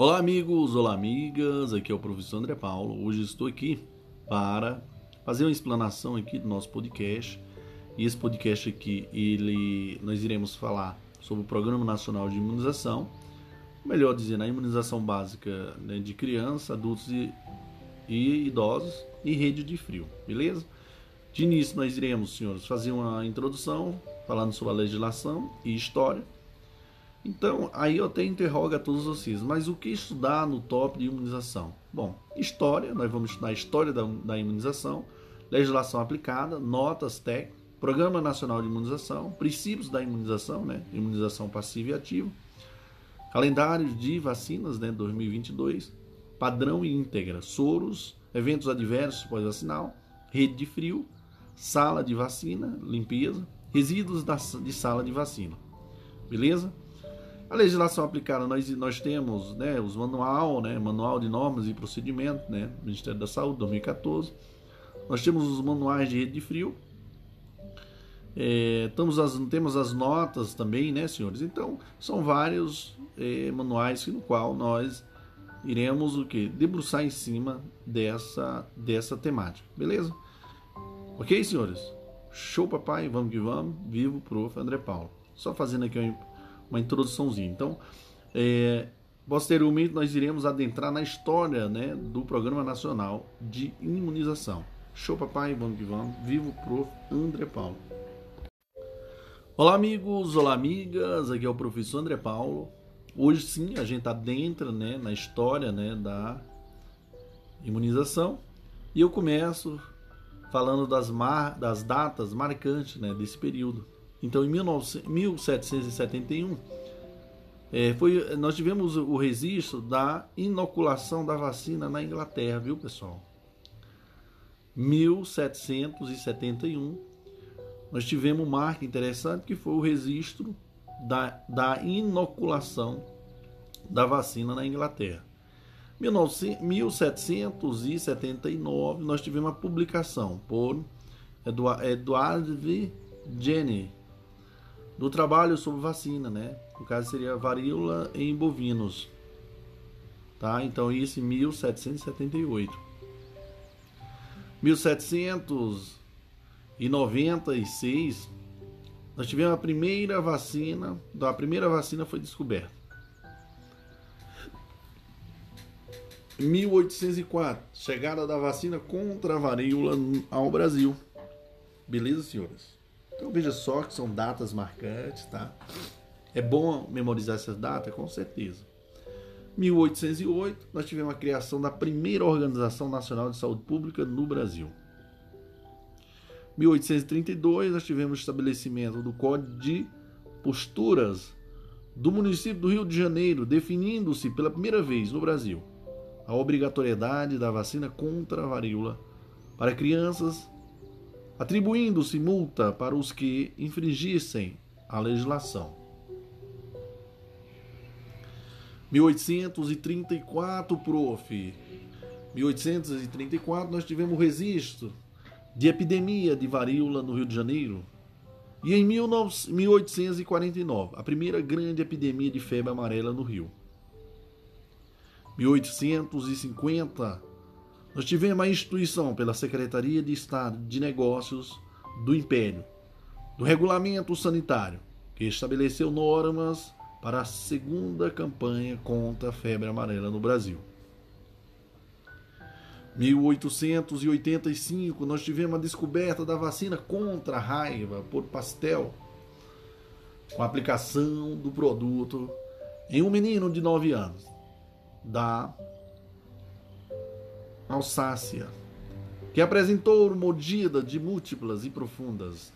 Olá, amigos, olá, amigas. Aqui é o professor André Paulo. Hoje estou aqui para fazer uma explanação aqui do nosso podcast. E esse podcast aqui, ele, nós iremos falar sobre o Programa Nacional de Imunização, melhor dizendo, a imunização básica né, de crianças, adultos e, e idosos e rede de frio, beleza? De início, nós iremos, senhores, fazer uma introdução falando sobre a legislação e história então, aí eu até interrogo a todos vocês, mas o que estudar no top de imunização? Bom, história, nós vamos estudar a história da, da imunização, legislação aplicada, notas técnicas, Programa Nacional de Imunização, princípios da imunização, né? Imunização passiva e ativa, calendário de vacinas, né? 2022, padrão e íntegra, soros, eventos adversos pós-vacinal, rede de frio, sala de vacina, limpeza, resíduos da, de sala de vacina. Beleza? A legislação aplicada, nós, nós temos né, os manual, né, manual de normas e procedimentos, né, Ministério da Saúde, 2014. Nós temos os manuais de rede de frio. É, temos as, temos as notas também, né, senhores? Então, são vários é, manuais no qual nós iremos o que debruçar em cima dessa dessa temática, beleza? Ok, senhores? Show, papai, vamos que vamos. Vivo, prof. André Paulo. Só fazendo aqui uma uma introduçãozinha. Então, é, posteriormente nós iremos adentrar na história né, do Programa Nacional de Imunização. Show papai, vamos que vamos. Vivo Prof. André Paulo. Olá amigos, olá amigas, aqui é o professor André Paulo. Hoje sim a gente adentra né, na história né, da imunização e eu começo falando das, mar, das datas marcantes né, desse período. Então, em 19, 1771, é, foi, nós tivemos o registro da inoculação da vacina na Inglaterra, viu, pessoal? 1771, nós tivemos um marco interessante que foi o registro da, da inoculação da vacina na Inglaterra. 1779, nós tivemos a publicação por Edward Jenner do trabalho sobre vacina, né? No caso seria varíola em bovinos. Tá? Então isso em 1778. 1796 nós tivemos a primeira vacina, a primeira vacina foi descoberta. 1804, chegada da vacina contra a varíola ao Brasil. Beleza, senhores? Então veja só que são datas marcantes, tá? É bom memorizar essas datas, com certeza. 1808, nós tivemos a criação da primeira Organização Nacional de Saúde Pública no Brasil. 1832, nós tivemos o estabelecimento do Código de Posturas do município do Rio de Janeiro, definindo-se pela primeira vez no Brasil a obrigatoriedade da vacina contra a varíola para crianças atribuindo-se multa para os que infringissem a legislação. 1834, prof. 1834 nós tivemos registro de epidemia de varíola no Rio de Janeiro. E em 1849, a primeira grande epidemia de febre amarela no Rio. 1850, nós tivemos a instituição pela Secretaria de Estado de Negócios do Império, do Regulamento Sanitário, que estabeleceu normas para a segunda campanha contra a febre amarela no Brasil. 1885, nós tivemos a descoberta da vacina contra a raiva por pastel, com a aplicação do produto em um menino de 9 anos, da Alsácia, que apresentou mordida de múltiplas e profundas.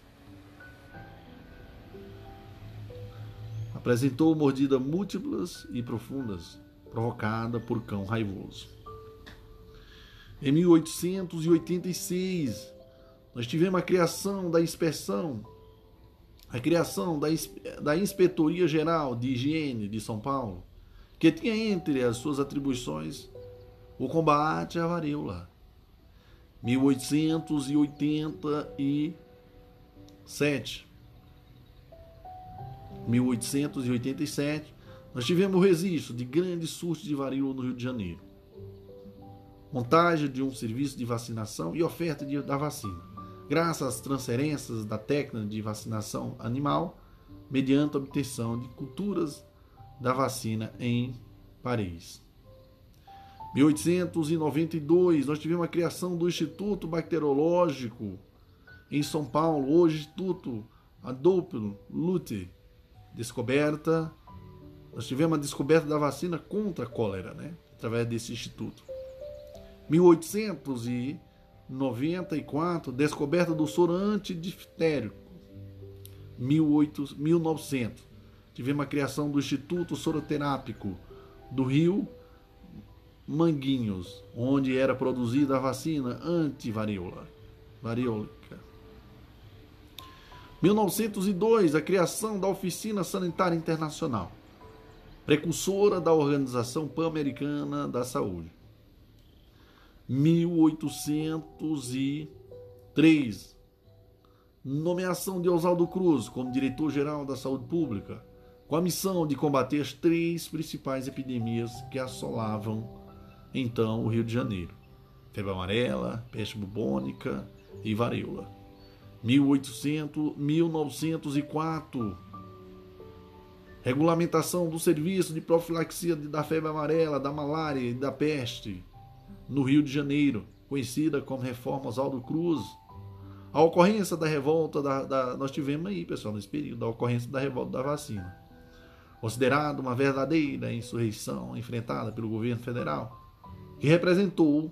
Apresentou mordida múltiplas e profundas, provocada por cão raivoso. Em 1886, nós tivemos a criação da inspeção, a criação da, da Inspetoria Geral de Higiene de São Paulo, que tinha entre as suas atribuições o combate à varíola. 1887. 1887, Nós tivemos o registro de grandes surtos de varíola no Rio de Janeiro. Montagem de um serviço de vacinação e oferta de, da vacina. Graças às transferências da técnica de vacinação animal, mediante a obtenção de culturas da vacina em Paris. 1892, nós tivemos a criação do Instituto Bacteriológico em São Paulo, hoje Instituto Adolfo Luther. Descoberta, nós tivemos a descoberta da vacina contra a cólera, né? Através desse instituto. 1894, descoberta do soro antidiftérico. 1900, tivemos a criação do Instituto Soroterápico do Rio Manguinhos, onde era produzida a vacina anti-varíola. Variólica. 1902, a criação da Oficina Sanitária Internacional, precursora da Organização Pan-Americana da Saúde. 1803, nomeação de Oswaldo Cruz como diretor-geral da Saúde Pública, com a missão de combater as três principais epidemias que assolavam então o Rio de Janeiro. Febre amarela, peste bubônica e varíola. 1800, 1904. Regulamentação do serviço de profilaxia da febre amarela, da malária e da peste no Rio de Janeiro, conhecida como Reforma Oswaldo Cruz. A ocorrência da revolta da, da, nós tivemos aí, pessoal, nesse período, da ocorrência da revolta da vacina. Considerado uma verdadeira insurreição enfrentada pelo governo federal, que representou,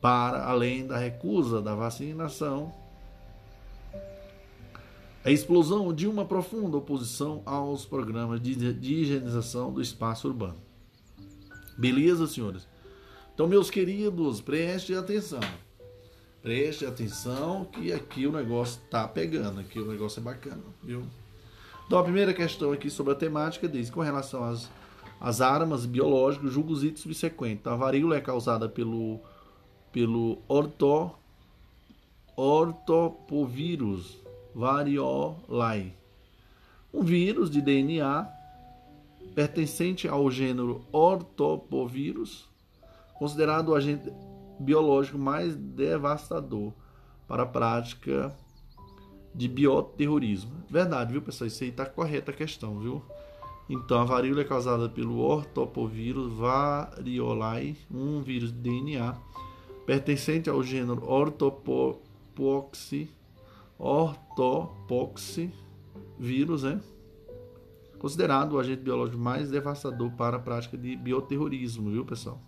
para além da recusa da vacinação, a explosão de uma profunda oposição aos programas de, higienização do espaço urbano. Beleza, senhores? Então, meus queridos, preste atenção. Preste atenção que aqui o negócio tá pegando, aqui o negócio é bacana, viu? Então, a primeira questão aqui sobre a temática diz com relação às as armas biológicas, julgos e subsequentes. A varíola é causada pelo, pelo orto, ortopovírus variolae, um vírus de DNA pertencente ao gênero ortopovírus, considerado o agente biológico mais devastador para a prática de bioterrorismo. Verdade, viu, pessoal? Isso aí está correta a questão, viu? Então, a varíola é causada pelo ortopovírus variolae, um vírus DNA pertencente ao gênero Orthopoxi, ortopoxi vírus, é considerado o agente biológico mais devastador para a prática de bioterrorismo, viu, pessoal?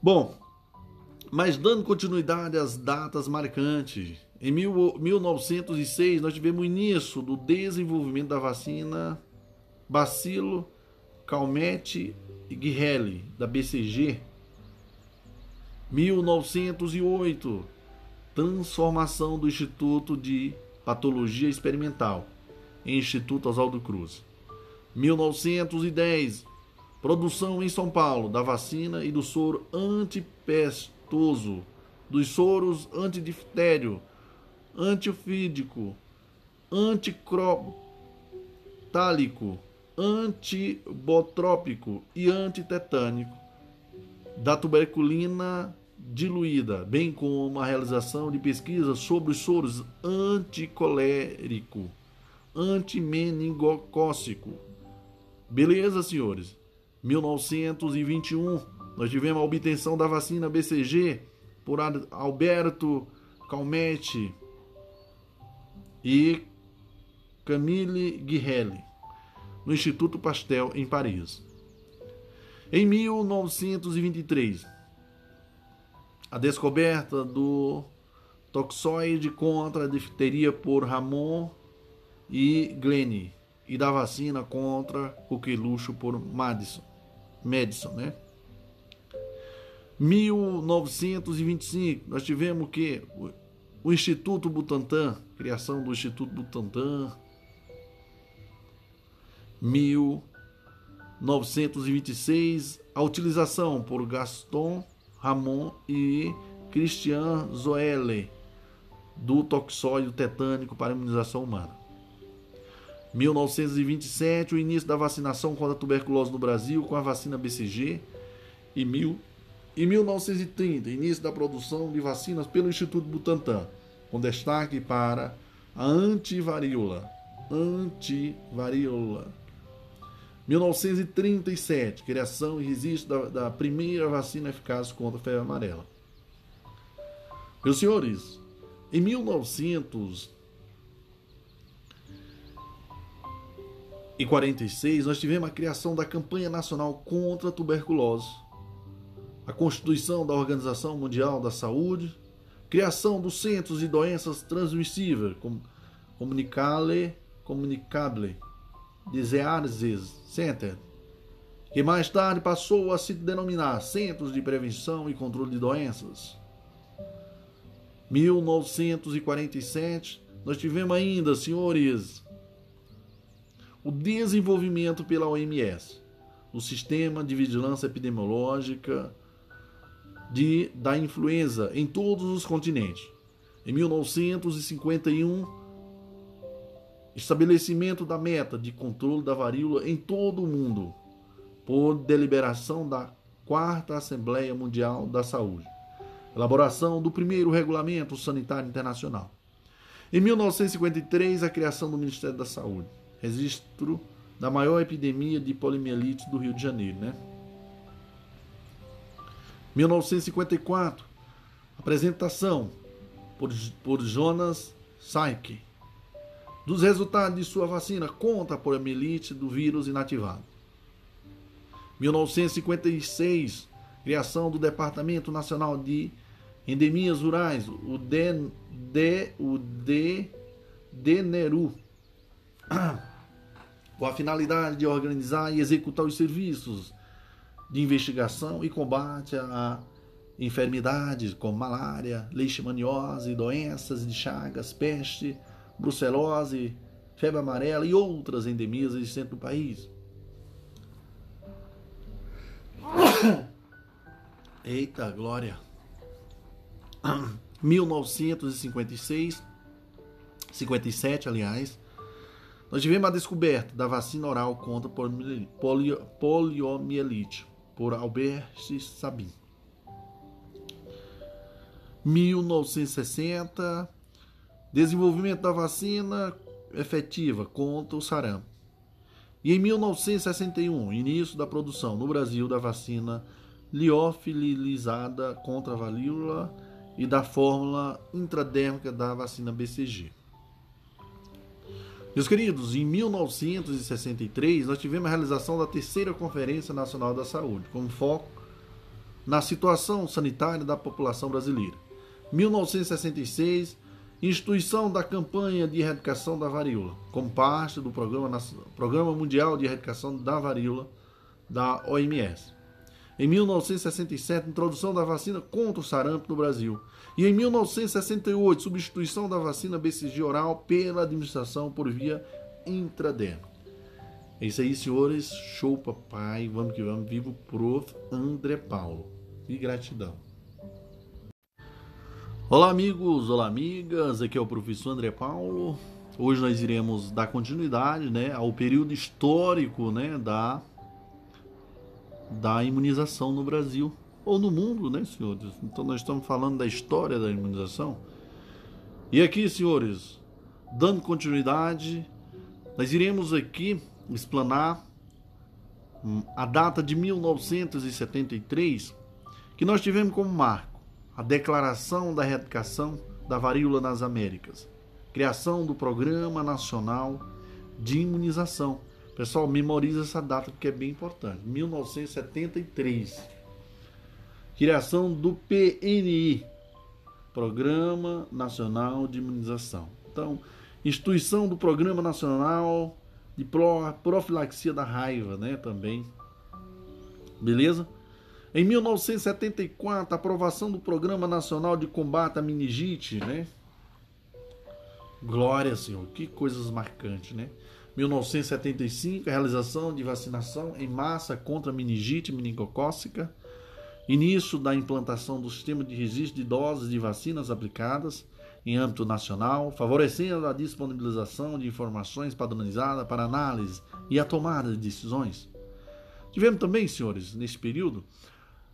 Bom, mas dando continuidade às datas marcantes, em 1906, nós tivemos o início do desenvolvimento da vacina Bacilo Calmette Guerrelli, da BCG. 1908, transformação do Instituto de Patologia Experimental em Instituto Oswaldo Cruz. 1910, produção em São Paulo da vacina e do soro antipestoso, dos soros antidiftério antiofídico, anticrotálico, antibotrópico e antitetânico da tuberculina diluída, bem como a realização de pesquisas sobre os soros anticolérico, antimeningocócico. Beleza, senhores? 1921, nós tivemos a obtenção da vacina BCG por Alberto Calmette e Camille Guirelli, no Instituto Pasteur, em Paris. Em 1923, a descoberta do toxoide contra a difteria por Ramon e Glenn e da vacina contra coqueluche por Madison, Madison, né? 1925, nós tivemos que o Instituto Butantan, criação do Instituto Butantan, 1926, a utilização por Gaston Ramon e Christian Zoelle do toxóide tetânico para imunização humana. 1927, o início da vacinação contra a tuberculose no Brasil com a vacina BCG. E em 1930, início da produção de vacinas pelo Instituto Butantan, com destaque para a antivaríola. Antivaríola. 1937, criação e registro da, da primeira vacina eficaz contra a febre amarela. Meus senhores, em 1946, nós tivemos a criação da campanha nacional contra a tuberculose, a constituição da Organização Mundial da Saúde, criação dos centros de doenças transmissíveis, como Comunicale, Comunicable, Diseases Center, que mais tarde passou a se denominar Centros de Prevenção e Controle de Doenças. 1947, nós tivemos ainda, senhores, o desenvolvimento pela OMS, o Sistema de Vigilância Epidemiológica de, da Influenza em todos os continentes. Em 1951, estabelecimento da meta de controle da varíola em todo o mundo, por deliberação da Quarta Assembleia Mundial da Saúde. Elaboração do primeiro regulamento sanitário internacional. Em 1953, a criação do Ministério da Saúde. Registro da maior epidemia de poliomielite do Rio de Janeiro, né? 1954, apresentação por, por Jonas Saike dos resultados de sua vacina contra a poliomielite do vírus inativado. 1956, criação do Departamento Nacional de Endemias Rurais, o D, D, o D, DNERU, com a finalidade de organizar e executar os serviços de investigação e combate a enfermidades como malária, leishmaniose, doenças de chagas, peste, brucelose, febre amarela e outras endemias existentes no país. Eita, glória! 1956, 57, aliás, nós tivemos a descoberta da vacina oral contra polio, poliomielite por Albert Sabin. 1960, desenvolvimento da vacina efetiva contra o sarampo. E em 1961, início da produção no Brasil da vacina liofilizada contra a varíola e da fórmula intradérmica da vacina BCG. Meus queridos, em 1963 nós tivemos a realização da terceira Conferência Nacional da Saúde, com foco na situação sanitária da população brasileira. 1966, instituição da campanha de erradicação da varíola, como parte do Programa, Programa Mundial de Erradicação da Varíola da OMS. Em 1967, introdução da vacina contra o sarampo no Brasil. E em 1968, substituição da vacina BCG oral pela administração por via intradermal. É isso aí, senhores. Show, papai. Vamos que vamos. Vivo Prof. André Paulo. E gratidão. Olá, amigos. Olá, amigas. Aqui é o professor André Paulo. Hoje nós iremos dar continuidade né, ao período histórico né, da da imunização no Brasil ou no mundo, né, senhores? Então nós estamos falando da história da imunização. E aqui, senhores, dando continuidade, nós iremos aqui explanar hum, a data de 1973 que nós tivemos como marco a declaração da erradicação da varíola nas Américas, criação do Programa Nacional de Imunização Pessoal, memoriza essa data porque é bem importante. 1973. Criação do PNI, Programa Nacional de Imunização. Então, instituição do Programa Nacional de Profilaxia da Raiva, né, também. Beleza? Em 1974, aprovação do Programa Nacional de Combate à Meningite, né? Glória, Senhor, que coisas marcantes, né? 1975, realização de vacinação em massa contra meningite meningocócica. Início da implantação do sistema de registro de doses de vacinas aplicadas. em âmbito nacional, favorecendo a disponibilização de informações padronizadas para análise e a tomada de decisões. Tivemos também, senhores, neste período,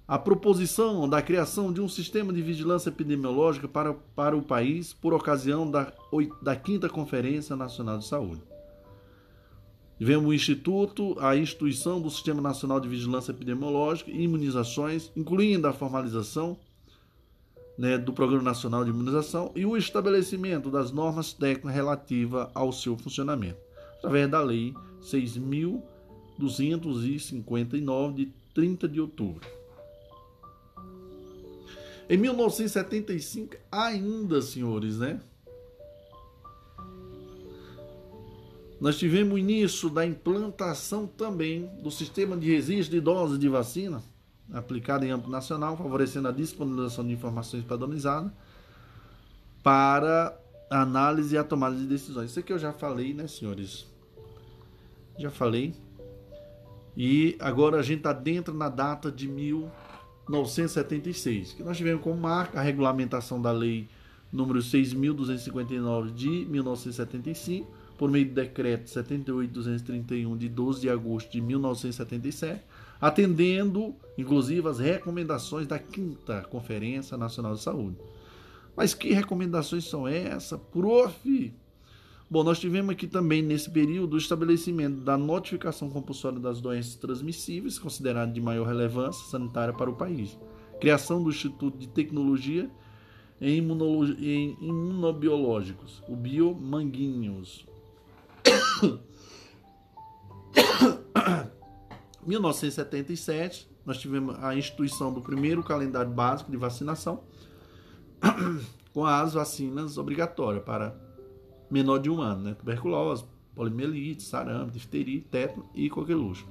a proposição da criação de um sistema de vigilância epidemiológica para, para o país por ocasião da, da 5 Conferência Nacional de Saúde. Tivemos o Instituto, a instituição do Sistema Nacional de Vigilância Epidemiológica e Imunizações, incluindo a formalização né, do Programa Nacional de Imunização e o estabelecimento das normas técnicas relativas ao seu funcionamento, através da Lei 6.259, de 30 de outubro. Em 1975, ainda, senhores, né? Nós tivemos início da implantação também do sistema de registro de doses de vacina aplicado em âmbito nacional, favorecendo a disponibilização de informações padronizadas para análise e a tomada de decisões. Isso aqui eu já falei, né, senhores? Já falei. E agora a gente está dentro na data de 1976, que nós tivemos como marca a regulamentação da lei número 6.259 de 1975, por meio do decreto 78.231 de 12 de agosto de 1977, atendendo inclusive as recomendações da quinta Conferência Nacional de Saúde. Mas que recomendações são essas, prof? Bom, nós tivemos aqui também nesse período o estabelecimento da notificação compulsória das doenças transmissíveis, considerada de maior relevância sanitária para o país. Criação do Instituto de Tecnologia em, em Imunobiológicos, o Biomanguinhos. 1977, nós tivemos a instituição do primeiro calendário básico de vacinação com as vacinas obrigatórias para menor de um ano, né? Tuberculose, poliomielite, sarampo, difteria, tétano e coqueluche.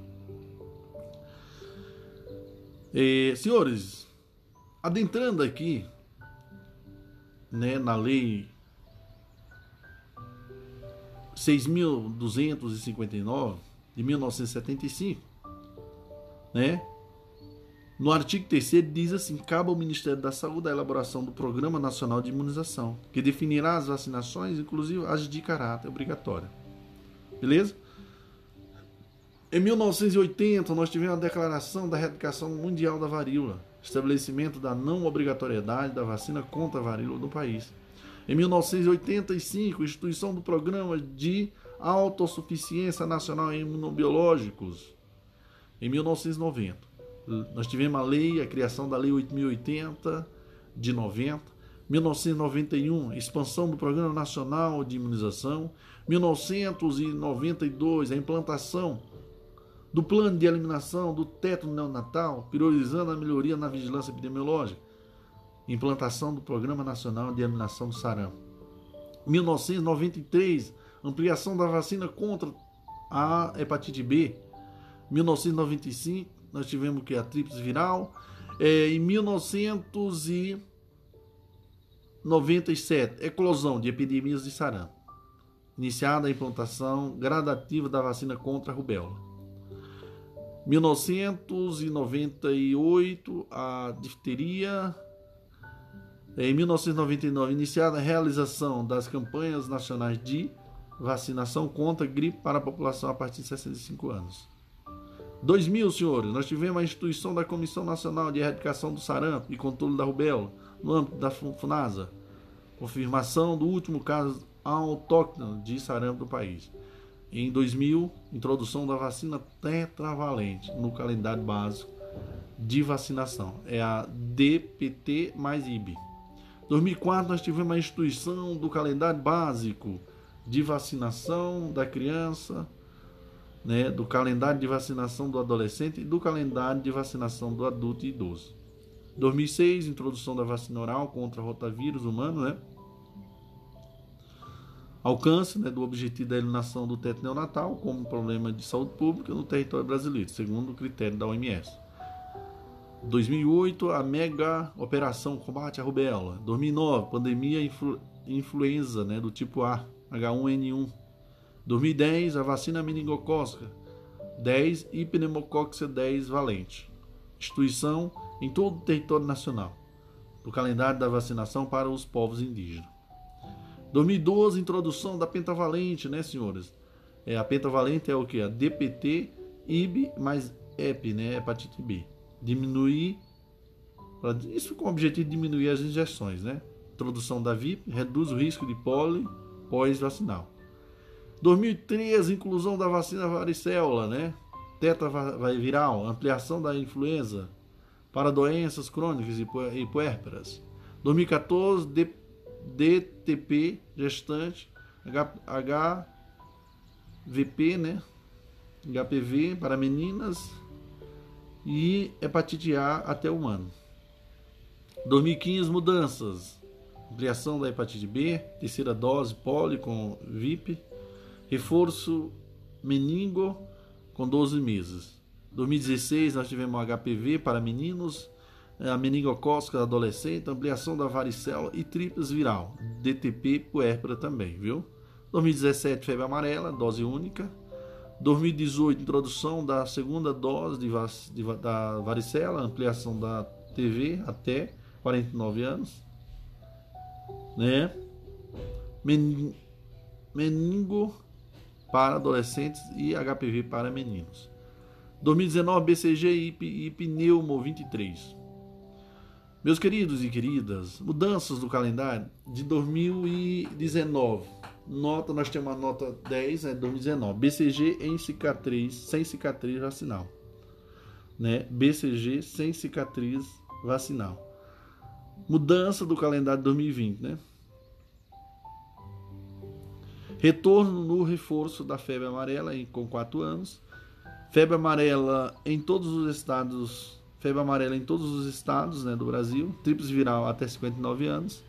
E, senhores, adentrando aqui né, na lei 6.259 de 1975, né? No artigo 3 diz assim: cabe ao Ministério da Saúde a elaboração do Programa Nacional de Imunização, que definirá as vacinações, inclusive as de caráter obrigatório. Beleza? Em 1980, nós tivemos a Declaração da Erradicação Mundial da Varíola, estabelecimento da não obrigatoriedade da vacina contra a varíola no país. Em 1985, instituição do Programa de Autossuficiência Nacional em Imunobiológicos. Em 1990, nós tivemos a lei, a criação da Lei 8080 de 90, 1991, expansão do Programa Nacional de Imunização, 1992, a implantação do plano de eliminação do teto neonatal, priorizando a melhoria na vigilância epidemiológica, implantação do Programa Nacional de Eliminação do Sarampo. 1993, ampliação da vacina contra a hepatite B. 1995, nós tivemos que a tríplice viral. É, em 1997, eclosão de epidemias de sarampo. Iniciada a implantação gradativa da vacina contra a rubéola. 1998, a difteria. Em 1999, iniciada a realização das campanhas nacionais de vacinação contra gripe para a população a partir de 65 anos. 2000, senhores, nós tivemos a instituição da Comissão Nacional de Erradicação do Sarampo e Controle da Rubéola, no âmbito da FUNASA. Confirmação do último caso autóctone de sarampo do país. Em 2000, introdução da vacina tetravalente no calendário básico de vacinação. É a DPT mais IB. 2004, nós tivemos a instituição do calendário básico de vacinação da criança né, do calendário de vacinação do adolescente e do calendário de vacinação do adulto e idoso. 2006, introdução da vacina oral contra rotavírus humano, né? Alcance né, do objetivo da eliminação do teto neonatal como problema de saúde pública no território brasileiro, segundo o critério da OMS. 2008, a mega operação combate à rubéola. 2009, pandemia influ influenza né, do tipo A, H1N1 2010, a vacina meningocócica 10 e pneumocócica 10 valente. Instituição em todo o território nacional do calendário da vacinação para os povos indígenas. 2012, introdução da pentavalente, né, senhores? É, a pentavalente é o que? A DPT, IB mais EP, né? Hepatite B. Diminuir, isso com o objetivo de diminuir as injeções, né? Introdução da VIP reduz o risco de poli pós-vacinal. 2013, inclusão da vacina varicela, né? Tetraviral, ampliação da influenza para doenças crônicas e puérperas. 2014, DTP gestante, HVP, né? HPV para meninas e hepatite A até humano. 2015 mudanças. Ampliação da hepatite B, terceira dose poli com VIP, reforço meningo com 12 meses. 2016 nós tivemos HPV para meninos, é, a meningocócica adolescente, ampliação da varicela e tríplice viral, DTP puérpera também, viu? 2017 febre amarela, dose única. 2018 introdução da segunda dose de, de, da varicela, ampliação da TV até 49 anos, né? Men, meningo para adolescentes e HPV para meninos. 2019 BCG e Pneumo 23. Meus queridos e queridas, mudanças do calendário de 2019. Nota, nós temos a nota 10, né, 2019. BCG em cicatriz, sem cicatriz vacinal. Né? BCG sem cicatriz vacinal. Mudança do calendário de 2020, né? Retorno no reforço da febre amarela em, com 4 anos. Febre amarela em todos os estados febre amarela em todos os estados né, do Brasil, tríplice viral até 59 anos,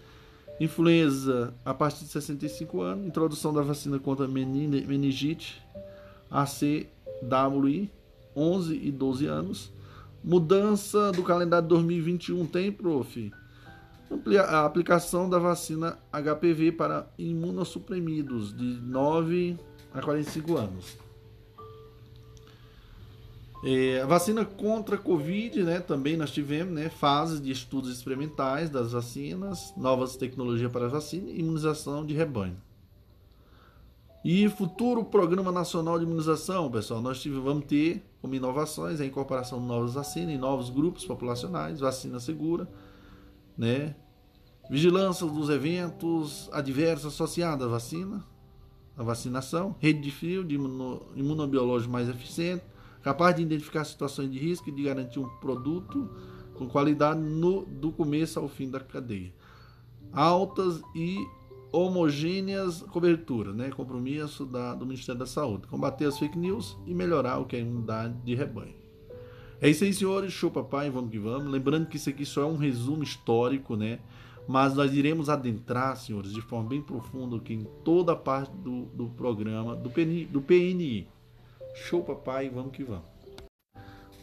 influenza a partir de 65 anos, introdução da vacina contra meningite, ACWI, 11 e 12 anos, mudança do calendário 2021 tem, prof? A aplicação da vacina HPV para imunossuprimidos de 9 a 45 anos. É, a vacina contra a Covid, né, também nós tivemos né, fases de estudos experimentais das vacinas, novas tecnologias para a vacina e imunização de rebanho. E futuro Programa Nacional de Imunização, pessoal, nós tivemos, vamos ter como inovações a incorporação de novas vacinas em novos grupos populacionais, vacina segura, né, vigilância dos eventos adversos associados à vacina, à vacinação, rede de fio de imunobiológico mais eficiente, capaz de identificar situações de risco e de garantir um produto com qualidade no, do começo ao fim da cadeia. Altas e homogêneas coberturas, né? compromisso da, do Ministério da Saúde, combater as fake news e melhorar o que é a imunidade de rebanho. É isso aí, senhores. Show papai, vamos que vamos. Lembrando que isso aqui só é um resumo histórico, né? Mas nós iremos adentrar, senhores, de forma bem profunda aqui em toda a parte do, do programa do PNI, do PNI. Show, papai, vamos que vamos.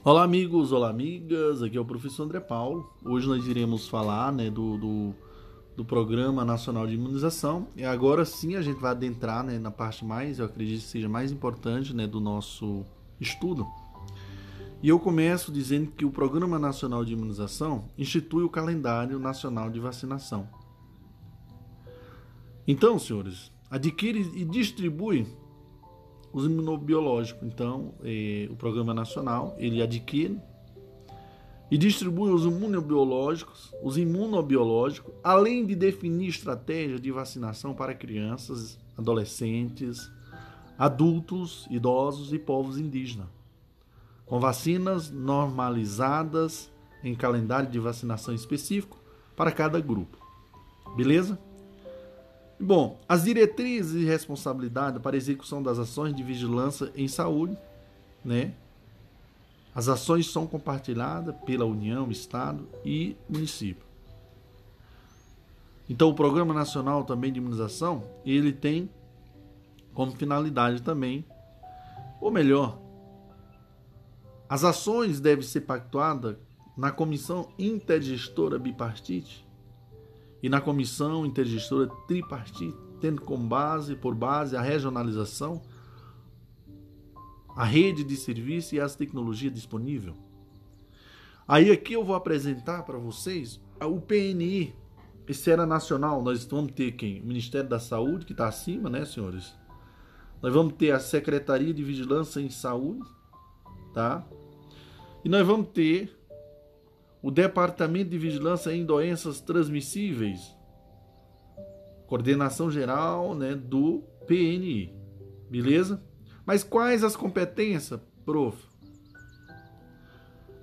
Olá, amigos, olá, amigas. Aqui é o professor André Paulo. Hoje nós iremos falar né, do, do, do Programa Nacional de Imunização. E agora sim a gente vai adentrar né, na parte mais, eu acredito que seja mais importante né, do nosso estudo. E eu começo dizendo que o Programa Nacional de Imunização institui o calendário nacional de vacinação. Então, senhores, adquire e distribui os imunobiológicos. Então, eh, o Programa Nacional ele adquire e distribui os imunobiológicos, os imunobiológicos, além de definir estratégias de vacinação para crianças, adolescentes, adultos, idosos e povos indígenas, com vacinas normalizadas em calendário de vacinação específico para cada grupo. Beleza? Bom, as diretrizes e responsabilidade para execução das ações de vigilância em saúde, né? As ações são compartilhadas pela União, Estado e município. Então, o Programa Nacional também de Imunização, ele tem como finalidade também, ou melhor, as ações devem ser pactuadas na Comissão Intergestora Bipartite e na comissão intergestora tripartite, tendo como base, por base, a regionalização, a rede de serviço e as tecnologias disponíveis. Aí aqui eu vou apresentar para vocês o PNI, esfera nacional, nós vamos ter quem? O Ministério da Saúde, que está acima, né, senhores? Nós vamos ter a Secretaria de Vigilância em Saúde, tá? E nós vamos ter o Departamento de Vigilância em Doenças Transmissíveis, coordenação geral, né, do PNI. Beleza? Mas quais as competências, prof?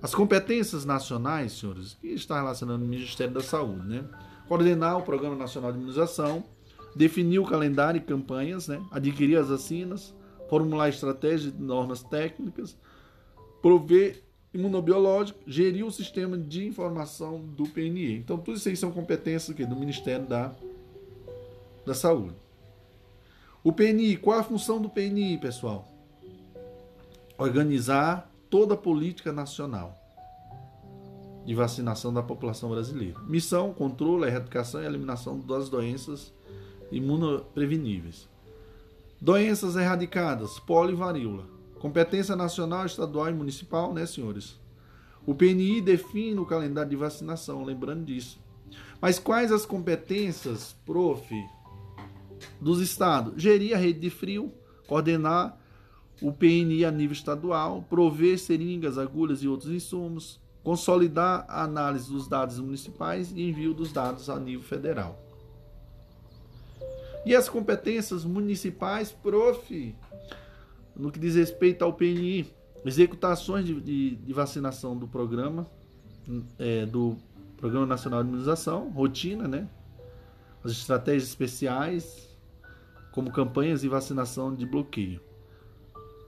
As competências nacionais, senhores, que está relacionando o Ministério da Saúde, né? Coordenar o Programa Nacional de Imunização, definir o calendário e campanhas, né? adquirir as vacinas, formular estratégias e normas técnicas, prover imunobiológico, gerir o sistema de informação do PNI. Então, tudo isso aí são competências do Ministério da, da Saúde. O PNI, qual a função do PNI, pessoal? Organizar toda a política nacional de vacinação da população brasileira. Missão, controle, erradicação e eliminação das doenças imunopreveníveis. Doenças erradicadas, polio e varíola. Competência nacional, estadual e municipal, né, senhores? O PNI define o calendário de vacinação, lembrando disso. Mas quais as competências, prof, dos estados, gerir a rede de frio, coordenar o PNI a nível estadual, prover seringas, agulhas e outros insumos, consolidar a análise dos dados municipais e envio dos dados a nível federal. E as competências municipais, prof, no que diz respeito ao PNI, executações de, de, de vacinação do programa, é, do Programa Nacional de Imunização, rotina, né? As estratégias especiais, como campanhas de vacinação de bloqueio,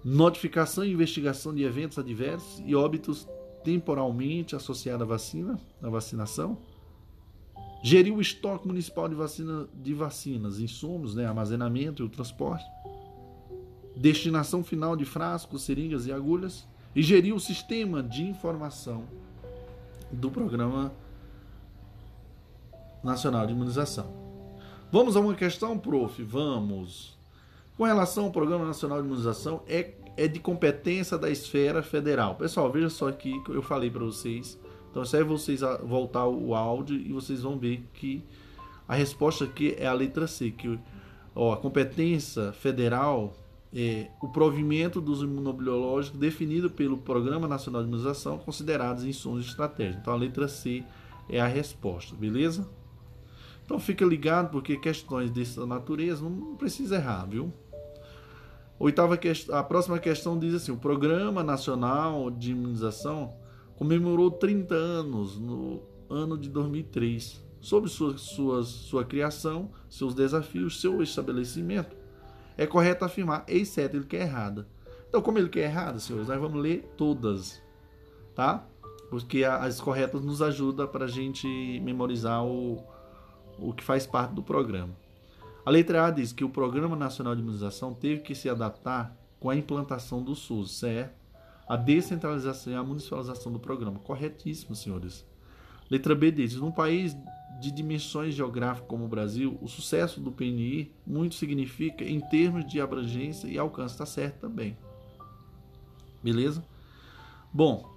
notificação e investigação de eventos adversos e óbitos temporalmente associados à vacina, à vacinação, gerir o estoque municipal de, vacina, de vacinas, insumos, né, armazenamento e o transporte, destinação final de frascos, seringas e agulhas, e gerir o sistema de informação do Programa Nacional de Imunização. Vamos a uma questão, prof? Vamos. Com relação ao Programa Nacional de Imunização, é, é de competência da esfera federal. Pessoal, veja só aqui que eu falei para vocês. Então, é vocês voltar o áudio e vocês vão ver que a resposta aqui é a letra C, que ó, a competência federal é o provimento dos imunobiológicos definido pelo Programa Nacional de Imunização considerados insumos estratégicos. Então, a letra C é a resposta, beleza? Então fica ligado porque questões dessa natureza não precisa errar, viu? Oitava questão, a próxima questão diz assim: o Programa Nacional de Imunização comemorou 30 anos no ano de 2003. Sobre sua, sua, sua criação, seus desafios, seu estabelecimento, é correto afirmar, exceto ele que é errada. Então, como ele que é errada, senhores, nós vamos ler todas, tá? Porque as corretas nos ajudam para a gente memorizar o, o que faz parte do programa. A letra A diz que o Programa Nacional de Imunização teve que se adaptar com a implantação do SUS, certo? A descentralização e a municipalização do programa. Corretíssimo, senhores. Letra B diz: num país de dimensões geográficas como o Brasil, o sucesso do PNI muito significa em termos de abrangência e alcance. Está certo também. Beleza? Bom,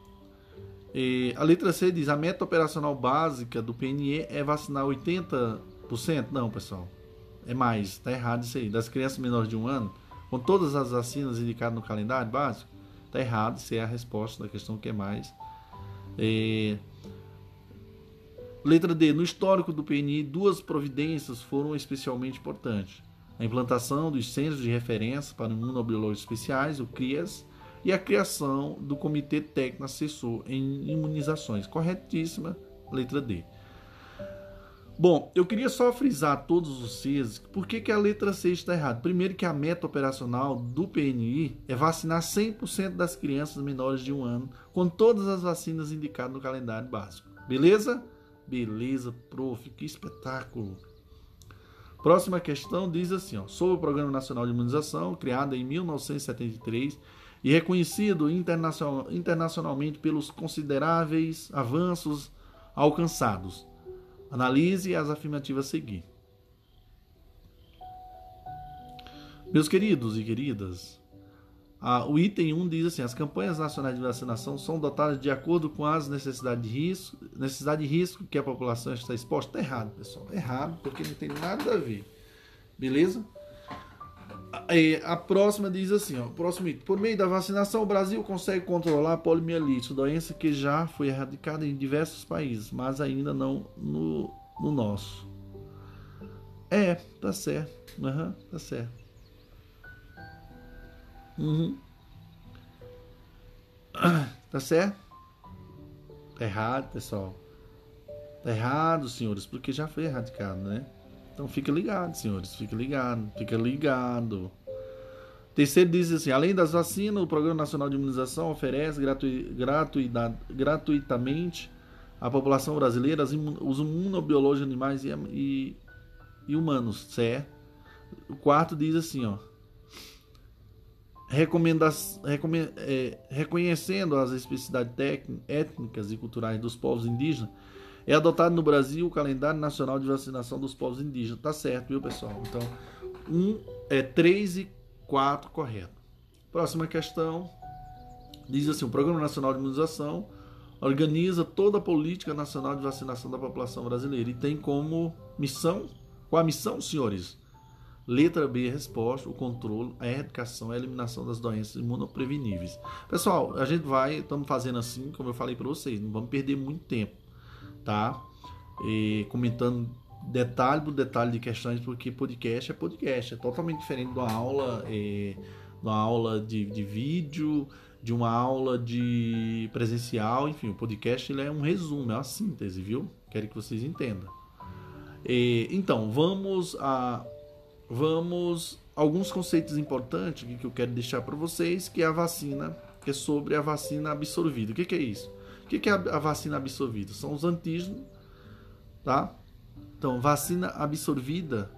e a letra C diz: a meta operacional básica do PNE é vacinar 80%? Não, pessoal. É mais, está errado isso aí. Das crianças menores de um ano, com todas as vacinas indicadas no calendário básico, está errado. Isso é a resposta da questão que é mais. E... Letra D. No histórico do PNI, duas providências foram especialmente importantes: a implantação dos Centros de Referência para Imunobiológicos Especiais, o CRIAS, e a criação do Comitê Técnico Assessor em Imunizações. Corretíssima, letra D. Bom, eu queria só frisar a todos vocês por que, que a letra C está errada. Primeiro que a meta operacional do PNI é vacinar 100% das crianças menores de um ano com todas as vacinas indicadas no calendário básico. Beleza? Beleza, prof, que espetáculo. Próxima questão diz assim, ó, sobre o Programa Nacional de Imunização, criado em 1973 e reconhecido internacional, internacionalmente pelos consideráveis avanços alcançados. Analise as afirmativas a seguir. Meus queridos e queridas, Ah, o item 1 diz assim: as campanhas nacionais de vacinação são dotadas de acordo com as necessidades de risco, necessidade de risco que a população está exposta. Está errado, pessoal. Errado, porque não tem nada a ver. Beleza? A, a próxima diz assim: ó, próximo item. Por meio da vacinação, o Brasil consegue controlar a poliomielite, doença que já foi erradicada em diversos países, mas ainda não no, no nosso. É, tá certo. Uhum, tá certo. Uhum. Tá certo? Tá errado, pessoal. Tá errado, senhores, porque já foi erradicado, né? Então fica ligado, senhores. Fica ligado. Fica ligado. Terceiro diz assim: além das vacinas, o Programa Nacional de Imunização oferece gratu gratuitamente à população brasileira os imunobiológicos animais e, e, e humanos, certo? O quarto diz assim, ó recomenda, é, reconhecendo as especificidades étnicas e culturais dos povos indígenas, é adotado no Brasil o calendário nacional de vacinação dos povos indígenas. Tá certo, viu, pessoal? Então, um é 3 e 4 correto. Próxima questão. Diz assim: o Programa Nacional de Imunização organiza toda a política nacional de vacinação da população brasileira e tem como missão, qual a missão, senhores? Letra B, resposta, o controle, a erradicação a eliminação das doenças imunopreveníveis. Pessoal, a gente vai, estamos fazendo assim, como eu falei para vocês, não vamos perder muito tempo, tá? E comentando detalhe por detalhe de questões, porque podcast é podcast, é totalmente diferente de uma aula, é, de uma aula de, de vídeo, de uma aula de presencial, enfim, o podcast ele é um resumo, é uma síntese, viu? Quero que vocês entendam. E, então, vamos a vamos alguns conceitos importantes que eu quero deixar para vocês, que é a vacina, que é sobre a vacina absorvida. O que, que é isso? O que, que é a vacina absorvida? São os antígenos, tá? Então, vacina absorvida,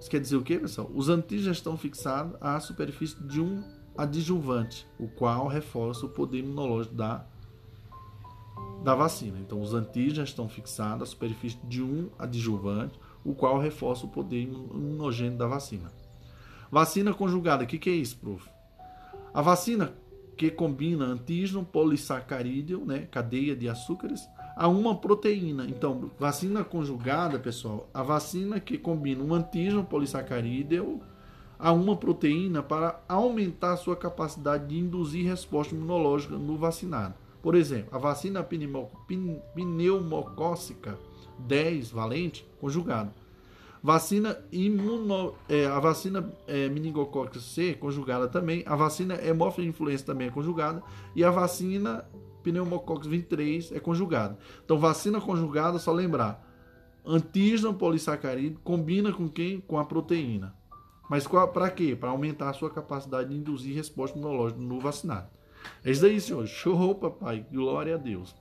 isso quer dizer o que, pessoal? Os antígenos estão fixados à superfície de um adjuvante, o qual reforça o poder imunológico da, da vacina. Então, os antígenos estão fixados à superfície de um adjuvante, o qual reforça o poder imunogênico da vacina. Vacina conjugada, o que, que é isso, prof? A vacina que combina antígeno polissacarídeo, né, cadeia de açúcares, a uma proteína. Então, vacina conjugada, pessoal, a vacina que combina um antígeno polissacarídeo a uma proteína para aumentar sua capacidade de induzir resposta imunológica no vacinado. Por exemplo, a vacina pneumocócica 10 valente conjugado. Vacina imuno, é, a vacina é, C conjugada também, a vacina hemófila influenza também é conjugada e a vacina pneumococcus 23 é conjugada. Então vacina conjugada, só lembrar, antígeno polissacarídeo combina com quem? Com a proteína. Mas para quê? Para aumentar a sua capacidade de induzir resposta imunológica no vacinado. É isso aí, senhor. Show, papai. Glória a Deus.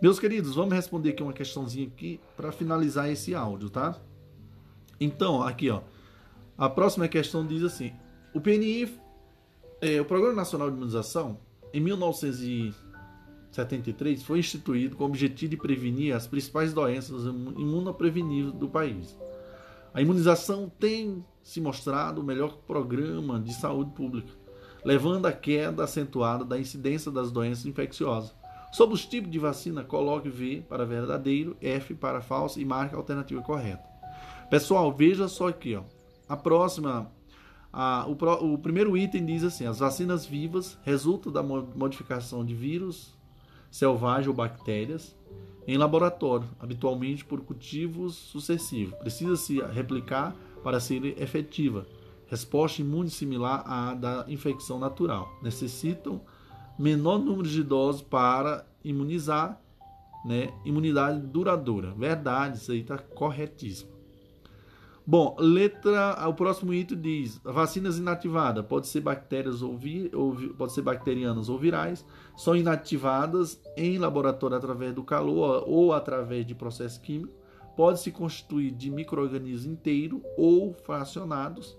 Meus queridos, vamos responder aqui uma questãozinha aqui para finalizar esse áudio, tá? Então, aqui, ó. A próxima questão diz assim: o PNI, é, o Programa Nacional de Imunização, em 1973, foi instituído com o objetivo de prevenir as principais doenças imunopreveníveis do país. A imunização tem se mostrado o melhor programa de saúde pública, levando à queda acentuada da incidência das doenças infecciosas Sobre os tipos de vacina, coloque V para verdadeiro, F para falso e marque a alternativa correta. Pessoal, veja só aqui, ó. A próxima, a, o, o primeiro item diz assim: as vacinas vivas resultam da modificação de vírus selvagem ou bactérias em laboratório, habitualmente por cultivos sucessivos. Precisa-se replicar para ser efetiva. Resposta imune similar à da infecção natural. Necessitam menor número de doses para imunizar, né? Imunidade duradoura. Verdade, isso aí está corretíssimo. Bom, letra, o próximo item diz: vacinas inativadas pode ser bactérias ou, vi, ou pode ser bacterianas ou virais, são inativadas em laboratório através do calor ou através de processo químico, pode se constituir de microorganismos inteiros ou fracionados,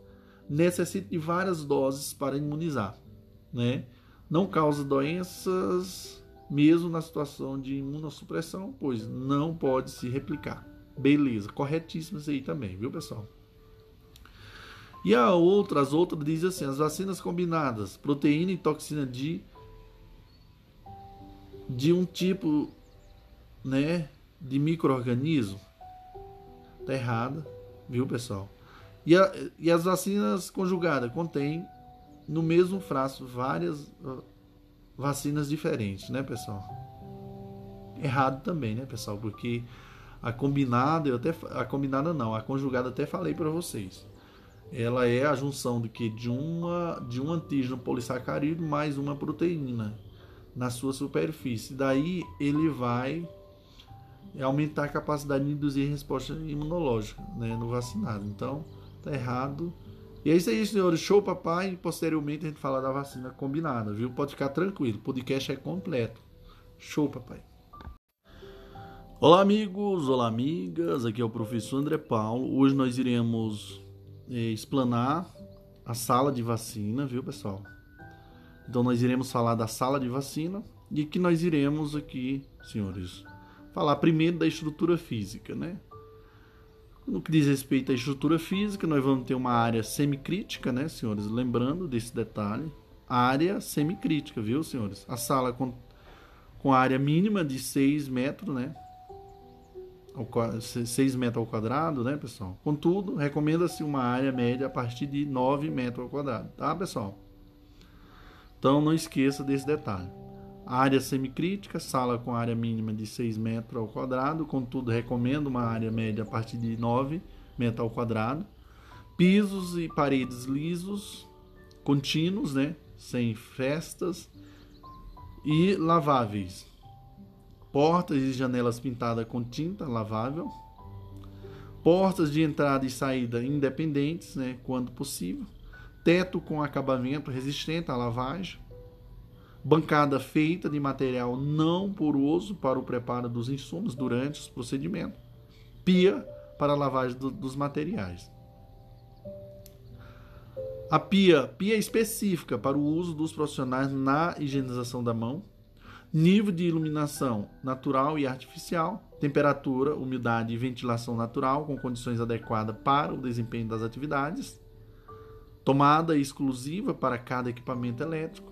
necessita de várias doses para imunizar, né? Não causa doenças, mesmo na situação de imunossupressão, pois não pode se replicar. Beleza, corretíssimo isso aí também, viu pessoal? E a outra, as outras dizem assim, as vacinas combinadas, proteína e toxina de de um tipo, né, de microorganismo. Tá errada, viu, pessoal? E, a, e as vacinas conjugadas contêm no mesmo frasco várias vacinas diferentes, né, pessoal? Errado também, né, pessoal? Porque a combinada, eu até a combinada não, a conjugada até falei para vocês. Ela é a junção de que de uma de um antígeno polissacarídeo mais uma proteína na sua superfície. Daí ele vai aumentar a capacidade de induzir resposta imunológica, né, no vacinado. Então, tá errado. E é isso aí, senhores. Show, papai. Posteriormente a gente fala da vacina combinada, viu? Pode ficar tranquilo. O podcast é completo. Show, papai. Olá, amigos. Olá, amigas. Aqui é o professor André Paulo. Hoje nós iremos é, explanar a sala de vacina, viu, pessoal? Então nós iremos falar da sala de vacina e que nós iremos aqui, senhores, falar primeiro da estrutura física, né? No que diz respeito à estrutura física, nós vamos ter uma área semicrítica, né, senhores? Lembrando desse detalhe, área semicrítica, viu, senhores? A sala com, com área mínima de 6 metros, né? 6 metros ao quadrado, né, pessoal? Contudo, recomenda-se uma área média a partir de 9 metros ao quadrado, tá, pessoal? Então não esqueça desse detalhe. Área semicrítica, sala com área mínima de 6 metros ao quadrado, contudo recomendo uma área média a partir de 9 metros ao quadrado. Pisos e paredes lisos, contínuos, né? sem festas e laváveis. Portas e janelas pintadas com tinta lavável. Portas de entrada e saída independentes, né? quando possível teto com acabamento resistente à lavagem, bancada feita de material não poroso para o preparo dos insumos durante os procedimentos, pia para a lavagem do, dos materiais. A pia, pia específica para o uso dos profissionais na higienização da mão, nível de iluminação natural e artificial, temperatura, umidade e ventilação natural com condições adequadas para o desempenho das atividades, tomada exclusiva para cada equipamento elétrico,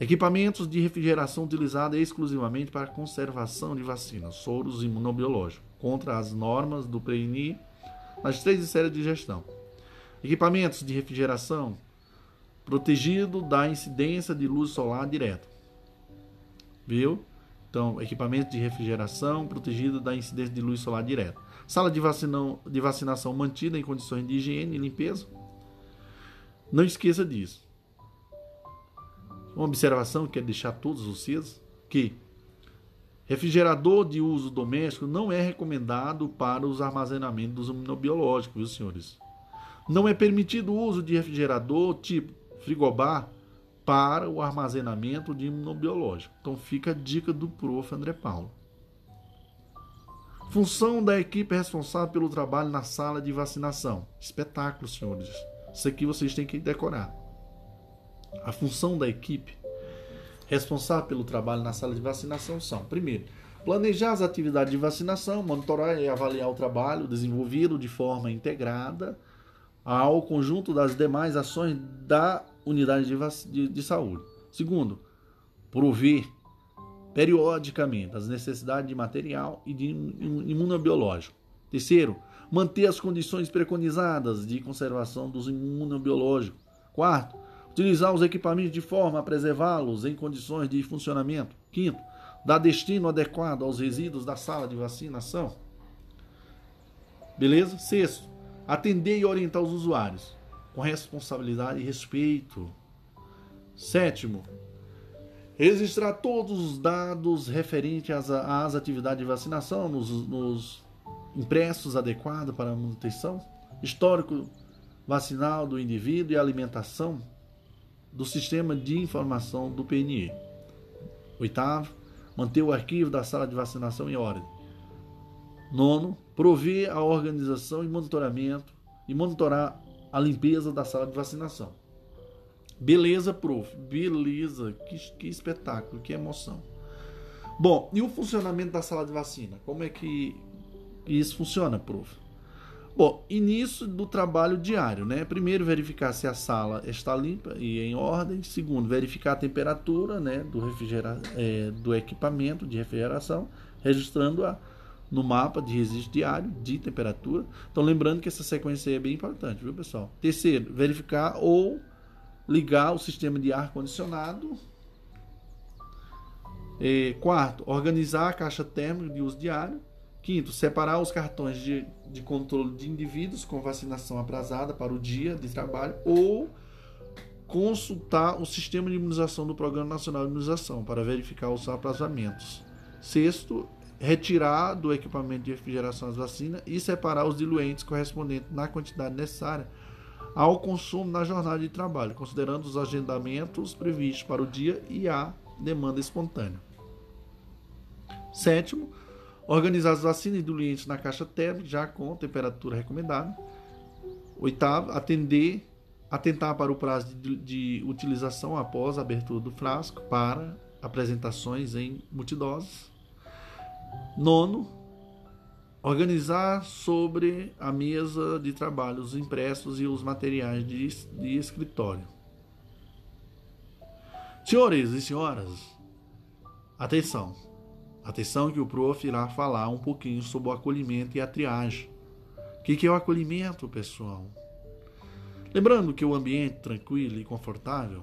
equipamentos de refrigeração utilizados exclusivamente para conservação de vacinas, soros imunobiológicos, contra as normas do PNI nas três séries de gestão. Equipamentos de refrigeração protegido da incidência de luz solar direta. Viu? Então, equipamento de refrigeração protegido da incidência de luz solar direta. Sala de, vacinão, de vacinação mantida em condições de higiene e limpeza não esqueça disso. Uma observação que quero deixar todos vocês que refrigerador de uso doméstico não é recomendado para os armazenamentos dos imunobiológicos, viu, senhores? Não é permitido o uso de refrigerador tipo frigobar para o armazenamento de imunobiológico. Então fica a dica do prof. André Paulo. Função da equipe responsável pelo trabalho na sala de vacinação. Espetáculo, senhores. Isso aqui vocês têm que decorar. A função da equipe responsável pelo trabalho na sala de vacinação são: primeiro, planejar as atividades de vacinação, monitorar e avaliar o trabalho desenvolvido de forma integrada ao conjunto das demais ações da unidade de, de, de saúde. Segundo, prover periodicamente as necessidades de material e de imunobiológico. Terceiro, manter as condições preconizadas de conservação dos imunobiológicos. Quarto, utilizar os equipamentos de forma a preservá-los em condições de funcionamento. Quinto, dar destino adequado aos resíduos da sala de vacinação. Beleza? Sexto, atender e orientar os usuários com responsabilidade e respeito. Sétimo, registrar todos os dados referentes às, às atividades de vacinação nos, nos impressos adequados para a manutenção, histórico vacinal do indivíduo e alimentação do sistema de informação do PNE. Oitavo, manter o arquivo da sala de vacinação em ordem. Nono, prover a organização e monitoramento e monitorar a limpeza da sala de vacinação. Beleza, prof. Beleza. Que, que espetáculo, que emoção. Bom, e o funcionamento da sala de vacina? Como é que isso funciona, prof. Bom, início do trabalho diário, né? Primeiro, verificar se a sala está limpa e em ordem. Segundo, verificar a temperatura, né, do, refrigera é, do equipamento de refrigeração, registrando-a no mapa de registro diário de temperatura. Então, lembrando que essa sequência é bem importante, viu, pessoal? Terceiro, verificar ou ligar o sistema de ar condicionado. É, quarto, organizar a caixa térmica de uso diário. Quinto, separar os cartões de, de controle de indivíduos com vacinação atrasada para o dia de trabalho ou consultar o sistema de imunização do Programa Nacional de Imunização para verificar os atrasamentos. Sexto, retirar do equipamento de refrigeração as vacinas e separar os diluentes correspondentes na quantidade necessária ao consumo na jornada de trabalho, considerando os agendamentos previstos para o dia e a demanda espontânea. Sétimo, Organizar as vacinas e diluentes na caixa térmica, já com temperatura recomendada. Oitavo, atender, atentar para o prazo de, de utilização após a abertura do frasco para apresentações em multidoses. Nono, organizar sobre a mesa de trabalho os impressos e os materiais de, de escritório. Senhores e senhoras, atenção! Atenção que o prof irá falar um pouquinho sobre o acolhimento e a triagem. O que é o acolhimento, pessoal? Lembrando que o ambiente tranquilo e confortável,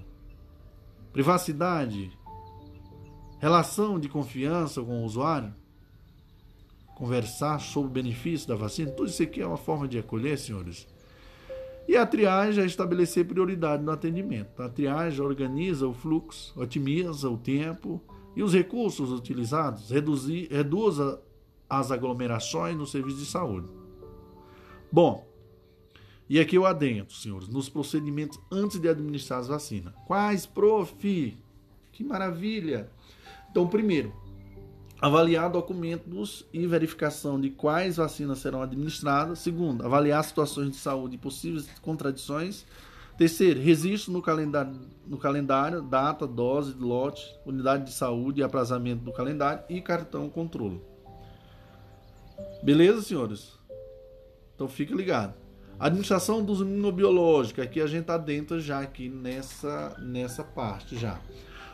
privacidade, relação de confiança com o usuário, conversar sobre o benefício da vacina, tudo isso aqui é uma forma de acolher, senhores. E a triagem é estabelecer prioridade no atendimento. A triagem organiza o fluxo, otimiza o tempo e os recursos utilizados reduzir, reduz as aglomerações no serviço de saúde. Bom, e aqui eu adentro, senhores, nos procedimentos antes de administrar as vacinas. Quais, prof? Que maravilha! Então, primeiro, avaliar documentos e verificação de quais vacinas serão administradas. Segundo, avaliar situações de saúde e possíveis contradições Terceiro, registro no calendário, no calendário, data, dose, lote, unidade de saúde e aprazamento do calendário e cartão controle. Beleza, senhores? Então fique ligado. Administração dos imunobiológicos, aqui a gente está dentro já aqui nessa, nessa parte já.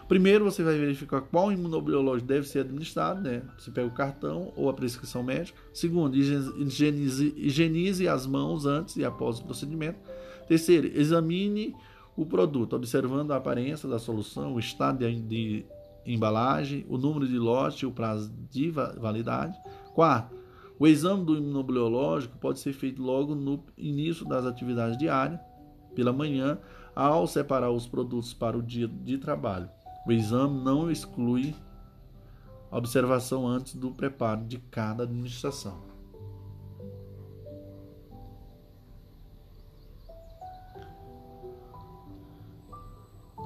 Primeiro você vai verificar qual imunobiológico deve ser administrado, né? Você pega o cartão ou a prescrição médica. Segundo, higienize, higienize as mãos antes e após o procedimento. Terceiro, examine o produto, observando a aparência da solução, o estado de, embalagem, o número de lote o prazo de validade. Quarto, o exame do imunobiológico pode ser feito logo no início das atividades diárias, pela manhã, ao separar os produtos para o dia de trabalho. O exame não exclui a observação antes do preparo de cada administração.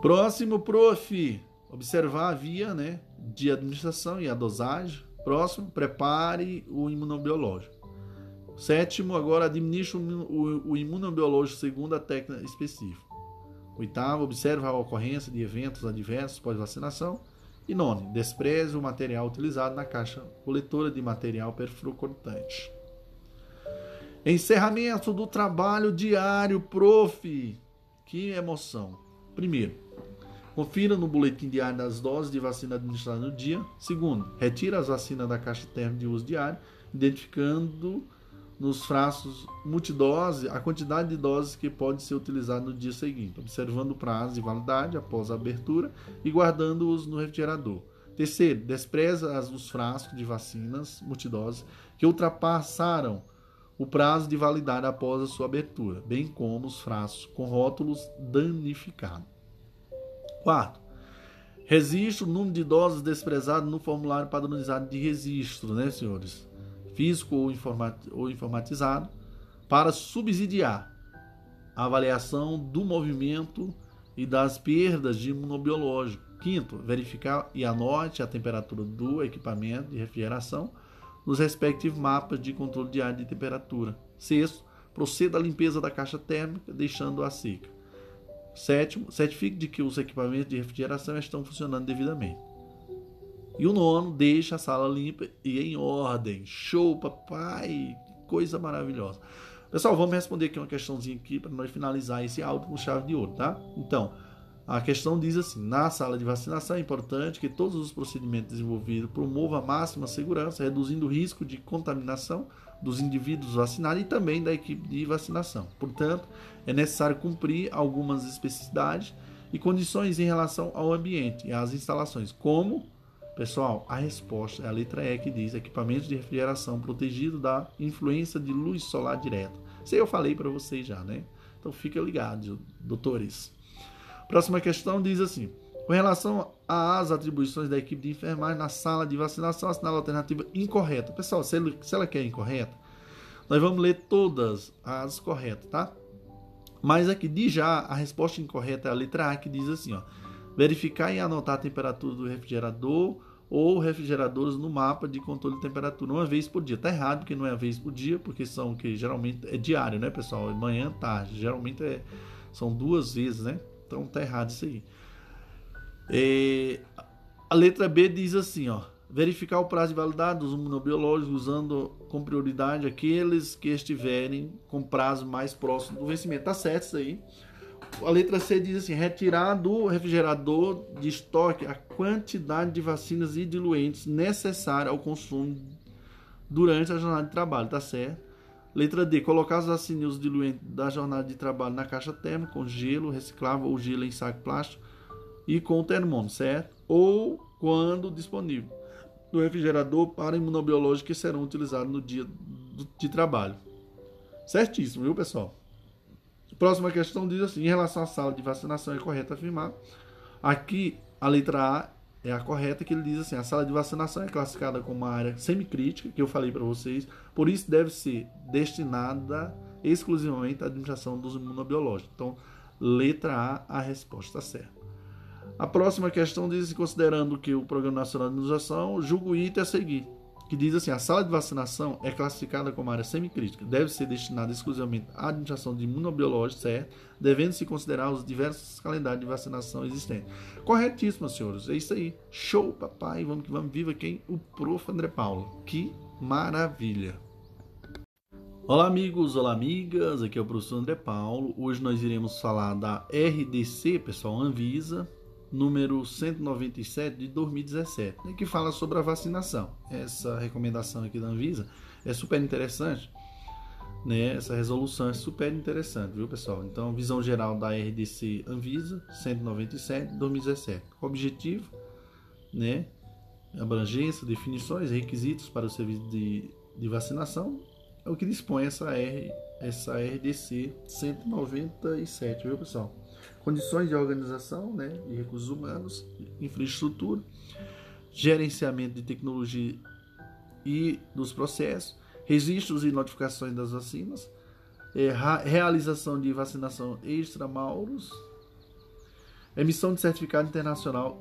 Próximo, prof. Observar a via né, de administração e a dosagem. Próximo, prepare o imunobiológico. Sétimo, agora administre o, imunobiológico segundo a técnica específica. Oitavo, observe a ocorrência de eventos adversos pós-vacinação. E nono, despreze o material utilizado na caixa coletora de material perfluocortante. Encerramento do trabalho diário, prof. Que emoção. Primeiro, Confira no boletim diário das doses de vacina administradas no dia. Segundo, retira as vacinas da caixa térmica de uso diário, identificando nos frascos multidose a quantidade de doses que pode ser utilizada no dia seguinte, observando o prazo de validade após a abertura e guardando-os no refrigerador. Terceiro, despreza os frascos de vacinas multidose que ultrapassaram o prazo de validade após a sua abertura, bem como os frascos com rótulos danificados. Quarto, registro o número de doses desprezado no formulário padronizado de registro, né, senhores? Físico ou, ou informatizado, para subsidiar a avaliação do movimento e das perdas de imunobiológico. Quinto, verificar e anote a temperatura do equipamento de refrigeração nos respectivos mapas de controle diário de temperatura. Sexto, proceda à limpeza da caixa térmica, deixando-a seca. Sétimo, certifique de que os equipamentos de refrigeração estão funcionando devidamente. E o nono, deixe a sala limpa e em ordem. Show, papai! Coisa maravilhosa. Pessoal, vamos responder aqui uma questãozinha aqui para nós finalizar esse áudio com chave de ouro, tá? Então, a questão diz assim: na sala de vacinação é importante que todos os procedimentos desenvolvidos promovam a máxima segurança, reduzindo o risco de contaminação dos indivíduos vacinados e também da equipe de vacinação. Portanto, é necessário cumprir algumas especificidades e condições em relação ao ambiente e às instalações, como, pessoal, a resposta é a letra E que diz equipamentos de refrigeração protegido da influência de luz solar direta. Isso aí eu falei para vocês já, né? Então fica ligado, doutores. Próxima questão diz assim: com relação às atribuições da equipe de enfermagem na sala de vacinação, assinala a alternativa incorreta. Pessoal, se, ele, se ela quer incorreta, nós vamos ler todas as corretas, tá? Mas aqui de já a resposta incorreta é a letra A que diz assim, ó: verificar e anotar a temperatura do refrigerador ou refrigeradores no mapa de controle de temperatura uma vez por dia. Tá errado porque não é uma vez por dia, porque são que geralmente é diário, né, pessoal? Manhã, tarde, geralmente é, são duas vezes, né? Então tá errado isso aí. É, a letra B diz assim, ó: verificar o prazo de validade dos imunobiológicos usando com prioridade aqueles que estiverem com prazo mais próximo do vencimento. Tá certo isso aí. A letra C diz assim: retirar do refrigerador de estoque a quantidade de vacinas e diluentes necessária ao consumo durante a jornada de trabalho, tá certo? Letra D, colocar os diluentes da jornada de trabalho na caixa térmica com gelo reciclável ou gelo em saco plástico e com termômetro, certo? Ou quando disponível do refrigerador para imunobiológicos que serão utilizados no dia de trabalho. Certíssimo, viu, pessoal? Próxima questão diz assim: em relação à sala de vacinação, é correto afirmar. Aqui, a letra A é a correta, que ele diz assim: a sala de vacinação é classificada como uma área semicrítica, que eu falei para vocês, por isso deve ser destinada exclusivamente à administração dos imunobiológicos. Então, letra A, a resposta certa. A próxima questão diz considerando que o Programa Nacional de Imunização julga o item a seguir, que diz assim: a sala de vacinação é classificada como área semicrítica, deve ser destinada exclusivamente à administração de imunobiológicos, certo? Devendo se considerar os diversos calendários de vacinação existentes. Corretíssimo, senhores. É isso aí. Show, papai. Vamos que vamos. Viva quem? O Prof. André Paulo. Que maravilha. Olá, amigos, olá, amigas. Aqui é o professor André Paulo. Hoje nós iremos falar da RDC, pessoal, Anvisa, número 197 de 2017, né, que fala sobre a vacinação. Essa recomendação aqui da Anvisa é super interessante, né? Essa resolução é super interessante, viu, pessoal? Então, visão geral da RDC Anvisa 197 de 2017. Objetivo, né? Abrangência, definições, requisitos para o serviço de, de vacinação é o que dispõe essa R, essa RDC 197, viu, pessoal? condições de organização né, de recursos humanos, infraestrutura, gerenciamento de tecnologia e dos processos, registros e notificações das vacinas, é, realização de vacinação extramauros, emissão de certificado internacional,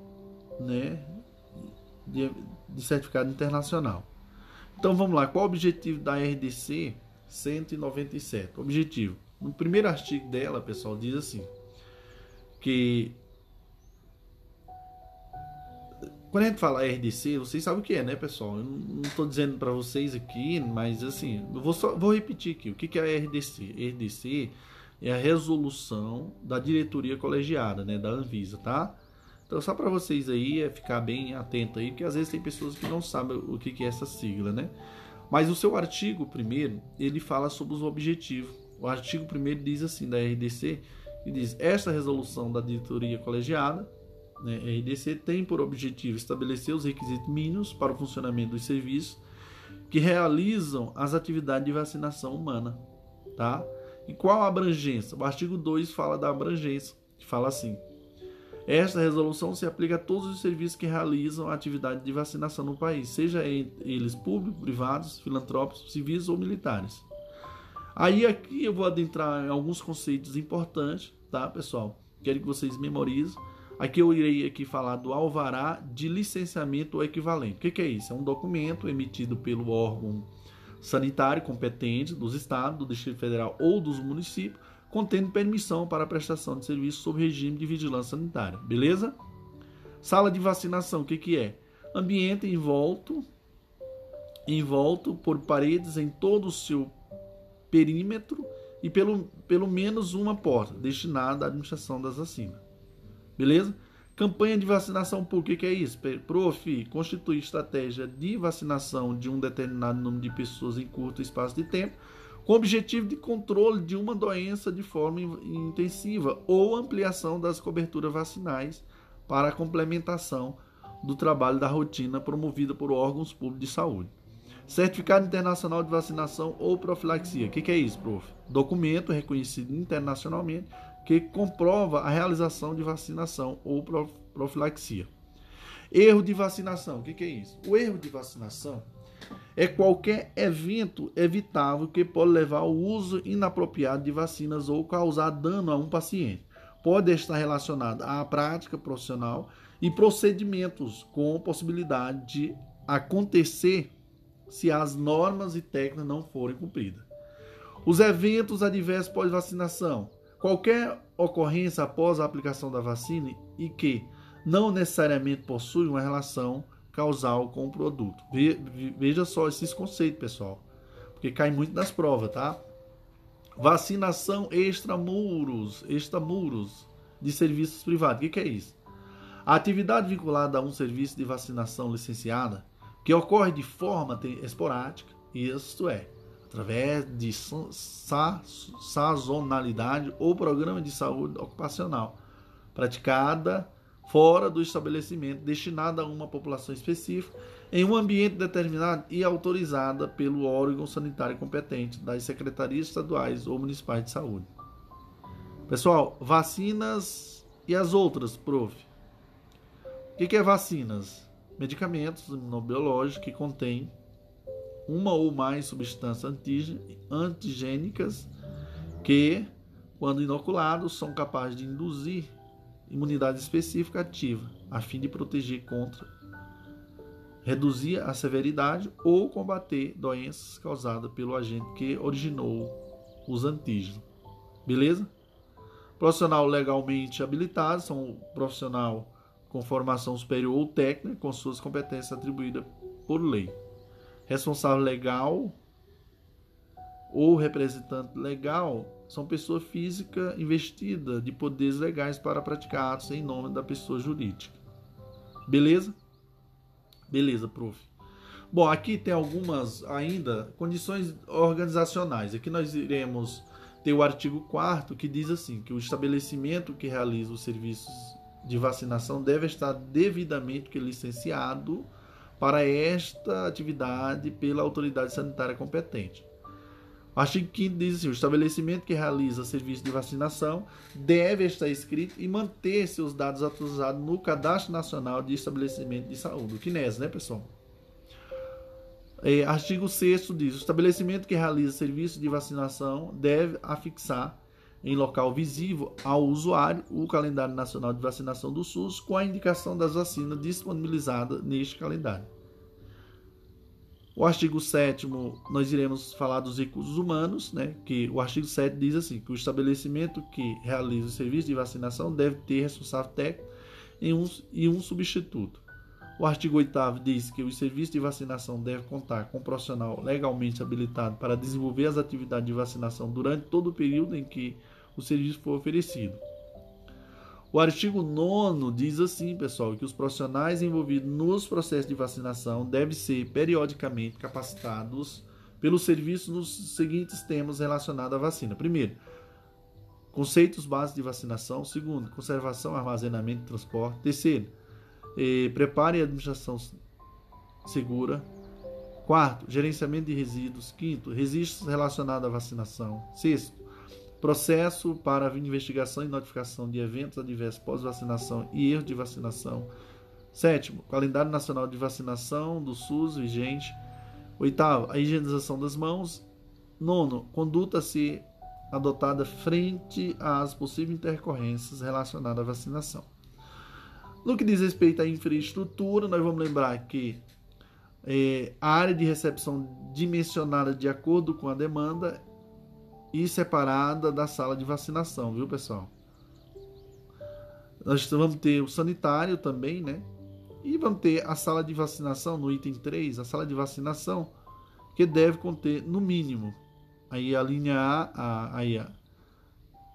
né, de, de certificado internacional. Então vamos lá, qual o objetivo da RDC 197? objetivo, no primeiro artigo dela, pessoal, diz assim: que quando a gente fala RDC, vocês sabem o que é, né, pessoal? Eu não estou dizendo para vocês aqui, mas assim, eu vou, só, vou repetir aqui. O que, que é a RDC? RDC é a resolução da diretoria colegiada, né, da Anvisa, tá? Então, só para vocês aí é ficar bem atento aí, porque às vezes tem pessoas que não sabem o que, é essa sigla, né? Mas o seu artigo primeiro, ele fala sobre os objetivos. O artigo primeiro diz assim da RDC que diz: esta resolução da diretoria colegiada, né, RDC, tem por objetivo estabelecer os requisitos mínimos para o funcionamento dos serviços que realizam as atividades de vacinação humana, tá? E qual a abrangência? O artigo 2 fala da abrangência, que fala assim: esta resolução se aplica a todos os serviços que realizam a atividade de vacinação no país, seja eles públicos, privados, filantrópicos, civis ou militares. Aí aqui eu vou adentrar em alguns conceitos importantes, tá, pessoal? Quero que vocês memorizem. Aqui eu irei aqui falar do alvará de licenciamento equivalente. O que, que é isso? É um documento emitido pelo órgão sanitário competente dos estados, do Distrito Federal ou dos municípios, contendo permissão para a prestação de serviço sob regime de vigilância sanitária. Beleza? Sala de vacinação, o que, que é? Ambiente envolto, envolto por paredes em todo o seu perímetro e pelo, pelo menos uma porta destinada à administração das vacinas. Beleza? Campanha de vacinação, por que, que é isso? Prof, constitui estratégia de vacinação de um determinado número de pessoas em curto espaço de tempo, com objetivo de controle de uma doença de forma intensiva ou ampliação das coberturas vacinais para a complementação do trabalho da rotina promovida por órgãos públicos de saúde. Certificado Internacional de Vacinação ou Profilaxia. O que, que é isso, prof? Documento reconhecido internacionalmente que comprova a realização de vacinação ou profilaxia. Erro de vacinação. O que, que é isso? O erro de vacinação é qualquer evento evitável que pode levar ao uso inapropriado de vacinas ou causar dano a um paciente. Pode estar relacionado à prática profissional e procedimentos com possibilidade de acontecer se as normas e técnicas não forem cumpridas. Os eventos adversos pós-vacinação. Qualquer ocorrência após a aplicação da vacina e que não necessariamente possui uma relação causal com o produto. Veja só esses conceitos, pessoal, porque cai muito nas provas, tá? Vacinação extramuros, extramuros de serviços privados. O que, que é isso? A atividade vinculada a um serviço de vacinação licenciada que ocorre de forma esporádica, isto é, através de sazonalidade ou programa de saúde ocupacional, praticada fora do estabelecimento, destinada a uma população específica, em um ambiente determinado e autorizada pelo órgão sanitário competente das secretarias estaduais ou municipais de saúde. Pessoal, vacinas e as outras, prof. O que é vacinas? medicamentos imunobiológicos que contêm uma ou mais substâncias antigênicas que, quando inoculados, são capazes de induzir imunidade específica ativa, a fim de proteger contra, reduzir a severidade ou combater doenças causadas pelo agente que originou os antígenos. Beleza? Profissional legalmente habilitado, são profissional com formação superior ou técnica, com suas competências atribuídas por lei. Responsável legal ou representante legal são pessoa física investida de poderes legais para praticar atos em nome da pessoa jurídica. Beleza? Beleza, prof. Bom, aqui tem algumas ainda condições organizacionais. Aqui nós iremos ter o artigo 4 que diz assim: que o estabelecimento que realiza os serviços de vacinação deve estar devidamente licenciado para esta atividade pela autoridade sanitária competente. Artigo 5 diz assim: o estabelecimento que realiza serviço de vacinação deve estar inscrito e manter seus dados atualizados no Cadastro Nacional de Estabelecimento de Saúde, o CNES, né, pessoal? É, artigo 6 diz: o estabelecimento que realiza serviço de vacinação deve afixar em local visível ao usuário o calendário nacional de vacinação do SUS com a indicação das vacinas disponibilizadas neste calendário. O artigo 7 nós iremos falar dos recursos humanos, né? Que o artigo 7 diz assim: que o estabelecimento que realiza o serviço de vacinação deve ter responsável técnico e um, e um substituto. O artigo 8 diz que o serviço de vacinação deve contar com um profissional legalmente habilitado para desenvolver as atividades de vacinação durante todo o período em que o serviço for oferecido. O artigo 9 diz assim, pessoal, que os profissionais envolvidos nos processos de vacinação devem ser periodicamente capacitados pelo serviço nos seguintes temas relacionados à vacina. Primeiro, conceitos básicos de vacinação. Segundo, conservação, armazenamento e transporte. Terceiro, eh, prepare a administração segura. Quarto, gerenciamento de resíduos. Quinto, registros relacionados à vacinação. Sexto, processo para investigação e notificação de eventos adversos pós-vacinação e erro de vacinação. Sétimo, calendário nacional de vacinação do SUS vigente. Oitavo, a higienização das mãos. Nono, conduta a ser adotada frente às possíveis intercorrências relacionadas à vacinação. No que diz respeito à infraestrutura, nós vamos lembrar que é, a área de recepção dimensionada de acordo com a demanda e separada da sala de vacinação, viu, pessoal? Nós vamos ter o sanitário também, né? E vamos ter a sala de vacinação no item 3, a sala de vacinação, que deve conter, no mínimo, Aí a linha A, a, aí a,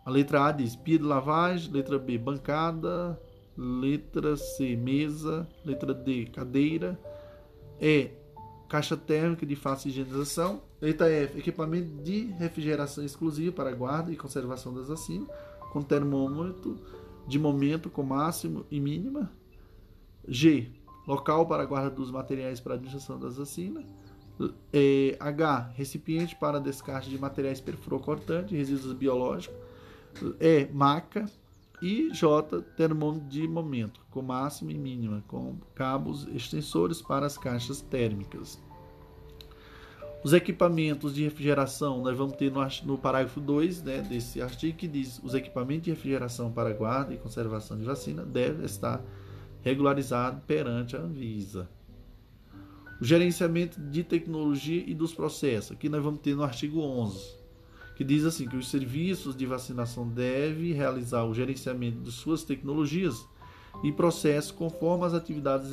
a letra A diz pia de lavagem, letra B, bancada, letra C, mesa, letra D, cadeira, E, caixa térmica de fácil higienização, F, equipamento de refrigeração exclusivo para guarda e conservação das vacinas, com termômetro de momento com máximo e mínima, G, local para guarda dos materiais para administração das vacinas, é, H, recipiente para descarte de materiais perfurocortantes e resíduos biológicos, E, maca, e J, termômetro de momento, com máxima e mínima, com cabos extensores para as caixas térmicas. Os equipamentos de refrigeração, nós vamos ter no, no parágrafo 2 né, desse artigo que diz os equipamentos de refrigeração para guarda e conservação de vacina devem estar regularizado perante a Anvisa. O gerenciamento de tecnologia e dos processos, aqui nós vamos ter no artigo 11, que diz assim que os serviços de vacinação devem realizar o gerenciamento de suas tecnologias e processos conforme as atividades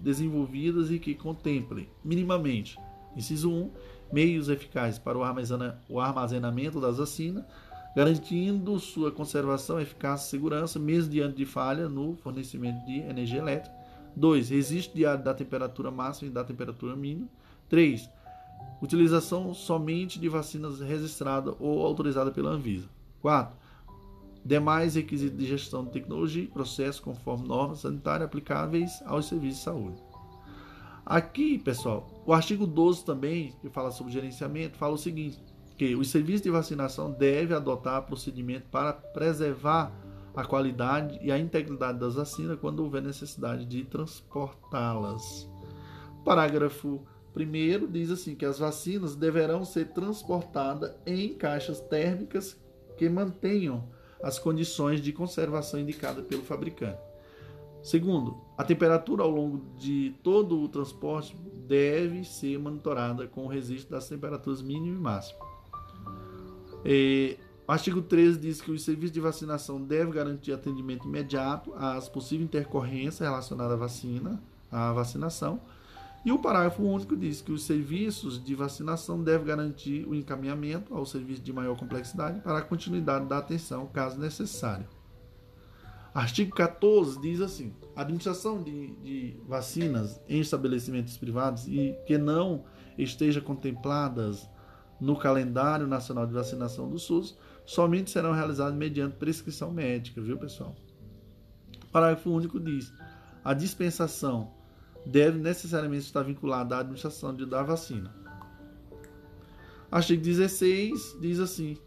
desenvolvidas e que contemplem minimamente, inciso 1, meios eficazes para o armazenamento das vacinas, garantindo sua conservação, eficácia e segurança, mesmo diante de falha no fornecimento de energia elétrica. 2. Registro diário da temperatura máxima e da temperatura mínima. 3. Utilização somente de vacinas registradas ou autorizadas pela Anvisa. 4. Demais requisitos de gestão de tecnologia e processo conforme normas sanitárias aplicáveis aos serviços de saúde. Aqui, pessoal, o artigo 12 também, que fala sobre gerenciamento, fala o seguinte: que os serviços de vacinação devem adotar procedimento para preservar a qualidade e a integridade das vacinas quando houver necessidade de transportá-las. Parágrafo 1 diz assim que as vacinas deverão ser transportadas em caixas térmicas que mantenham as condições de conservação indicadas pelo fabricante. Segundo, a temperatura ao longo de todo o transporte deve ser monitorada com o registro das temperaturas mínimas e máximas. É, o artigo 13 diz que o serviço de vacinação deve garantir atendimento imediato às possíveis intercorrências relacionadas à vacina, à vacinação. E o parágrafo único diz que os serviços de vacinação devem garantir o encaminhamento ao serviço de maior complexidade para a continuidade da atenção, caso necessário. Artigo 14 diz assim: a administração de, de vacinas em estabelecimentos privados e que não estejam contempladas no calendário nacional de vacinação do SUS somente serão realizados mediante prescrição médica, viu, pessoal? Parágrafo único diz: a dispensação deve necessariamente estar vinculada à administração de, da vacina. Artigo 16 diz assim: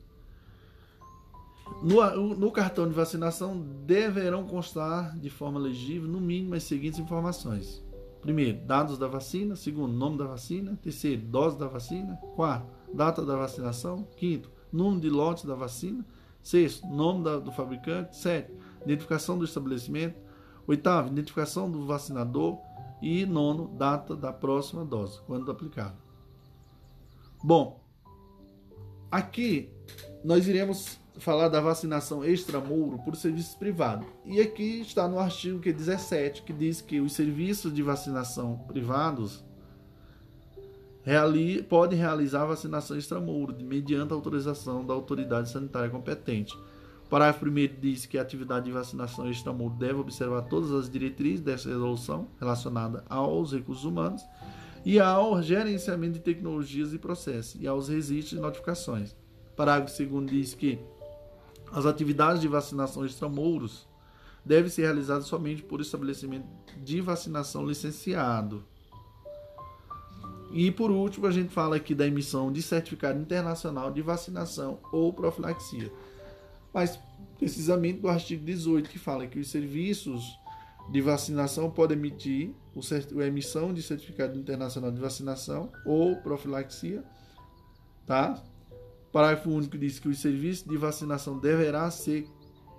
no, no, cartão de vacinação deverão constar de forma legível, no mínimo, as seguintes informações: primeiro, dados da vacina; segundo, nome da vacina; terceiro, dose da vacina; quarto, data da vacinação; quinto, número de lotes da vacina; sexto, nome da, do fabricante; sétimo, identificação do estabelecimento; oitavo, identificação do vacinador; e nono, data da próxima dose, quando aplicado. Bom, aqui nós iremos falar da vacinação extramuro por serviços privados. E aqui está no artigo que é 17, que diz que os serviços de vacinação privados reali podem realizar vacinação extramuro, mediante autorização da autoridade sanitária competente. Parágrafo 1 diz que a atividade de vacinação extramuro deve observar todas as diretrizes dessa resolução relacionada aos recursos humanos e ao gerenciamento de tecnologias e processos e aos registros e notificações. Parágrafo 2 diz que as atividades de vacinação extramuros devem ser realizadas somente por estabelecimento de vacinação licenciado. E por último, a gente fala aqui da emissão de certificado internacional de vacinação ou profilaxia. Mas precisamente do artigo 18 que fala que os serviços de vacinação podem emitir a emissão de certificado internacional de vacinação ou profilaxia, tá? Parágrafo único diz que o serviço de vacinação deverá ser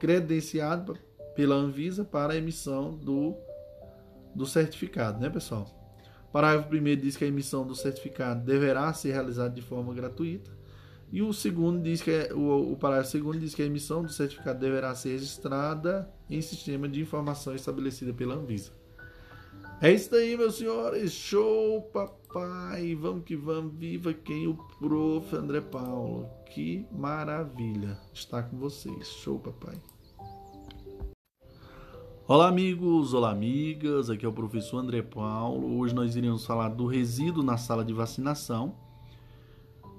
credenciado pela Anvisa para a emissão do, do certificado, né, pessoal? Parágrafo 1 diz que a emissão do certificado deverá ser realizada de forma gratuita. E o segundo diz que é, o, o parágrafo segundo diz que a emissão do certificado deverá ser registrada em sistema de informação estabelecido pela Anvisa. É isso aí, meus senhores. Show, papai. Vamos que vamos. Viva quem? O prof. André Paulo. Que maravilha estar com vocês. Show, papai. Olá, amigos. Olá, amigas. Aqui é o professor André Paulo. Hoje nós iremos falar do resíduo na sala de vacinação.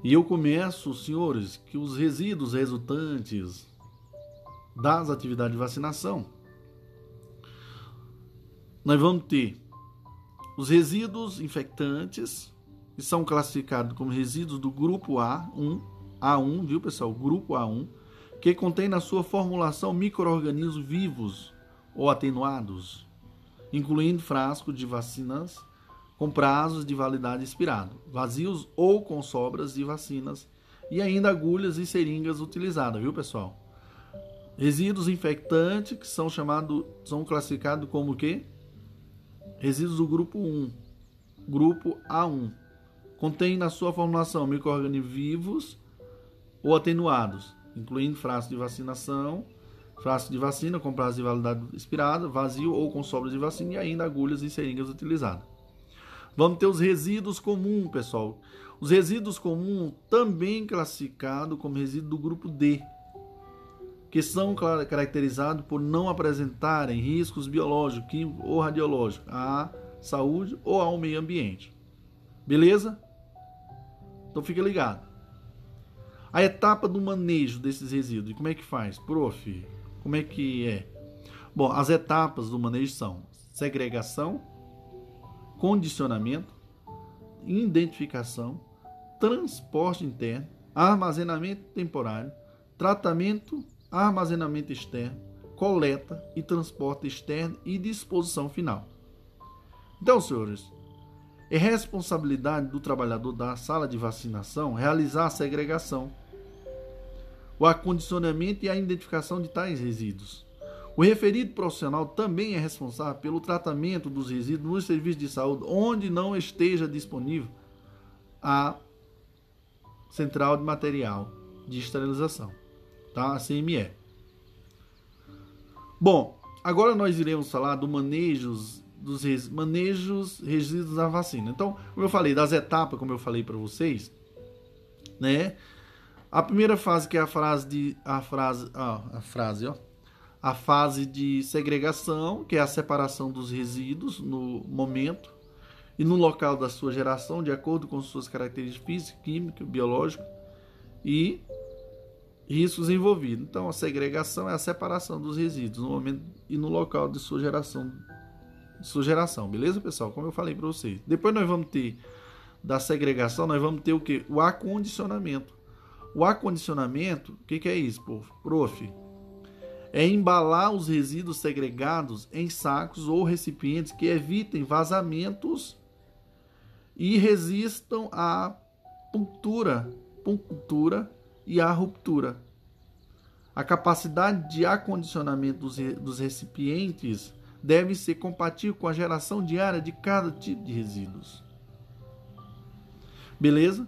E eu começo, senhores, que os resíduos resultantes das atividades de vacinação, nós vamos ter os resíduos infectantes, que são classificados como resíduos do grupo A1, A1, viu pessoal? Grupo A1, que contém na sua formulação micro-organismos vivos ou atenuados, incluindo frascos de vacinas com prazos de validade expirado, vazios ou com sobras de vacinas, e ainda agulhas e seringas utilizadas, viu pessoal? Resíduos infectantes que são chamados, são classificados como o quê? Resíduos do grupo 1, grupo A1. Contém na sua formulação micro-organismos vivos ou atenuados, incluindo frasco de vacinação, frasco de vacina com prazo de validade expirada, vazio ou com sobras de vacina e ainda agulhas e seringas utilizadas. Vamos ter os resíduos comuns, pessoal. Os resíduos comuns também classificados como resíduos do grupo D, que são caracterizados por não apresentarem riscos biológicos, químicos ou radiológicos à saúde ou ao meio ambiente. Beleza? Então fica ligado. A etapa do manejo desses resíduos, como é que faz? Prof, como é que é? Bom, as etapas do manejo são segregação, condicionamento, identificação, transporte interno, armazenamento temporário, tratamento armazenamento externo, coleta e transporte externo e disposição final. Então, senhores, é responsabilidade do trabalhador da sala de vacinação realizar a segregação, o acondicionamento e a identificação de tais resíduos. O referido profissional também é responsável pelo tratamento dos resíduos nos serviços de saúde onde não esteja disponível a central de material de esterilização tá? A CME. Bom, agora nós iremos falar do manejos dos res, manejos resíduos da vacina. Então, como eu falei, das etapas, como eu falei para vocês, né? A primeira fase que é a frase de a frase, ó, a frase, ó, a fase de segregação, que é a separação dos resíduos no momento e no local da sua geração, de acordo com suas características físicas, químicas, biológicas e riscos envolvidos. Então, a segregação é a separação dos resíduos no momento e no local de sua geração, de sua geração, beleza, pessoal? Como eu falei para vocês. Depois nós vamos ter da segregação, nós vamos ter o que? O acondicionamento. O acondicionamento, o que, que é isso, prof? É embalar os resíduos segregados em sacos ou recipientes que evitem vazamentos e resistam à punctura, punctura e a ruptura. A capacidade de acondicionamento dos, dos recipientes deve ser compatível com a geração diária de cada tipo de resíduos. Beleza?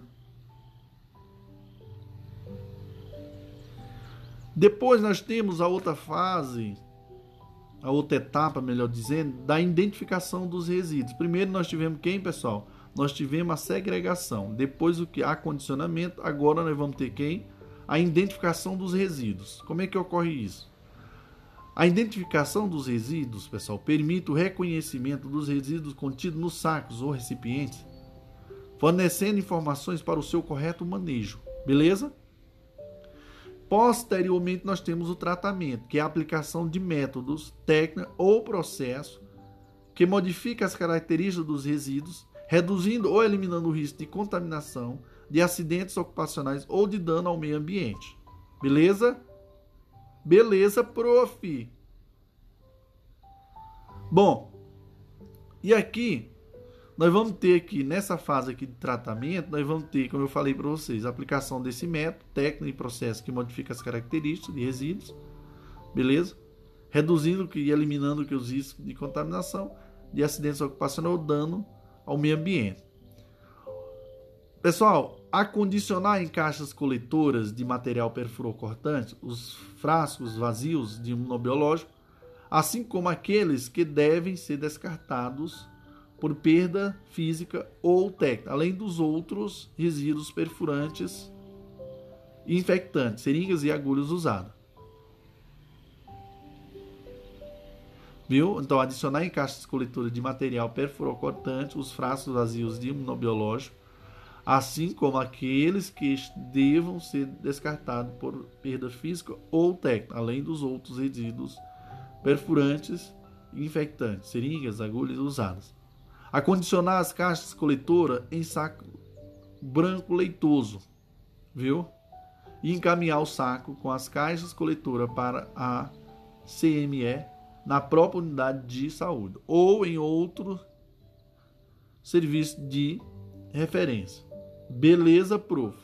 Depois nós temos a outra fase, a outra etapa, melhor dizendo, da identificação dos resíduos. Primeiro nós tivemos quem, pessoal? Nós tivemos a segregação, depois o que acondicionamento, agora nós vamos ter quem? A identificação dos resíduos. Como é que ocorre isso? A identificação dos resíduos, pessoal, permite o reconhecimento dos resíduos contidos nos sacos ou recipientes, fornecendo informações para o seu correto manejo. Beleza? Posteriormente, nós temos o tratamento, que é a aplicação de métodos, técnica ou processo que modifica as características dos resíduos reduzindo ou eliminando o risco de contaminação, de acidentes ocupacionais ou de dano ao meio ambiente. Beleza? Beleza, prof. Bom, e aqui nós vamos ter aqui nessa fase aqui de tratamento, nós vamos ter, como eu falei para vocês, a aplicação desse método, técnico e processo que modifica as características de resíduos, beleza? Reduzindo e eliminando que os riscos de contaminação, de acidentes ocupacionais ou dano ao meio ambiente. Pessoal, acondicionar em caixas coletoras de material perfluorocortante os frascos vazios de imunobiológico, assim como aqueles que devem ser descartados por perda física ou técnica, além dos outros resíduos perfurantes e infectantes, seringas e agulhas usadas. Viu? Então, adicionar em caixas coletoras de material perfurocortante os frascos vazios de imunobiológico, assim como aqueles que devam ser descartados por perda física ou técnica, além dos outros resíduos perfurantes infectantes, seringas, agulhas usadas. Acondicionar as caixas coletoras em saco branco leitoso, viu? E encaminhar o saco com as caixas coletoras para a CME na própria unidade de saúde ou em outro serviço de referência. Beleza, prof.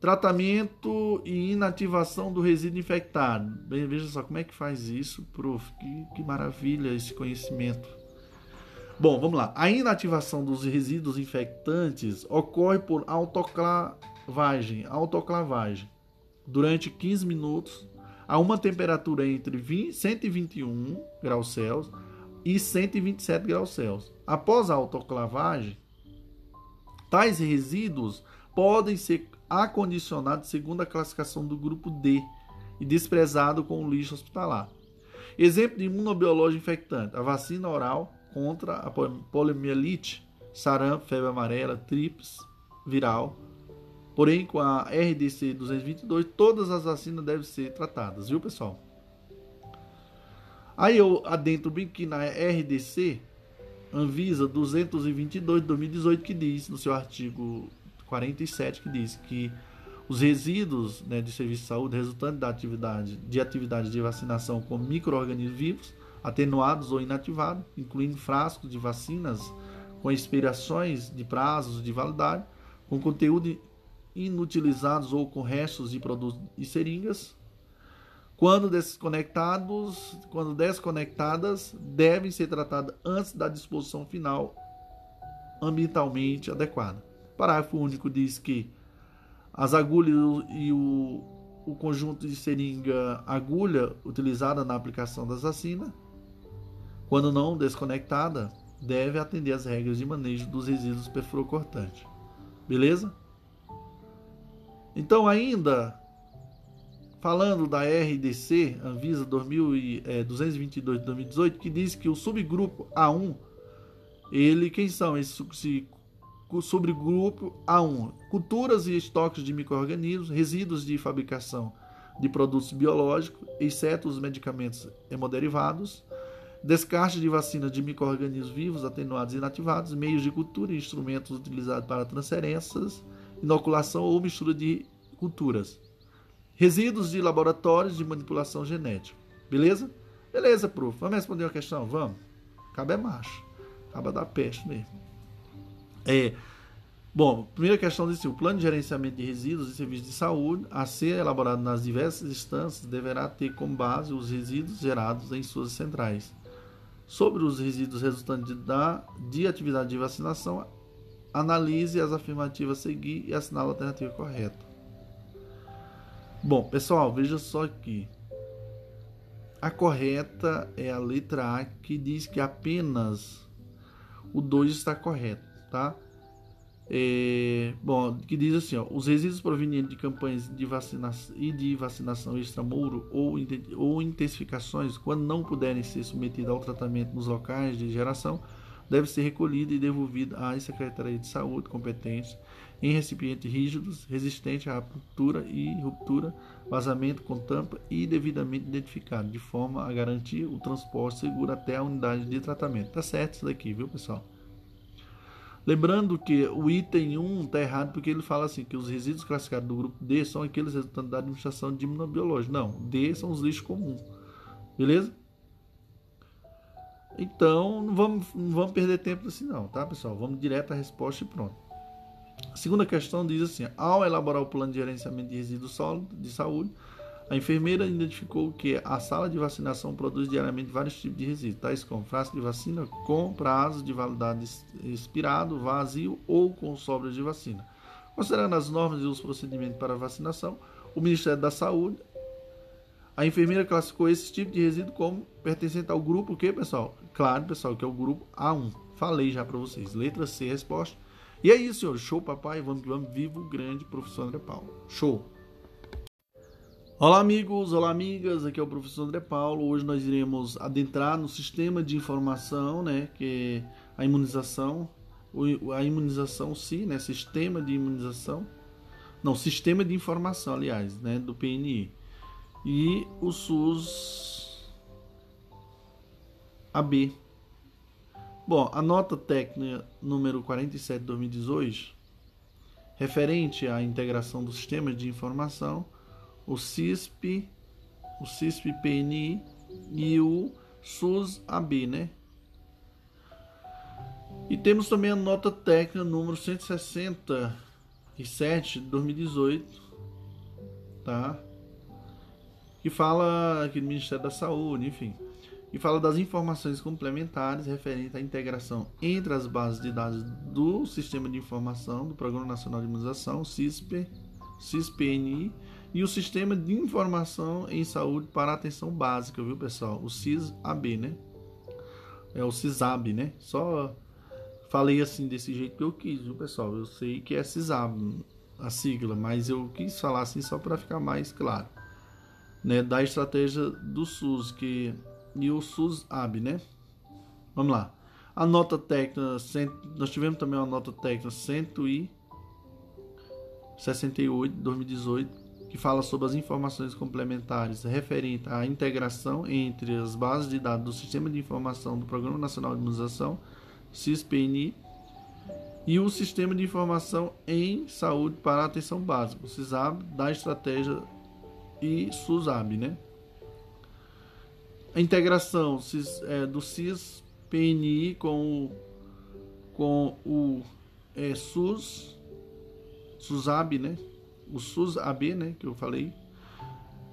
Tratamento e inativação do resíduo infectado. Bem, veja só como é que faz isso, prof. Que, que maravilha esse conhecimento. Bom, vamos lá. A inativação dos resíduos infectantes ocorre por autoclavagem, autoclavagem durante 15 minutos a uma temperatura entre 20, 121 graus Celsius e 127 graus Celsius. Após a autoclavagem, tais resíduos podem ser acondicionados segundo a classificação do grupo D e desprezado com o lixo hospitalar. Exemplo de imunobiológico infectante: a vacina oral contra a poliomielite, sarampo, febre amarela, trips viral, Porém, com a RDC 222, todas as vacinas devem ser tratadas, viu, pessoal? Aí eu adentro bem que na RDC, Anvisa 222 de 2018, que diz, no seu artigo 47, que diz que os resíduos né, de serviço de saúde resultantes da atividade, de atividade de vacinação com micro-organismos vivos, atenuados ou inativados, incluindo frascos de vacinas com expirações de prazos de validade, com conteúdo inutilizados ou com restos de produtos e seringas. Quando desconectados, quando desconectadas, devem ser tratadas antes da disposição final ambientalmente adequada. Parágrafo único diz que as agulhas e o, o conjunto de seringa agulha utilizada na aplicação das vacinas, quando não desconectada, deve atender às regras de manejo dos resíduos perfurocortantes. Beleza? Então, ainda falando da RDC, Anvisa 222 de 2018, que diz que o subgrupo A1, ele, quem são esses subgrupo A1? Culturas e estoques de micro-organismos, resíduos de fabricação de produtos biológicos, exceto os medicamentos hemoderivados, descarte de vacinas de micro-organismos vivos, atenuados e inativados, meios de cultura e instrumentos utilizados para transferências, inoculação ou mistura de culturas. Resíduos de laboratórios de manipulação genética. Beleza? Beleza, prof. Vamos responder uma questão? Vamos. Cabe é macho. Acaba da peste mesmo. É, bom, primeira questão diz assim, o plano de gerenciamento de resíduos e serviços de saúde, a ser elaborado nas diversas instâncias, deverá ter como base os resíduos gerados em suas centrais. Sobre os resíduos resultantes da, de atividade de vacinação, analise as afirmativas a seguir e assinale a alternativa correta. Bom, pessoal, veja só aqui. A correta é a letra A, que diz que apenas o 2 está correto, tá? É, bom, que diz assim, ó, os resíduos provenientes de campanhas de vacinação e de vacinação extramuro ou, ou intensificações, quando não puderem ser submetidos ao tratamento nos locais de geração, deve ser recolhido e devolvido à Secretaria de Saúde competente em recipientes rígidos, resistentes à ruptura e ruptura, vazamento com tampa e devidamente identificado, de forma a garantir o transporte seguro até a unidade de tratamento. Tá certo isso daqui, viu, pessoal? Lembrando que o item 1 está errado porque ele fala assim que os resíduos classificados do grupo D são aqueles resultantes da administração de imunobiológica. Não, D são os lixos comuns. Beleza? Então, não vamos, não vamos perder tempo assim não, tá, pessoal? Vamos direto à resposta e pronto. A segunda questão diz assim: ao elaborar o plano de gerenciamento de resíduos sólidos de saúde, a enfermeira identificou que a sala de vacinação produz diariamente vários tipos de resíduos, tais como frasco de vacina com prazo de validade expirado, vazio ou com sobras de vacina. Considerando as normas e os procedimentos para vacinação, o Ministério da Saúde A enfermeira classificou esse tipo de resíduo como pertencente ao grupo o que, pessoal? Claro, pessoal, que é o grupo A1. Falei já para vocês. Letra C, resposta. E é isso, senhor. Show, papai. Vamos que vamos. Viva o grande professor André Paulo. Show. Olá, amigos. Olá, amigas. Aqui é o professor André Paulo. Hoje nós iremos adentrar no sistema de informação, né? Que é a imunização. A imunização, sim, né? Sistema de imunização. Não, sistema de informação, aliás, né? Do PNI. E o SUS AB. Bom, a nota técnica número 47 de 2018, referente à integração dos sistemas de informação, o CISP, o CISP-PNI e o SUS-AB, né? E temos também a nota técnica número 167 de 2018, tá? Que fala aqui do Ministério da Saúde, enfim e fala das informações complementares referentes à integração entre as bases de dados do Sistema de Informação do Programa Nacional de Imunização, CISP, CISPNI, e o Sistema de Informação em Saúde para Atenção Básica, viu pessoal? O CISAB, né? É o CISAB, né? Só falei assim desse jeito que eu quis, viu pessoal? Eu sei que é CISAB a sigla, mas eu quis falar assim só para ficar mais claro. Né, da estratégia do SUS, que e o SUS-AB, né? Vamos lá. A nota técnica, nós tivemos também uma nota técnica 168 de 2018, que fala sobre as informações complementares referentes à integração entre as bases de dados do Sistema de Informação do Programa Nacional de Imunização, CISPNI, e o Sistema de Informação em Saúde para Atenção Básica, o CISAB, da estratégia e SUSAB, né? a integração é, do CIS PNI com, com o é, SUS, SUSAB, né? O SUS-AB, né? Que eu falei.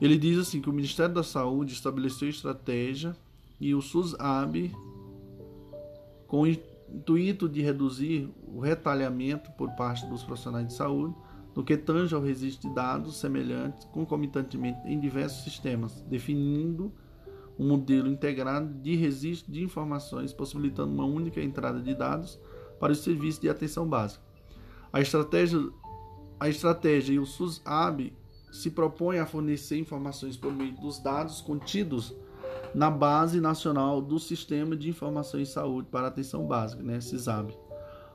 Ele diz assim que o Ministério da Saúde estabeleceu estratégia e o SUS-AB com o intuito de reduzir o retalhamento por parte dos profissionais de saúde no que tange ao registro de dados semelhantes concomitantemente em diversos sistemas, definindo um modelo integrado de registro de informações, possibilitando uma única entrada de dados para os serviços de atenção básica. A estratégia, a estratégia e o SUSAB se propõem a fornecer informações por meio dos dados contidos na Base Nacional do Sistema de Informação em Saúde para Atenção Básica, né, SISAB,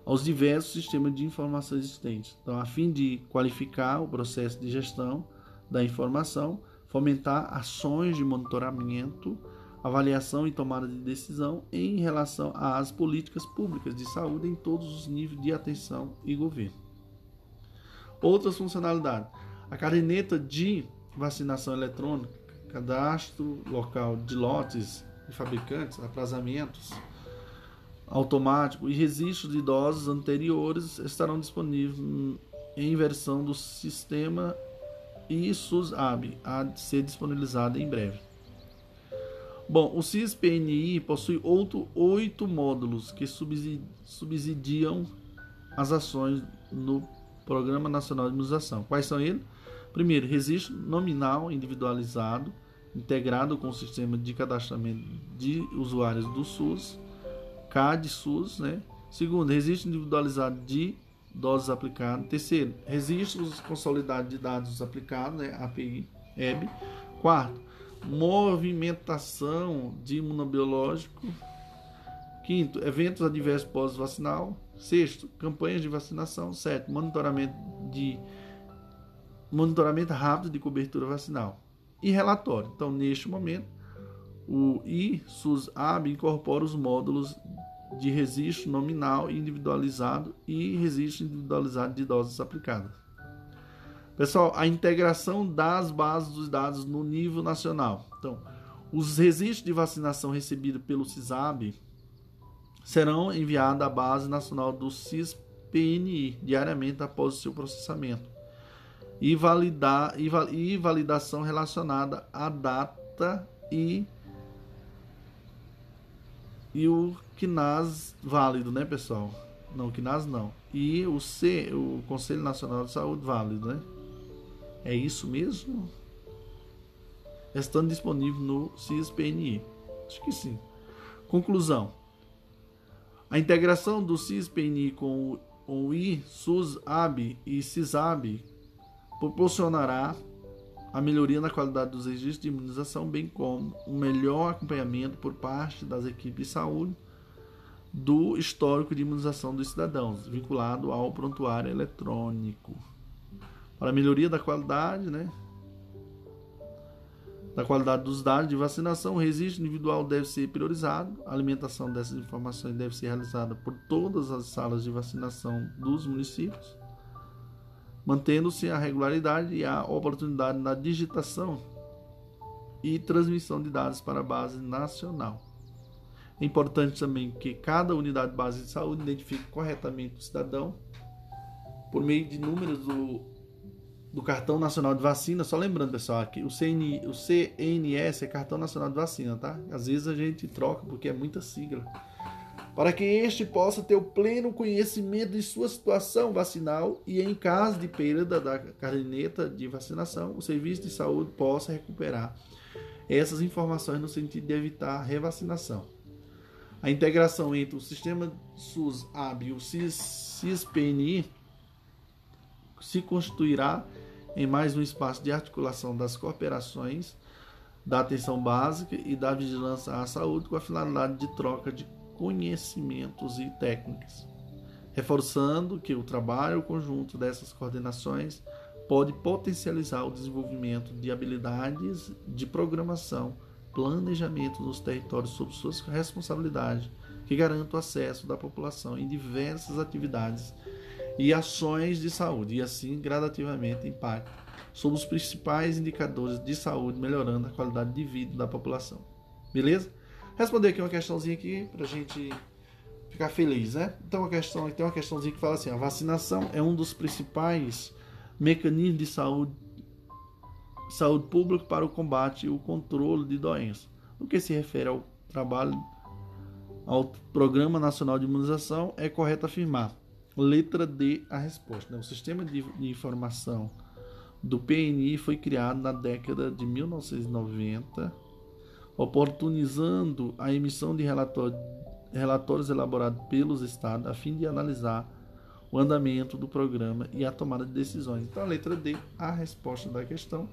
aos diversos sistemas de informação existentes. Então, a fim de qualificar o processo de gestão da informação, fomentar ações de monitoramento, avaliação e tomada de decisão em relação às políticas públicas de saúde em todos os níveis de atenção e governo. Outras funcionalidades: a caderneta de vacinação eletrônica, cadastro local de lotes de fabricantes, atrasamentos automático e registro de doses anteriores estarão disponíveis em versão do sistema e SUSAB a ser disponibilizada em breve. Bom, o CIS-PNI possui outro, oito módulos que subsidiam as ações no Programa Nacional de Imunização. Quais são eles? Primeiro, registro nominal individualizado, integrado com o sistema de cadastramento de usuários do SUS, CAD-SUS, né? Segundo, registro individualizado de doses aplicadas. Terceiro, registros consolidados de dados aplicados, né, API, EB. Quarto, movimentação de imunobiológico. Quinto, eventos adversos pós-vacinal. Sexto, campanhas de vacinação. Sétimo, monitoramento de monitoramento rápido de cobertura vacinal. E relatório. Então, neste momento, o ISUS-AB incorpora os módulos de registro nominal individualizado e registro individualizado de doses aplicadas. Pessoal, a integração das bases dos dados no nível nacional. Então, os registros de vacinação recebidos pelo CISAB serão enviados à base nacional do CISPNI diariamente após o seu processamento e, validar, e validação relacionada à data e e o KNAS válido, né, pessoal? Não, o KNAS não. E o C, o Conselho Nacional de Saúde válido, né? É isso mesmo? estando disponível no CISPNI. Acho que sim. Conclusão. A integração do CISPNI com o I-SUS-AB e CISAB proporcionará a melhoria na qualidade dos registros de imunização, bem como um melhor acompanhamento por parte das equipes de saúde do histórico de imunização dos cidadãos, vinculado ao prontuário eletrônico. Para a melhoria da qualidade, né, da qualidade dos dados de vacinação, o registro individual deve ser priorizado, a alimentação dessas informações deve ser realizada por todas as salas de vacinação dos municípios mantendo-se a regularidade e a oportunidade na digitação e transmissão de dados para a base nacional. É importante também que cada unidade base de saúde identifique corretamente o cidadão por meio de números do, do Cartão Nacional de Vacina. Só lembrando, pessoal, aqui o, CN, o CNS é Cartão Nacional de Vacina, tá? Às vezes a gente troca porque é muita sigla para que este possa ter o pleno conhecimento de sua situação vacinal e, em caso de perda da caderneta de vacinação, o serviço de saúde possa recuperar essas informações no sentido de evitar a revacinação. A integração entre o sistema SUS-AB e o CIS-PNI se constituirá em mais um espaço de articulação das cooperações da atenção básica e da vigilância à saúde com a finalidade de troca de conhecimentos e técnicas, reforçando que o trabalho conjunto dessas coordenações pode potencializar o desenvolvimento de habilidades de programação, planejamento nos territórios sob suas responsabilidades, que garantam o acesso da população em diversas atividades e ações de saúde, e assim gradativamente impactam sobre os principais indicadores de saúde, melhorando a qualidade de vida da população. Beleza? Responder aqui uma questãozinha aqui pra gente ficar feliz, né? Então uma questão, tem uma questãozinha que fala assim: a vacinação é um dos principais mecanismos de saúde saúde pública para o combate e o controle de doenças. No que se refere ao trabalho ao Programa Nacional de Imunização, é correto afirmar. Letra D a resposta. Né? O sistema de informação do PNI foi criado na década de 1990 oportunizando a emissão de relatórios elaborados pelos estados a fim de analisar o andamento do programa e a tomada de decisões. Então, a letra D, a resposta da questão.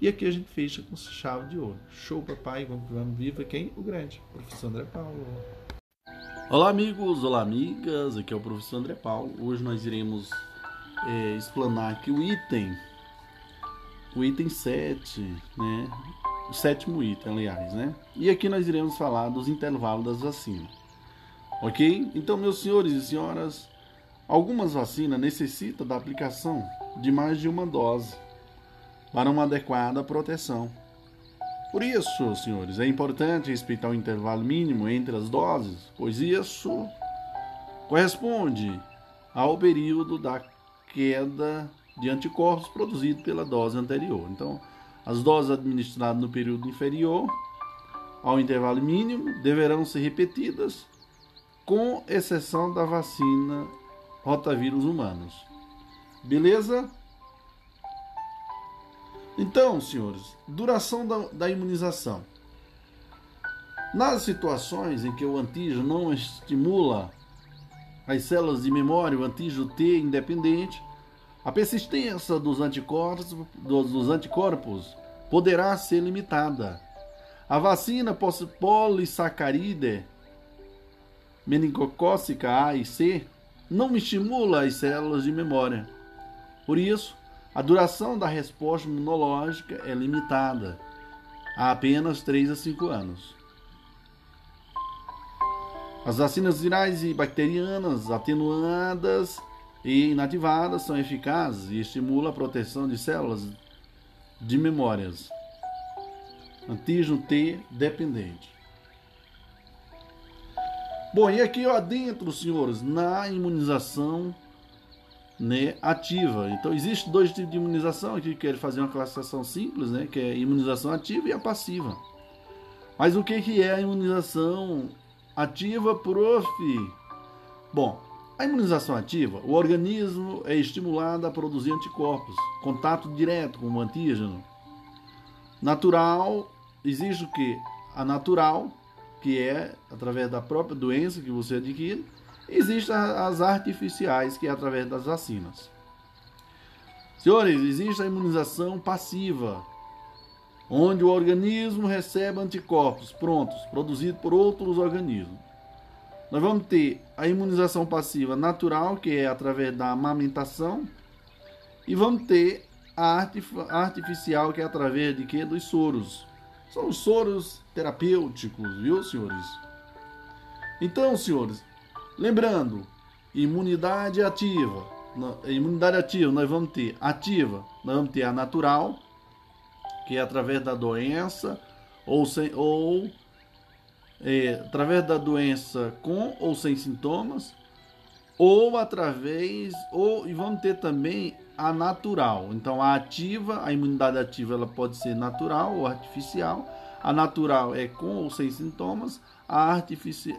E aqui a gente fecha com chave de ouro. Show, papai, vamos, vamos viva quem? O grande, professor André Paulo. Olá, amigos, olá, amigas, aqui é o professor André Paulo. Hoje nós iremos é, explanar aqui o item, o item 7, né? O sétimo item, aliás, né? E aqui nós iremos falar dos intervalos das vacinas. Ok? Então, meus senhores e senhoras, algumas vacinas necessitam da aplicação de mais de uma dose para uma adequada proteção. Por isso, senhores, é importante respeitar o intervalo mínimo entre as doses, pois isso corresponde ao período da queda de anticorpos produzido pela dose anterior. Então, as doses administradas no período inferior ao intervalo mínimo deverão ser repetidas, com exceção da vacina rotavírus humanos. Beleza? Então, senhores, duração da, da imunização. Nas situações em que o antígeno não estimula as células de memória, o antígeno T independente, a persistência dos anticorpos, dos anticorpos poderá ser limitada. A vacina polissacaride meningocócica A e C não estimula as células de memória. Por isso, a duração da resposta imunológica é limitada a apenas 3 a 5 anos. As vacinas virais e bacterianas atenuadas e inativadas são eficazes e estimulam a proteção de células de memórias. Antígeno T dependente. Bom, e aqui ó, dentro, senhores, na imunização né, ativa. Então, existe dois tipos de imunização. Aqui quero fazer uma classificação simples, né, que é imunização ativa e a passiva. Mas o que, que é a imunização ativa, prof? Bom, a imunização ativa, o organismo é estimulado a produzir anticorpos, contato direto com o antígeno. Natural, existe o que? A natural, que é através da própria doença que você adquire. Existem as artificiais, que é através das vacinas. Senhores, existe a imunização passiva, onde o organismo recebe anticorpos prontos, produzidos por outros organismos. Nós vamos ter a imunização passiva natural, que é através da amamentação, e vamos ter a artificial, que é através de quê? Dos soros. São os soros terapêuticos, viu, senhores? Então, senhores, lembrando, imunidade ativa. Imunidade ativa, nós vamos ter ativa, nós vamos ter a natural, que é através da doença, ou, sem, ou é, através da doença com ou sem sintomas, ou através, ou e vamos ter também a natural. Então a ativa, a imunidade ativa, ela pode ser natural ou artificial. A natural é com ou sem sintomas. A,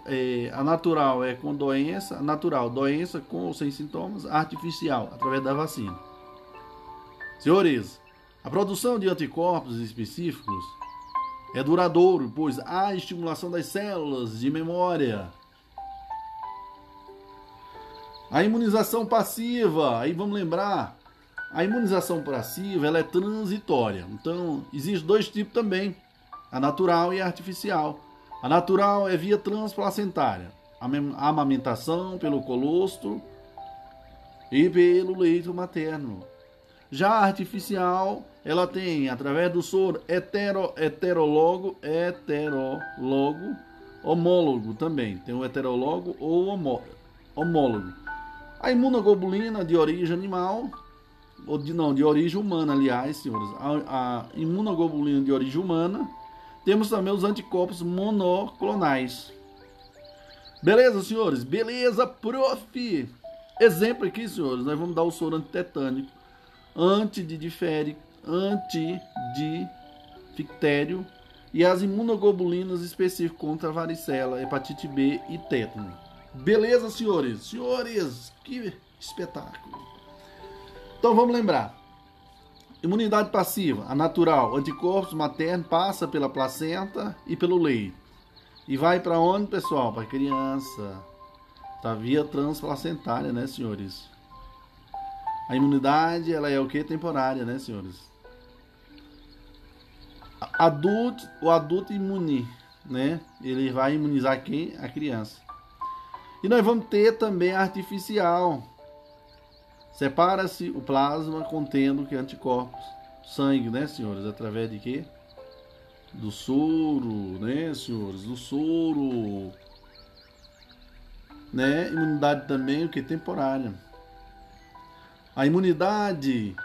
é, a natural é com doença, natural, doença com ou sem sintomas. Artificial, através da vacina. Senhores, a produção de anticorpos específicos é duradouro, pois há estimulação das células de memória a imunização passiva, aí vamos lembrar, a imunização passiva ela é transitória. Então, existe dois tipos também, a natural e a artificial. A natural é via transplacentária, a amamentação pelo colostro e pelo leito materno. Já a artificial, ela tem através do soro hetero, heterologo, heterologo, homólogo também. Tem o heterologo ou homólogo. A imunoglobulina de origem animal, ou de, não, de origem humana, aliás, senhores. A, a imunoglobulina de origem humana. Temos também os anticorpos monoclonais. Beleza, senhores? Beleza, prof! Exemplo aqui, senhores, nós vamos dar o soro antitetânico, antidiférico, e as imunoglobulinas específicas contra varicela, hepatite B e tétano. Beleza, senhores? Senhores, que espetáculo. Então vamos lembrar. Imunidade passiva, a natural, anticorpos materno passa pela placenta e pelo leite. E vai para onde, pessoal? Para criança. Tá via transplacentária, né, senhores? A imunidade, ela é o que? Temporária, né, senhores? Adulto, o adulto imune, né? Ele vai imunizar quem? A criança. E nós vamos ter também artificial. Separa-se o plasma contendo que anticorpos, sangue, né, senhores? Através de quê? Do soro, né, senhores? Do soro. Né? Imunidade também, o que? Temporária. A imunidade,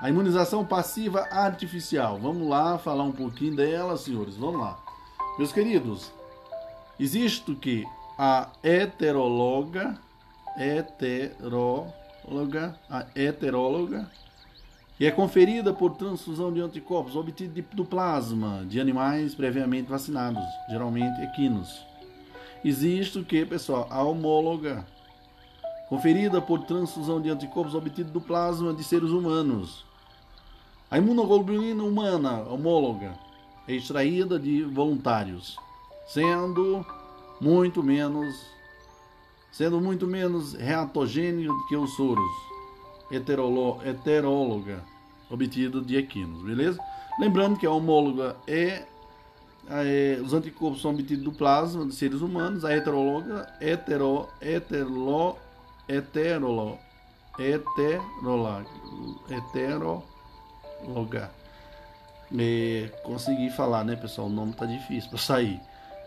a imunização passiva artificial. Vamos lá falar um pouquinho dela, senhores. Vamos lá. Meus queridos, existe o que? a heteróloga, heteróloga, a heteróloga, que é conferida por transfusão de anticorpos obtidos do plasma de animais previamente vacinados, geralmente equinos. Existe o que, pessoal? A homóloga, conferida por transfusão de anticorpos obtidos do plasma de seres humanos. A imunoglobulina humana homóloga é extraída de voluntários, sendo muito menos, sendo muito menos reatogênio que os soros heteróloga obtido de equinos, beleza? Lembrando que a homóloga é, é, os anticorpos são obtidos do plasma de seres humanos, a heteróloga hetero, heterolo, heterola, heteróloga. É, consegui falar, né, pessoal? O nome tá difícil para sair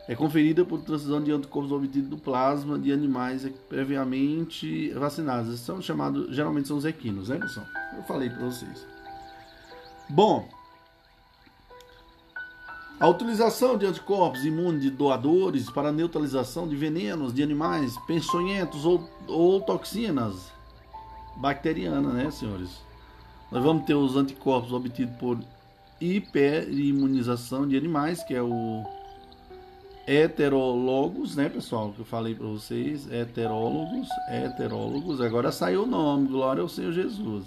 é conferida por transfusão de anticorpos obtidos do plasma de animais previamente vacinados. São chamados, geralmente são os equinos, né, pessoal? Eu falei para vocês. Bom, a utilização de anticorpos imunes de doadores para neutralização de venenos de animais peçonhentos ou, ou toxinas bacterianas, né, senhores? Nós vamos ter os anticorpos obtidos por hiperimunização de animais, que é o heterólogos, né, pessoal? Que eu falei para vocês, heterólogos, heterólogos. Agora saiu o nome, glória ao Senhor Jesus.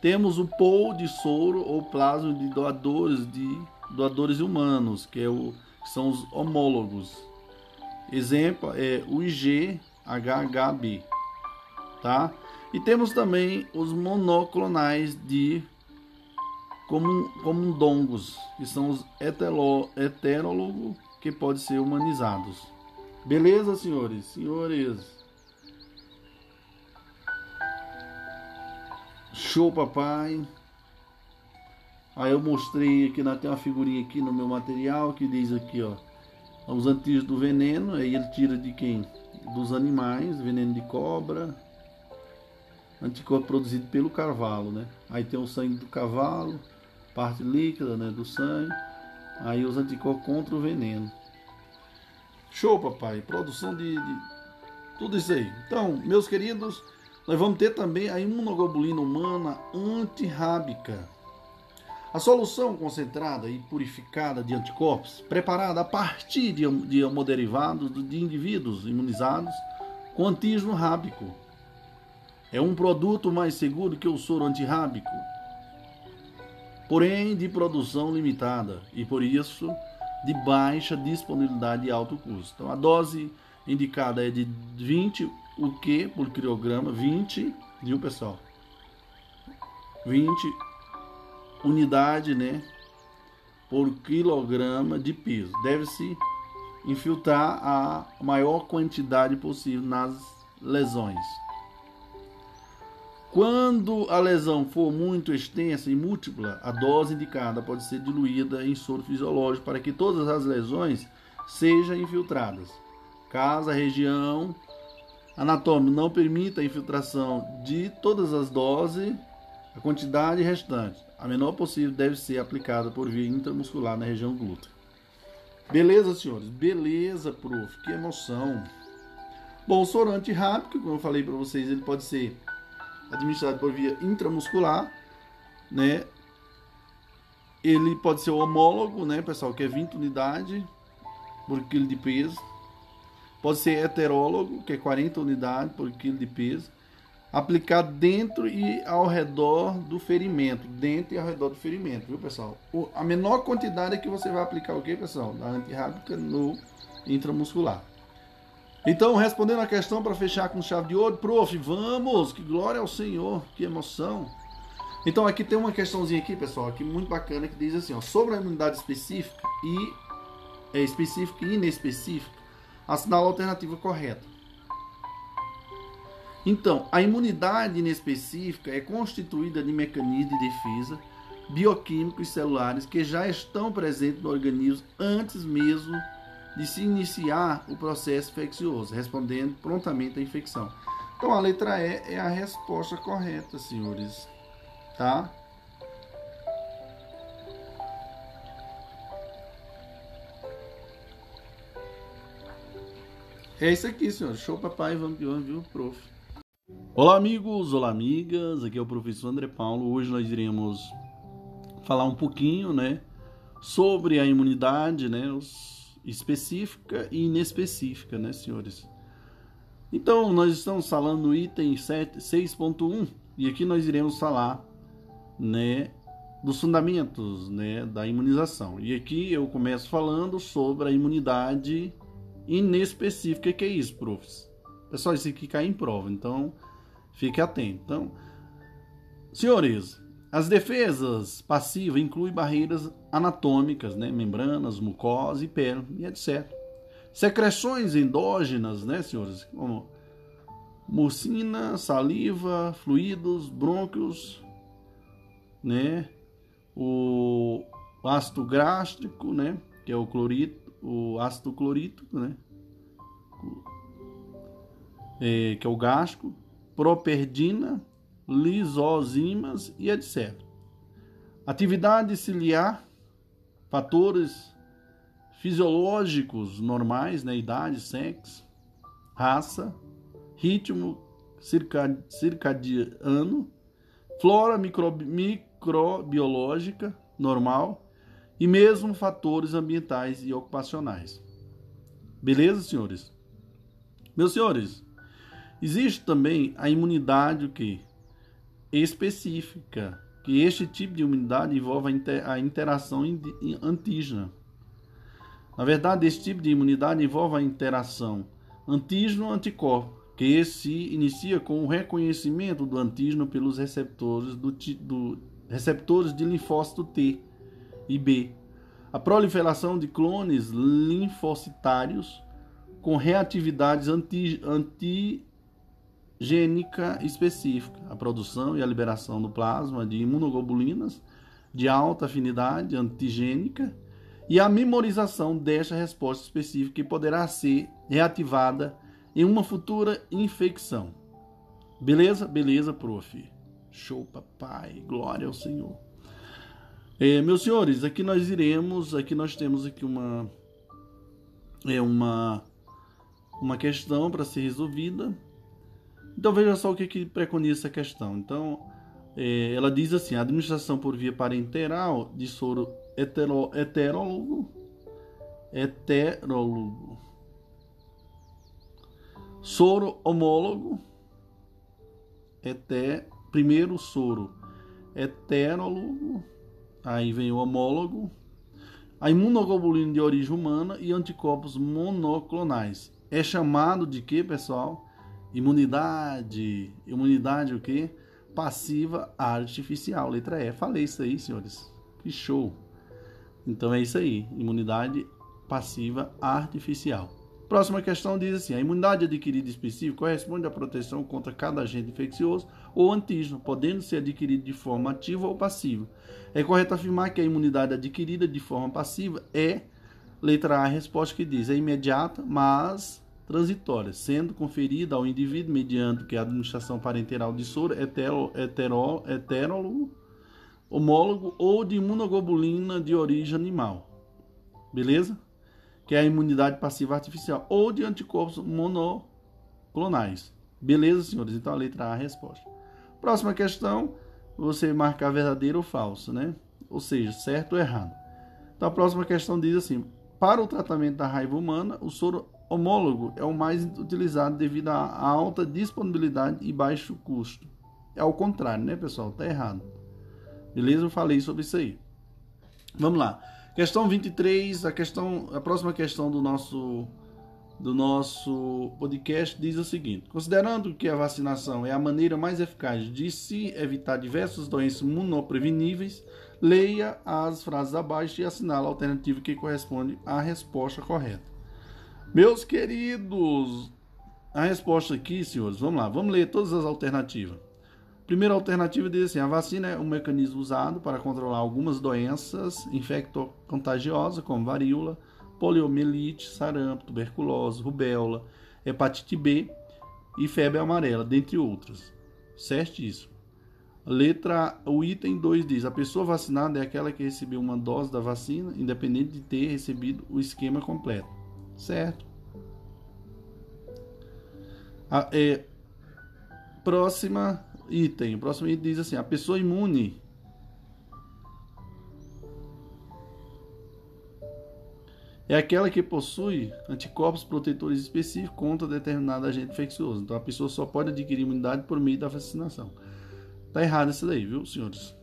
Temos o pool de soro ou plasma de doadores de doadores humanos, que, é o, que são os homólogos. Exemplo é o IgHHB, tá? E temos também os monoclonais de comundongos, que são os heterólogos que podem ser humanizados. Beleza, senhores? Senhores. Show, papai. Aí eu mostrei aqui, tem uma figurinha aqui no meu material que diz aqui, ó. Os antígenos do veneno, aí ele tira de quem? Dos animais, veneno de cobra. Anticorpo produzido pelo cavalo, né? Aí tem o sangue do cavalo, parte líquida, né, do sangue. Aí os anticorpos contra o veneno. Show, papai. Produção de, de tudo isso aí. Então, meus queridos, nós vamos ter também a imunoglobulina humana antirrábica. A solução concentrada e purificada de anticorpos, preparada a partir de, de hemoderivados de indivíduos imunizados com antígeno rábico. É um produto mais seguro que o soro antirrábico, porém de produção limitada e por isso de baixa disponibilidade e alto custo. Então a dose indicada é de 20 o por quilograma, 20, viu pessoal? 20 unidade, né, por quilograma de peso. Deve-se infiltrar a maior quantidade possível nas lesões. Quando a lesão for muito extensa e múltipla, a dose indicada pode ser diluída em soro fisiológico para que todas as lesões sejam infiltradas. Caso a região anatômica não permita a infiltração de todas as doses, a quantidade restante, a menor possível, deve ser aplicada por via intramuscular na região glútea. Beleza, senhores? Beleza, prof. Que emoção. Bom, o soro antirrábico, como eu falei para vocês, ele pode ser administrado por via intramuscular, né? Ele pode ser homólogo, né, pessoal, que é 20 unidades por quilo de peso. Pode ser heterólogo, que é 40 unidades por quilo de peso aplicar dentro e ao redor do ferimento, dentro e ao redor do ferimento, viu pessoal? O, a menor quantidade é que você vai aplicar o que, pessoal? Da antirrábica no intramuscular. Então, respondendo a questão para fechar com chave de ouro, prof, vamos, que glória ao Senhor, que emoção. Então, aqui tem uma questãozinha aqui, pessoal, aqui muito bacana que diz assim, ó, sobre a imunidade específica e é, específica e inespecífica, assinala a alternativa correta. Então, a imunidade inespecífica é constituída de mecanismos de defesa bioquímicos e celulares que já estão presentes no organismo antes mesmo de se iniciar o processo infeccioso, respondendo prontamente à infecção. Então, a letra E é a resposta correta, senhores. Tá? É isso aqui, senhores. Show, papai. Vamos, vamos, viu, prof. Olá amigos, olá amigas, aqui é o professor André Paulo. Hoje nós iremos falar um pouquinho, né, sobre a imunidade, né, específica e inespecífica, né, senhores. Então, nós estamos falando no item 6.1 e aqui nós iremos falar, né, dos fundamentos, né, da imunização. E aqui eu começo falando sobre a imunidade inespecífica. Que é isso, profs? Pessoal, isso aqui cai em prova, então fique atento. Então, senhores, as defesas passivas incluem barreiras anatômicas, né? membranas, mucosa e pele, e etc. Secreções endógenas, né, senhores? Como mucina, saliva, fluidos, brônquios, né? O ácido gástrico, né? Que é o clorito, o ácido clorítico, né? É, que é o gasco, properdina, lisozimas e etc. Atividade ciliar, fatores fisiológicos normais, né, idade, sexo, raça, ritmo circadiano, flora microbiológica normal e mesmo fatores ambientais e ocupacionais. Beleza, senhores? Meus senhores, Existe também a imunidade que específica, que este tipo de imunidade envolve a interação antígena. Na verdade, esse tipo de imunidade envolve a interação antígeno-anticorpo, que se inicia com o reconhecimento do antígeno pelos receptores, do, do, receptores de linfócito T e B, a proliferação de clones linfocitários com reatividades anti, antigênica específica, a produção e a liberação do plasma de imunoglobulinas de alta afinidade antigênica e a memorização desta resposta específica que poderá ser reativada em uma futura infecção. Beleza? Beleza, prof. Show, papai. Glória ao Senhor. É, meus senhores, aqui nós iremos, aqui nós temos aqui uma é uma uma questão para ser resolvida. Então veja só o que, que preconiza essa questão. Então é, ela diz assim: a administração por via parenteral de soro hetero, heterólogo, heterólogo Soro homólogo, eté, primeiro soro heterólogo, aí vem o homólogo, a imunoglobulina de origem humana e anticorpos monoclonais. É chamado de que, pessoal? Imunidade. Imunidade o que? Passiva artificial. Letra E. Falei isso aí, senhores. Que show. Então é isso aí. Imunidade passiva artificial. Próxima questão diz assim: a imunidade adquirida específica corresponde à proteção contra cada agente infeccioso ou antígeno, podendo ser adquirida de forma ativa ou passiva. É correto afirmar que a imunidade adquirida de forma passiva é, letra A, a resposta que diz, é imediata, mas transitória, sendo conferida ao indivíduo mediante que a administração parenteral de soro hetero, hetero, heterólogo, homólogo ou de imunoglobulina de origem animal. Beleza? que é a imunidade passiva artificial, ou de anticorpos monoclonais. Beleza, senhores? Então a letra A é a resposta. Próxima questão, você marcar verdadeiro ou falso, né? Ou seja, certo ou errado. Então a próxima questão diz assim: para o tratamento da raiva humana, o soro homólogo é o mais utilizado devido à alta disponibilidade e baixo custo. É ao contrário, né, pessoal? Tá errado. Beleza? Eu falei sobre isso aí. Vamos lá. Questão 23, a questão, a próxima questão do nosso do nosso podcast diz o seguinte: considerando que a vacinação é a maneira mais eficaz de se evitar diversas doenças imunopreveníveis, leia as frases abaixo e assinale a alternativa que corresponde à resposta correta. Meus queridos, a resposta aqui, senhores, vamos lá, vamos ler todas as alternativas. Primeira alternativa diz assim: a vacina é um mecanismo usado para controlar algumas doenças infecto-contagiosas, como varíola, poliomielite, sarampo, tuberculose, rubéola, hepatite B e febre amarela, dentre outras. Certíssimo. Letra, o item 2 diz: a pessoa vacinada é aquela que recebeu uma dose da vacina, independente de ter recebido o esquema completo. Certo? A, é, próxima item. O próximo item diz assim: a pessoa imune é aquela que possui anticorpos protetores específicos contra determinado agente infeccioso. Então a pessoa só pode adquirir imunidade por meio da vacinação. Tá errado isso daí, viu, senhores?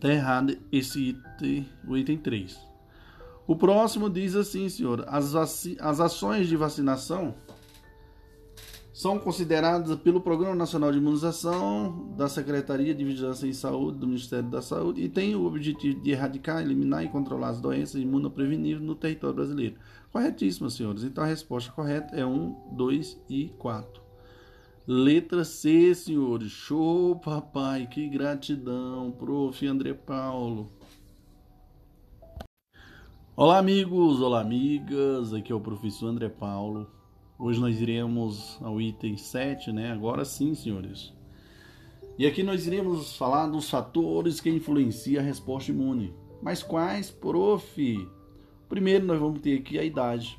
Tá errado esse item, o item 3. O próximo diz assim, senhor: as, as ações de vacinação são consideradas pelo Programa Nacional de Imunização da Secretaria de Vigilância em Saúde do Ministério da Saúde e tem o objetivo de erradicar, eliminar e controlar as doenças imunopreveníveis no território brasileiro. Corretíssimo, senhores. Então a resposta correta é 1, 2 e 4. Letra C, senhores. Show, papai. Que gratidão, prof. André Paulo. Olá, amigos. Olá, amigas. Aqui é o professor André Paulo Hoje nós iremos ao item 7, né? Agora sim, senhores. E aqui nós iremos falar dos fatores que influenciam a resposta imune. Mas quais, prof? Primeiro nós vamos ter aqui a idade.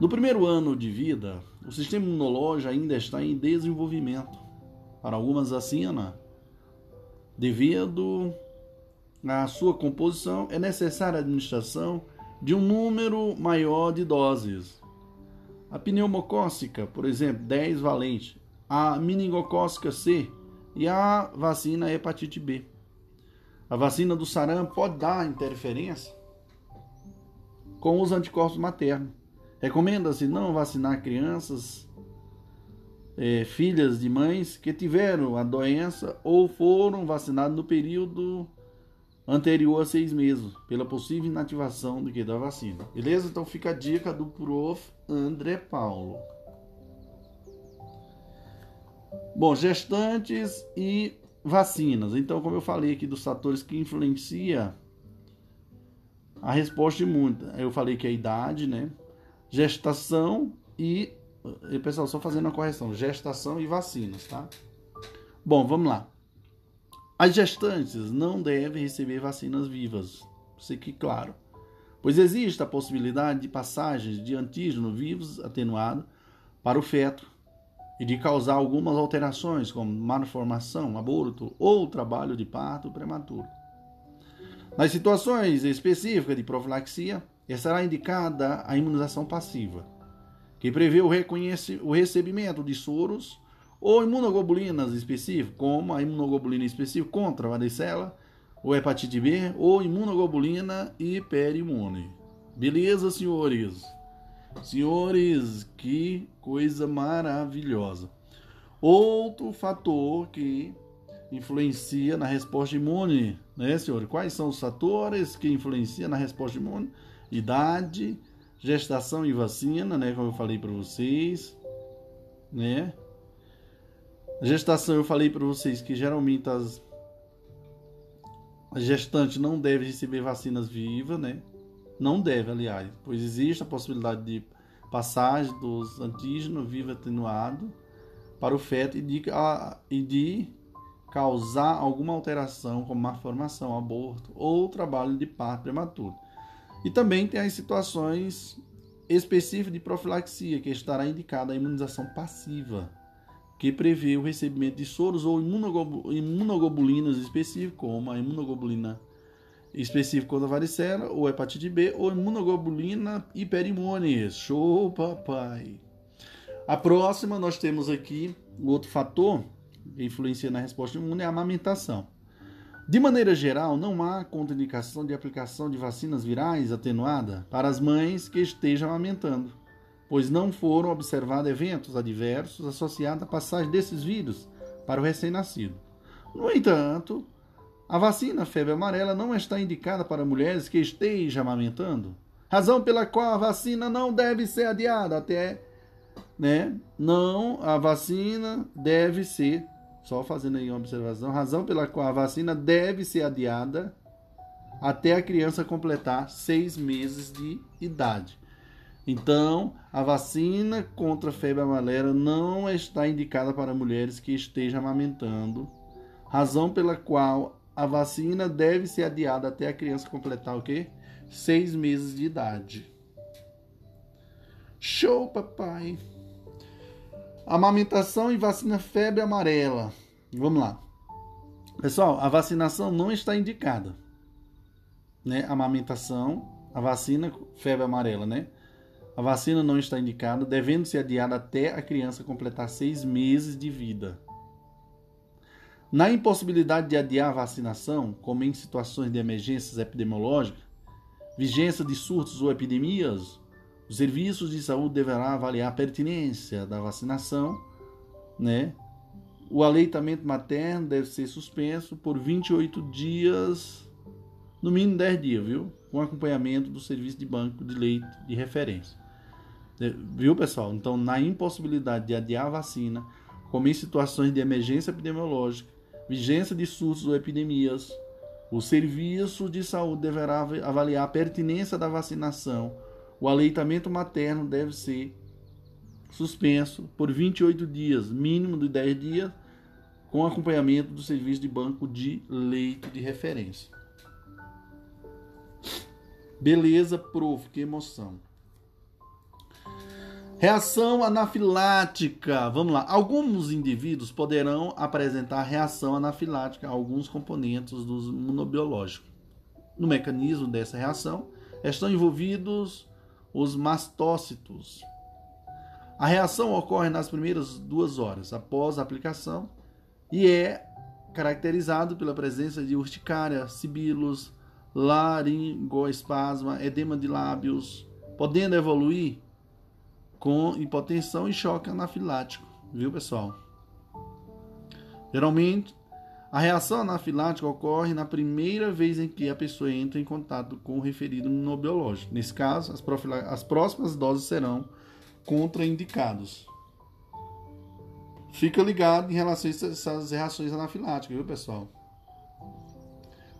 No primeiro ano de vida, o sistema imunológico ainda está em desenvolvimento. Para algumas vacinas, devido à sua composição, é necessária a administração de um número maior de doses a pneumocócica, por exemplo, 10 valente. A meningocócica C, e a vacina hepatite B. A vacina do sarampo pode dar interferência com os anticorpos maternos. Recomenda-se não vacinar crianças, é, filhas de mães que tiveram a doença ou foram vacinadas no período anterior a seis meses, pela possível inativação do que da vacina. Beleza? Então fica a dica do prof. André Paulo. Bom, gestantes e vacinas. Então, como eu falei aqui dos fatores que influencia a resposta imune, eu falei que é a idade, né? Gestação e, e pessoal, só fazendo a correção, gestação e vacinas, tá? Bom, vamos lá. As gestantes não devem receber vacinas vivas, isso aqui claro, pois existe a possibilidade de passagens de antígeno vivos atenuado para o feto e de causar algumas alterações, como malformação, aborto ou trabalho de parto prematuro. Nas situações específicas de profilaxia, será indicada a imunização passiva, que prevê o, o recebimento de soros ou imunoglobulinas específicas, como a imunoglobulina específica contra a varicela, ou hepatite B, ou imunoglobulina hiperimune. Beleza, senhores? Senhores, que coisa maravilhosa. Outro fator que influencia na resposta imune, né, senhor? Quais são os fatores que influenciam na resposta imune? Idade, gestação e vacina, né, como eu falei para vocês, né? Gestação, eu falei para vocês que geralmente as, gestantes não devem receber vacinas vivas, né? Não deve, aliás, pois existe a possibilidade de passagem dos antígenos vivo atenuado para o feto e de, e de causar alguma alteração, como malformação, aborto ou trabalho de parto prematuro. E também tem as situações específicas de profilaxia, que estará indicada a imunização passiva que prevê o recebimento de soros ou imunoglobulinas específicas, como a imunoglobulina específica contra varicela, ou hepatite B, ou imunoglobulina hiperimune. Show, papai! A próxima, nós temos aqui o outro fator que influencia na resposta imune é a amamentação. De maneira geral, não há contraindicação de aplicação de vacinas virais atenuada para as mães que estejam amamentando pois não foram observados eventos adversos associados à passagem desses vírus para o recém-nascido. No entanto, a vacina febre amarela não está indicada para mulheres que estejam amamentando, razão pela qual a vacina não deve ser adiada até, né? Não, a vacina deve ser, só fazendo aí uma observação, razão pela qual a vacina deve ser adiada até a criança completar seis meses de idade. Então, a vacina contra a febre amarela não está indicada para mulheres que estejam amamentando, razão pela qual a vacina deve ser adiada até a criança completar o quê? Seis meses de idade. Show, papai! Amamentação e vacina febre amarela. Vamos lá. Pessoal, a vacinação não está indicada. Né? Amamentação, a vacina febre amarela, né? A vacina não está indicada, devendo ser adiada até a criança completar seis meses de vida. Na impossibilidade de adiar a vacinação, como em situações de emergências epidemiológicas, vigência de surtos ou epidemias, os serviços de saúde deverão avaliar a pertinência da vacinação, né? O aleitamento materno deve ser suspenso por 28 dias, no mínimo 10 dias, viu? Com acompanhamento do serviço de banco de leite de referência. Viu, pessoal? Então, na impossibilidade de adiar a vacina, como em situações de emergência epidemiológica, vigência de surtos ou epidemias, o serviço de saúde deverá avaliar a pertinência da vacinação. O aleitamento materno deve ser suspenso por 28 dias, mínimo de 10 dias, com acompanhamento do serviço de banco de leite de referência. Beleza, prof, que emoção. Reação anafilática. Vamos lá. Alguns indivíduos poderão apresentar reação anafilática a alguns componentes dos imunobiológicos. No mecanismo dessa reação estão envolvidos os mastócitos. A reação ocorre nas primeiras duas horas após a aplicação e é caracterizado pela presença de urticária, sibilos, laringoespasma, edema de lábios, podendo evoluir com hipotensão e choque anafilático, viu pessoal? Geralmente, a reação anafilática ocorre na primeira vez em que a pessoa entra em contato com o referido imunobiológico. Nesse caso, as, as próximas doses serão contraindicadas. Fica ligado em relação a essas reações anafiláticas, viu, pessoal?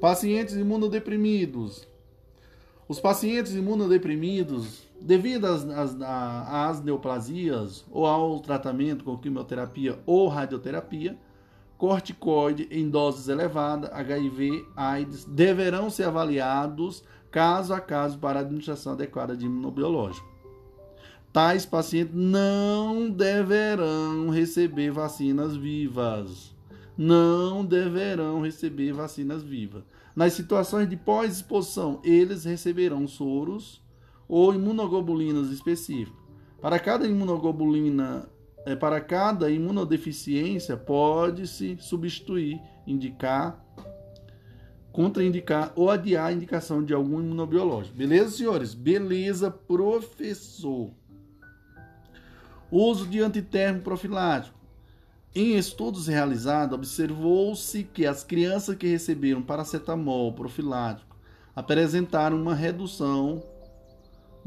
Pacientes imunodeprimidos. Os pacientes imunodeprimidos, devido às, às, às neoplasias ou ao tratamento com quimioterapia ou radioterapia, corticoide em doses elevadas, HIV, AIDS, deverão ser avaliados caso a caso para a administração adequada de imunobiológico. Tais pacientes não deverão receber vacinas vivas. Não deverão receber vacinas vivas. Nas situações de pós-exposição, eles receberão soros ou imunoglobulinas específicas. Para cada imunoglobulina é, para cada imunodeficiência, pode-se substituir, indicar, contraindicar ou adiar a indicação de algum imunobiológico. Beleza, senhores? Beleza, professor. Uso de antitérmico profilático. Em estudos realizados, observou-se que as crianças que receberam paracetamol profilático apresentaram uma redução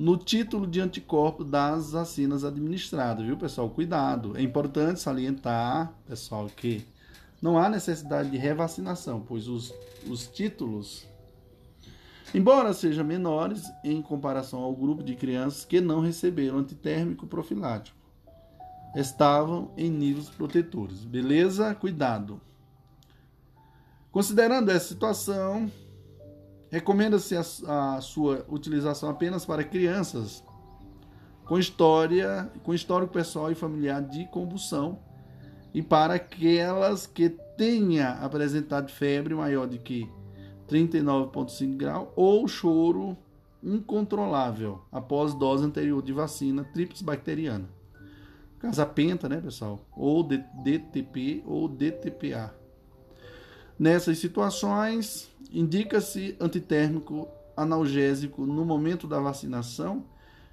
no título de anticorpo das vacinas administradas, viu, pessoal? Cuidado. É importante salientar, pessoal, que não há necessidade de revacinação, pois os, os títulos, embora sejam menores em comparação ao grupo de crianças que não receberam antitérmico profilático, estavam em níveis protetores. Beleza? Cuidado. Considerando essa situação, Recomenda-se a, a, sua utilização apenas para crianças com história, com histórico pessoal e familiar de convulsão e para aquelas que tenha apresentado febre maior de que 39,5 graus ou choro incontrolável após dose anterior de vacina tríplice bacteriana. Casa penta, né, pessoal? Ou DTP ou DTPA. Nessas situações, indica-se antitérmico analgésico no momento da vacinação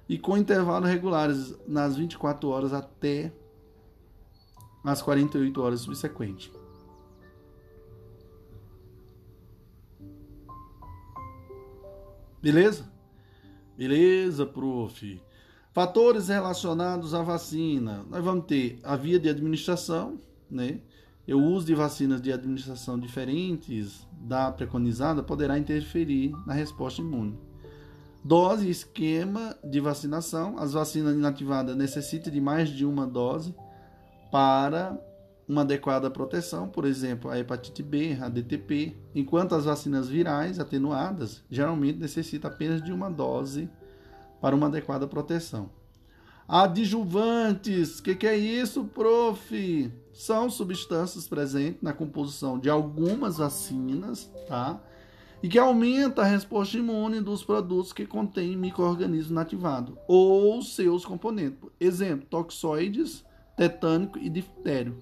e com intervalos regulares nas 24 horas até as 48 horas subsequentes. Beleza? Beleza, prof. Fatores relacionados à vacina. Nós vamos ter a via de administração, né? O uso de vacinas de administração diferentes da preconizada poderá interferir na resposta imune. Dose e esquema de vacinação. As vacinas inativadas necessitam de mais de uma dose para uma adequada proteção, por exemplo, a hepatite B, a DTP, enquanto as vacinas virais atenuadas geralmente necessitam apenas de uma dose para uma adequada proteção. Adjuvantes, o que, que é isso, prof? São substâncias presentes na composição de algumas vacinas, tá? E que aumenta a resposta imune dos produtos que contêm microorganismo nativado ou seus componentes. Exemplo, toxoides, tetânico e diftério.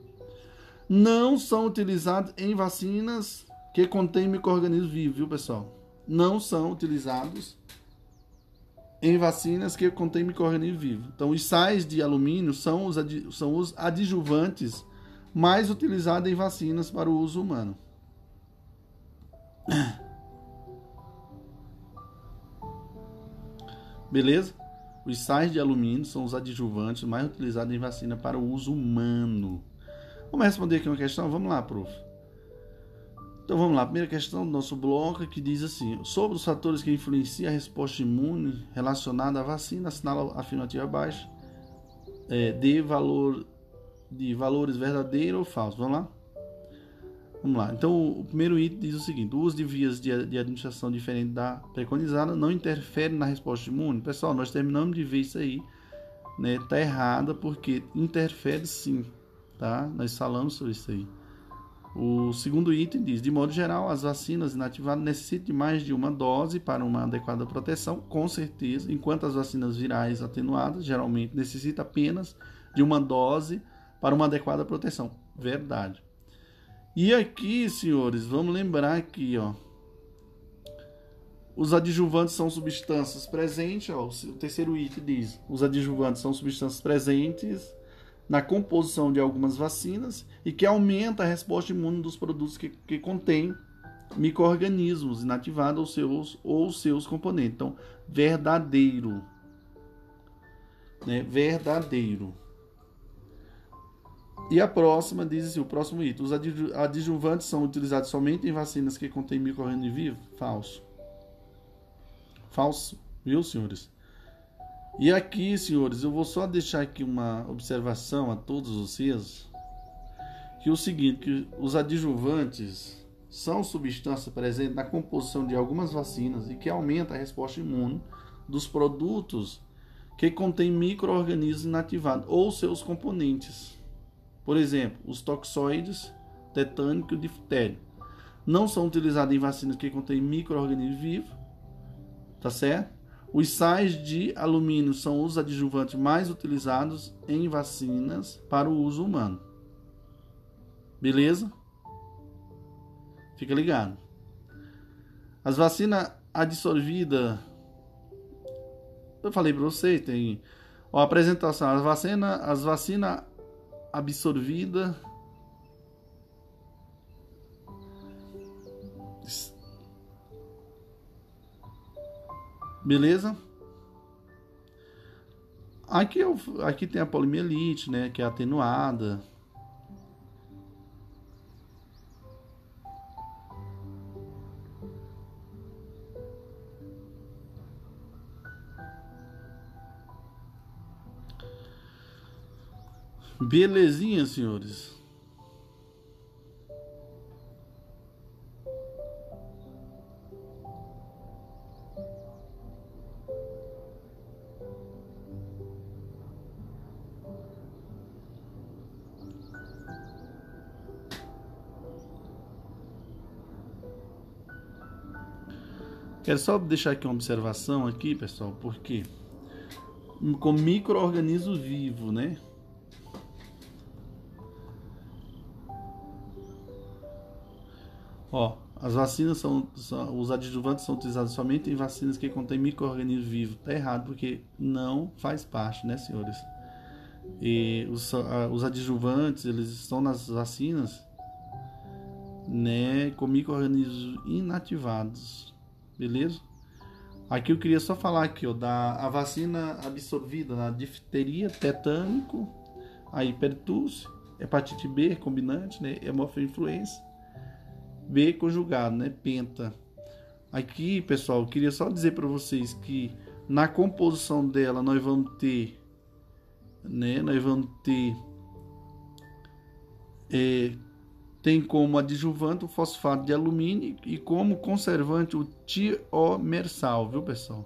Não são utilizados em vacinas que contêm microorganismo vivo, viu, pessoal? Não são utilizados em vacinas que contêm microorganismo vivo. Então, os sais de alumínio são os, são os adjuvantes mais utilizados em vacinas para o uso humano. Beleza? Os sais de alumínio são os adjuvantes mais utilizados em vacina para o uso humano. Vamos responder aqui uma questão? Vamos lá, prof. Então vamos lá, a primeira questão do nosso bloco que diz assim: sobre os fatores que influenciam a resposta imune relacionada à vacina, assinala afirmativa abaixo, é, de valor de valores verdadeiro ou falso. Vamos lá? Vamos lá. Então o primeiro item diz o seguinte: o uso de vias de, de administração diferente da preconizada não interfere na resposta imune. Pessoal, nós terminamos de ver isso aí, né? Tá errada porque interfere sim, tá? Nós falamos sobre isso aí. O segundo item diz: de modo geral, as vacinas inativadas necessitam de mais de uma dose para uma adequada proteção, com certeza, enquanto as vacinas virais atenuadas geralmente necessitam apenas de uma dose para uma adequada proteção. Verdade. E aqui, senhores, vamos lembrar aqui, ó. Os adjuvantes são substâncias presentes, ó, o terceiro item diz: os adjuvantes são substâncias presentes na composição de algumas vacinas e que aumenta a resposta imune dos produtos que, que contêm micro-organismos inativados ou seus, ou seus componentes. Então, verdadeiro. Né? Verdadeiro. E a próxima diz assim, o próximo item. Os adjuvantes são utilizados somente em vacinas que contêm micro-organismos vivos? Falso. Falso, viu, senhores? E aqui, senhores, eu vou só deixar aqui uma observação a todos vocês, que é o seguinte, que os adjuvantes são substâncias presentes na composição de algumas vacinas e que aumenta a resposta imune dos produtos que contêm micro-organismos inativados ou seus componentes. Por exemplo, os toxoides, tetânico e diftério. Não são utilizados em vacinas que contêm micro-organismos vivos tá certo? Os sais de alumínio são os adjuvantes mais utilizados em vacinas para o uso humano. Beleza? Fica ligado. As vacinas adsorvidas, eu falei para vocês, tem ó, a apresentação, as vacinas, as vacinas absorvidas Beleza? Aqui, eu, aqui tem a polimielite, né? Que é atenuada. Belezinha, senhores. Quero só deixar aqui uma observação aqui, pessoal, porque com micro-organismo vivo, né? Ó, as vacinas são, são, os adjuvantes são utilizados somente em vacinas que contêm micro-organismo vivo. Tá errado, porque não faz parte, né, senhores? E os, os adjuvantes, eles estão nas vacinas, né, com micro-organismos inativados. Beleza? Aqui eu queria só falar aqui, ó, da a vacina absorvida na difteria, tetânico, a hipertusse, hepatite B combinante, né, hemofilofluenza, B conjugado, né, penta. Aqui, pessoal, eu queria só dizer para vocês que na composição dela nós vamos ter, né, nós vamos ter é, tem como adjuvante o fosfato de alumínio e como conservante o tiomersal, viu pessoal?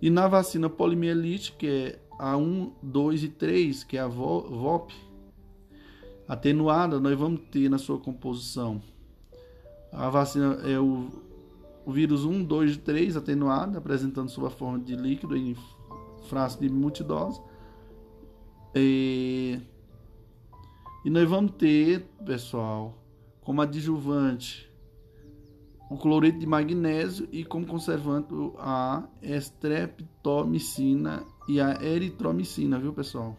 E na vacina polimielite, que é a 1, 2 e 3, que é a VOP, atenuada, nós vamos ter na sua composição a vacina é o, o vírus 1, 2 e 3 atenuado, apresentando sua forma de líquido em frasco de multidose. E e nós vamos ter, pessoal, como adjuvante o cloreto de magnésio e como conservante a estreptomicina e a eritromicina, viu, pessoal?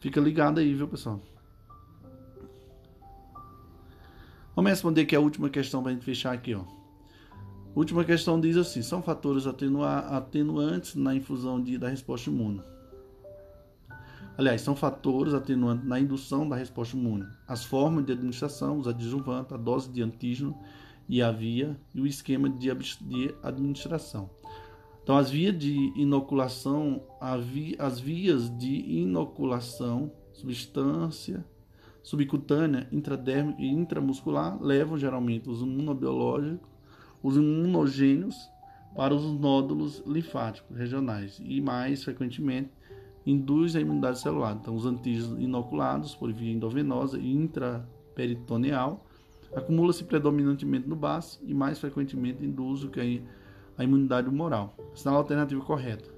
Fica ligado aí, viu, pessoal? Vamos responder aqui a última questão para a gente fechar aqui, ó. Última questão diz assim: são fatores atenuantes na infusão de, da resposta imune. Aliás, são fatores atenuantes na indução da resposta imune. As formas de administração, os adjuvantes, a dose de antígeno e a via e o esquema de administração. Então, as vias de inoculação, as vias de inoculação, substância subcutânea, intradérmica e intramuscular levam geralmente os imunobiológicos, os imunogênios para os nódulos linfáticos regionais e mais frequentemente induz a imunidade celular. Então, os antígenos inoculados por via endovenosa e intraperitoneal acumula-se predominantemente no baço e mais frequentemente induz a imunidade humoral. Sinal alternativa correta.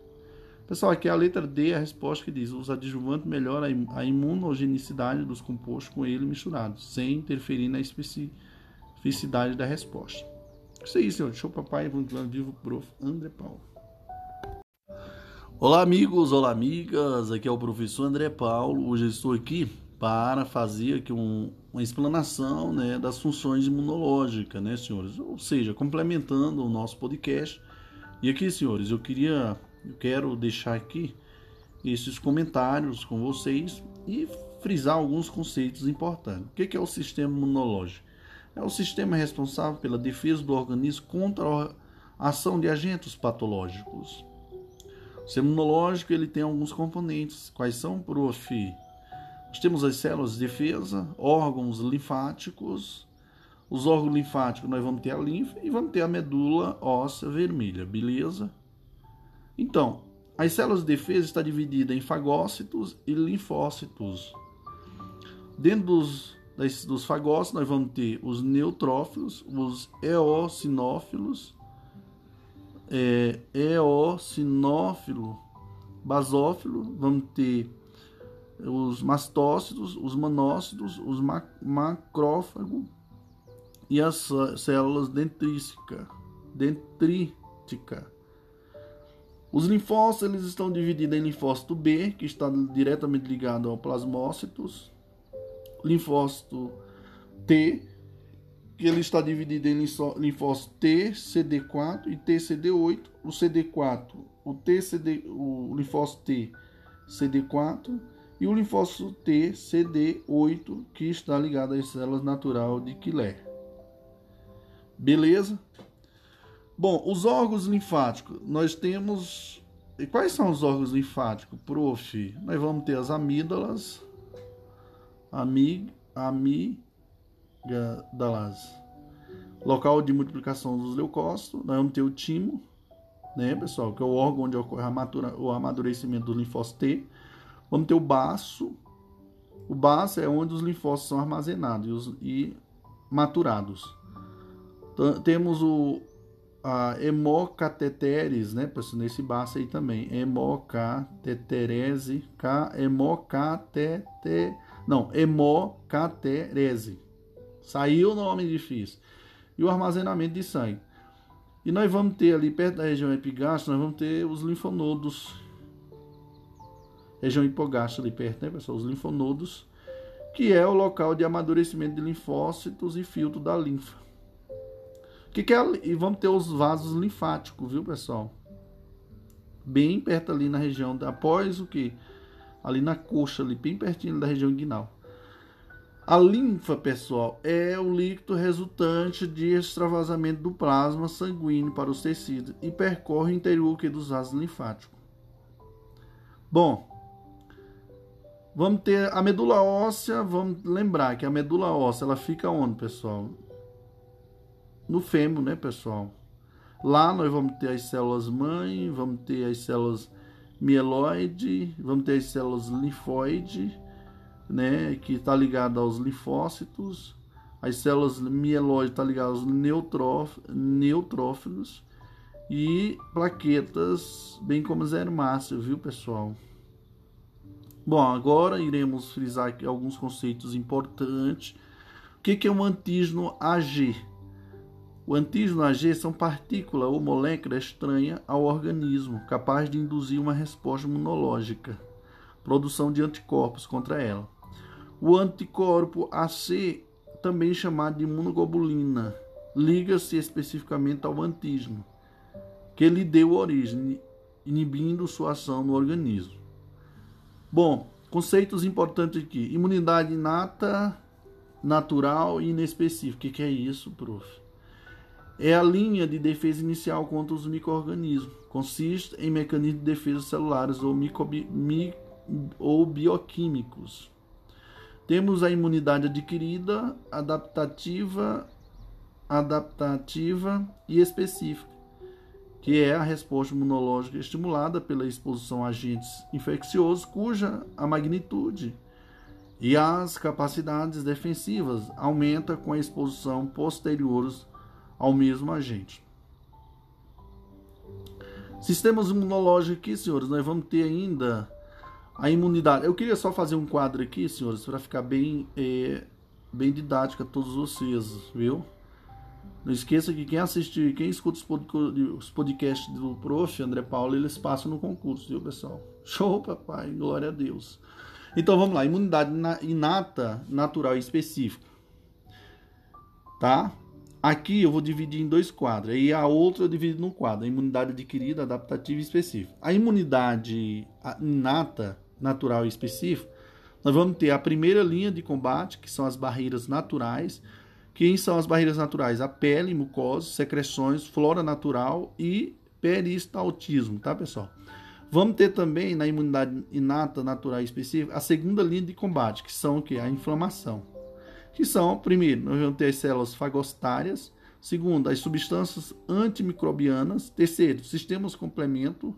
Pessoal, aqui é a letra D, a resposta que diz: os adjuvantes melhoram a imunogenicidade dos compostos com ele misturados, sem interferir na especificidade da resposta. Isso aí, senhor. Show papai, evangelizando vivo, prof. André Paulo. Olá, amigos, olá, amigas. Aqui é o professor André Paulo. Hoje estou aqui para fazer aqui um, uma explanação né, das funções imunológicas, né, senhores? Ou seja, complementando o nosso podcast. E aqui, senhores, eu queria, eu quero deixar aqui esses comentários com vocês e frisar alguns conceitos importantes. O que é o sistema imunológico? É o sistema responsável pela defesa do organismo contra a ação de agentes patológicos. O sistema imunológico ele tem alguns componentes. Quais são, prof? Nós temos as células de defesa, órgãos linfáticos. Os órgãos linfáticos nós vamos ter a linfa e vamos ter a medula óssea vermelha, beleza? Então, as células de defesa está dividida em fagócitos e linfócitos. Dentro dos, das, dos fagócitos nós vamos ter os neutrófilos, os eosinófilos, é, eosinófilo, basófilo, vamos ter os mastócitos, os manócitos, os macrófagos e as células dentrística, dentrítica. Os linfócitos eles estão divididos em linfócito B, que está diretamente ligado ao plasmócitos, linfócito T, que ele está dividido em linfócito T, CD4 e TCD8. O CD4, o TCD, o linfócito T, CD4 e o linfócito T CD8, que está ligado às células natural de Quilé. Beleza? Bom, os órgãos linfáticos, nós temos. E quais são os órgãos linfáticos, prof? Nós vamos ter as amígdalas, amig, amígdalas, local de multiplicação dos leucócitos. Nós vamos ter o timo, né, pessoal, que é o órgão onde ocorre o amadurecimento do linfócito T. Vamos ter o baço. O baço é onde os linfócitos são armazenados e maturados. Temos o a hemocateteres, né, pessoal, nesse baço aí também. Hemocateterese, K, hemocatete, não, hemocaterese. Saiu o nome difícil. E o armazenamento de sangue. E nós vamos ter ali perto da região epigástica, nós vamos ter os linfonodos região hipogástrica ali perto, né, pessoal? Os linfonodos, que é o local de amadurecimento de linfócitos e filtro da linfa. Que que é, e vamos ter os vasos linfáticos, viu, pessoal? Bem perto ali na região, após o que? Ali na coxa, ali bem pertinho da região inguinal. A linfa, pessoal, é o líquido resultante de extravasamento do plasma sanguíneo para os tecidos e percorre o interior dos vasos linfáticos. Bom, Vamos ter a medula óssea, vamos lembrar que a medula óssea, ela fica onde, pessoal? No fêmur, né, pessoal? Lá nós vamos ter as células mãe, vamos ter as células mieloide, vamos ter as células linfóide, né, que está ligada aos linfócitos. As células mieloide está ligada aos neutrófilos e plaquetas, bem como as hermáceas, viu, pessoal? Bom, agora iremos frisar aqui alguns conceitos importantes. O que é um antígeno AG? O antígeno AG são partículas ou molécula estranha ao organismo, capaz de induzir uma resposta imunológica, produção de anticorpos contra ela. O anticorpo AC, também chamado de imunoglobulina, liga-se especificamente ao antígeno, que lhe deu origem, inibindo sua ação no organismo. Bom, conceitos importantes aqui: imunidade inata, natural e inespecífica. O que, é isso, prof? É a linha de defesa inicial contra os micro-organismos. Consiste em mecanismos de defesa celulares ou, mi, ou bioquímicos. Temos a imunidade adquirida, adaptativa, adaptativa e específica que é a resposta imunológica estimulada pela exposição a agentes infecciosos, cuja a magnitude e as capacidades defensivas aumenta com a exposição posteriores ao mesmo agente. Sistemas imunológicos aqui, senhores, nós vamos ter ainda a imunidade. Eu queria só fazer um quadro aqui, senhores, para ficar bem, é, bem didático a todos vocês, viu? Não esqueça que quem assiste, quem escuta os podcasts do prof. André Paulo, eles passam no concurso, viu, pessoal? Show, papai, glória a Deus. Então vamos lá, imunidade inata, natural e específica. Tá? Aqui eu vou dividir em dois quadros, e a outra eu divido num quadro, a imunidade adquirida, adaptativa e específica. A imunidade inata, natural e específica, nós vamos ter a primeira linha de combate, que são as barreiras naturais, quem são as barreiras naturais? A pele, mucosa, secreções, flora natural e peristaltismo, tá, pessoal? Vamos ter também na imunidade inata, natural e específica a segunda linha de combate, que são o que? A inflamação. Que são, primeiro, nós vamos ter as células fagostárias, segundo, as substâncias antimicrobianas, terceiro, sistemas complemento,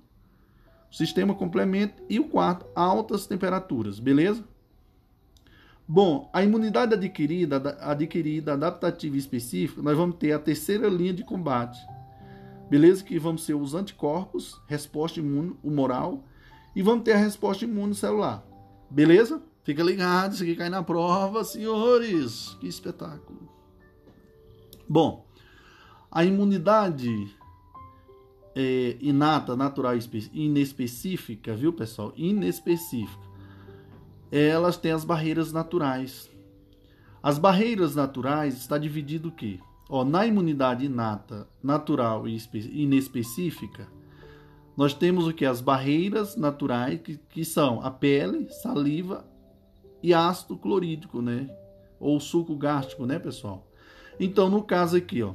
sistema complemento e o quarto, altas temperaturas, beleza? Bom, a imunidade adquirida, adquirida, adaptativa e específica, nós vamos ter a terceira linha de combate. Beleza? Que vamos ser os anticorpos, resposta imune humoral e vamos ter a resposta imune celular. Beleza? Fica ligado, isso aqui cai na prova, senhores. Que espetáculo. Bom, a imunidade é, inata, natural e inespecífica, viu, pessoal? Inespecífica elas têm as barreiras naturais. As barreiras naturais está dividido o quê? Ó, na imunidade inata, natural e inespecífica, nós temos o que? As barreiras naturais, que, que são a pele, saliva e ácido clorídrico, né? Ou suco gástrico, né, pessoal? Então, no caso aqui, ó,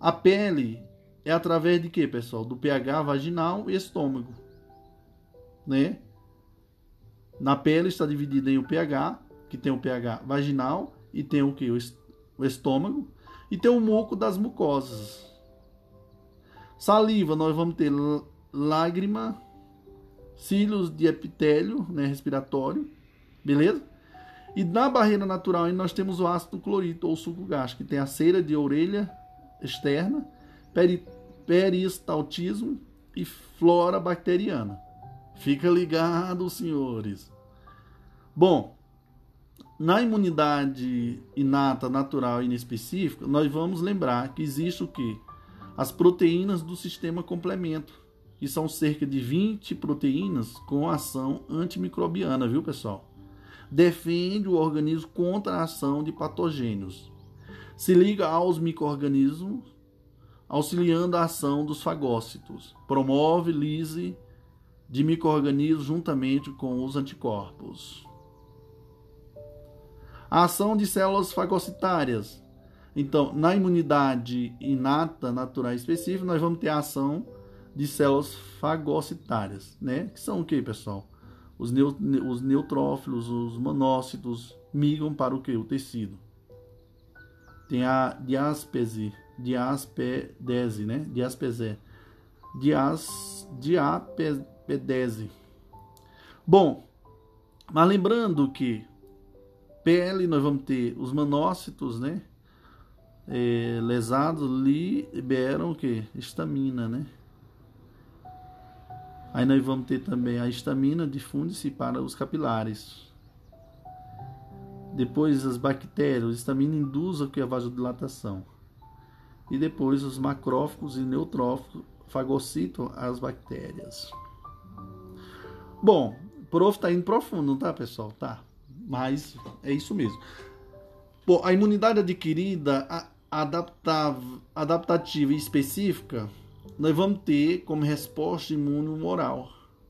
a pele é através de quê, pessoal? Do pH vaginal e estômago, né? Na pele está dividida em o pH, que tem o pH vaginal e tem o que? O estômago e tem o muco das mucosas. Saliva, nós vamos ter lágrima, cílios de epitélio, né, respiratório, beleza? E na barreira natural nós temos o ácido clorídrico ou suco gástrico, que tem a cera de orelha externa, peri, peristaltismo e flora bacteriana. Fica ligado, senhores. Bom, na imunidade inata, natural e inespecífica, nós vamos lembrar que existe o que? As proteínas do sistema complemento, que são cerca de 20 proteínas com ação antimicrobiana, viu, pessoal? Defende o organismo contra a ação de patogênios. Se liga aos micro-organismos, auxiliando a ação dos fagócitos. Promove lise de microorganismos juntamente com os anticorpos. A ação de células fagocitárias. Então, na imunidade inata, natural específica, nós vamos ter a ação de células fagocitárias, né? Que são o que, pessoal? Os, neu, os neutrófilos, os monócitos migram para o que? O tecido. Tem a diáspese, diaspedese, né? Diaspese. Dias, diapese B10. Bom, mas lembrando que pele nós vamos ter os manócitos, né? É, lesados liberam o que? Estamina, né? Aí nós vamos ter também a estamina difunde-se para os capilares. Depois as bactérias, a estamina induz a vasodilatação. E depois os macrófagos e neutrófagos fagocitam as bactérias. Bom, o prof tá indo profundo, tá, pessoal? Tá. Mas é isso mesmo. Bom, a imunidade adquirida, adaptativa e específica, nós vamos ter como resposta imune humoral,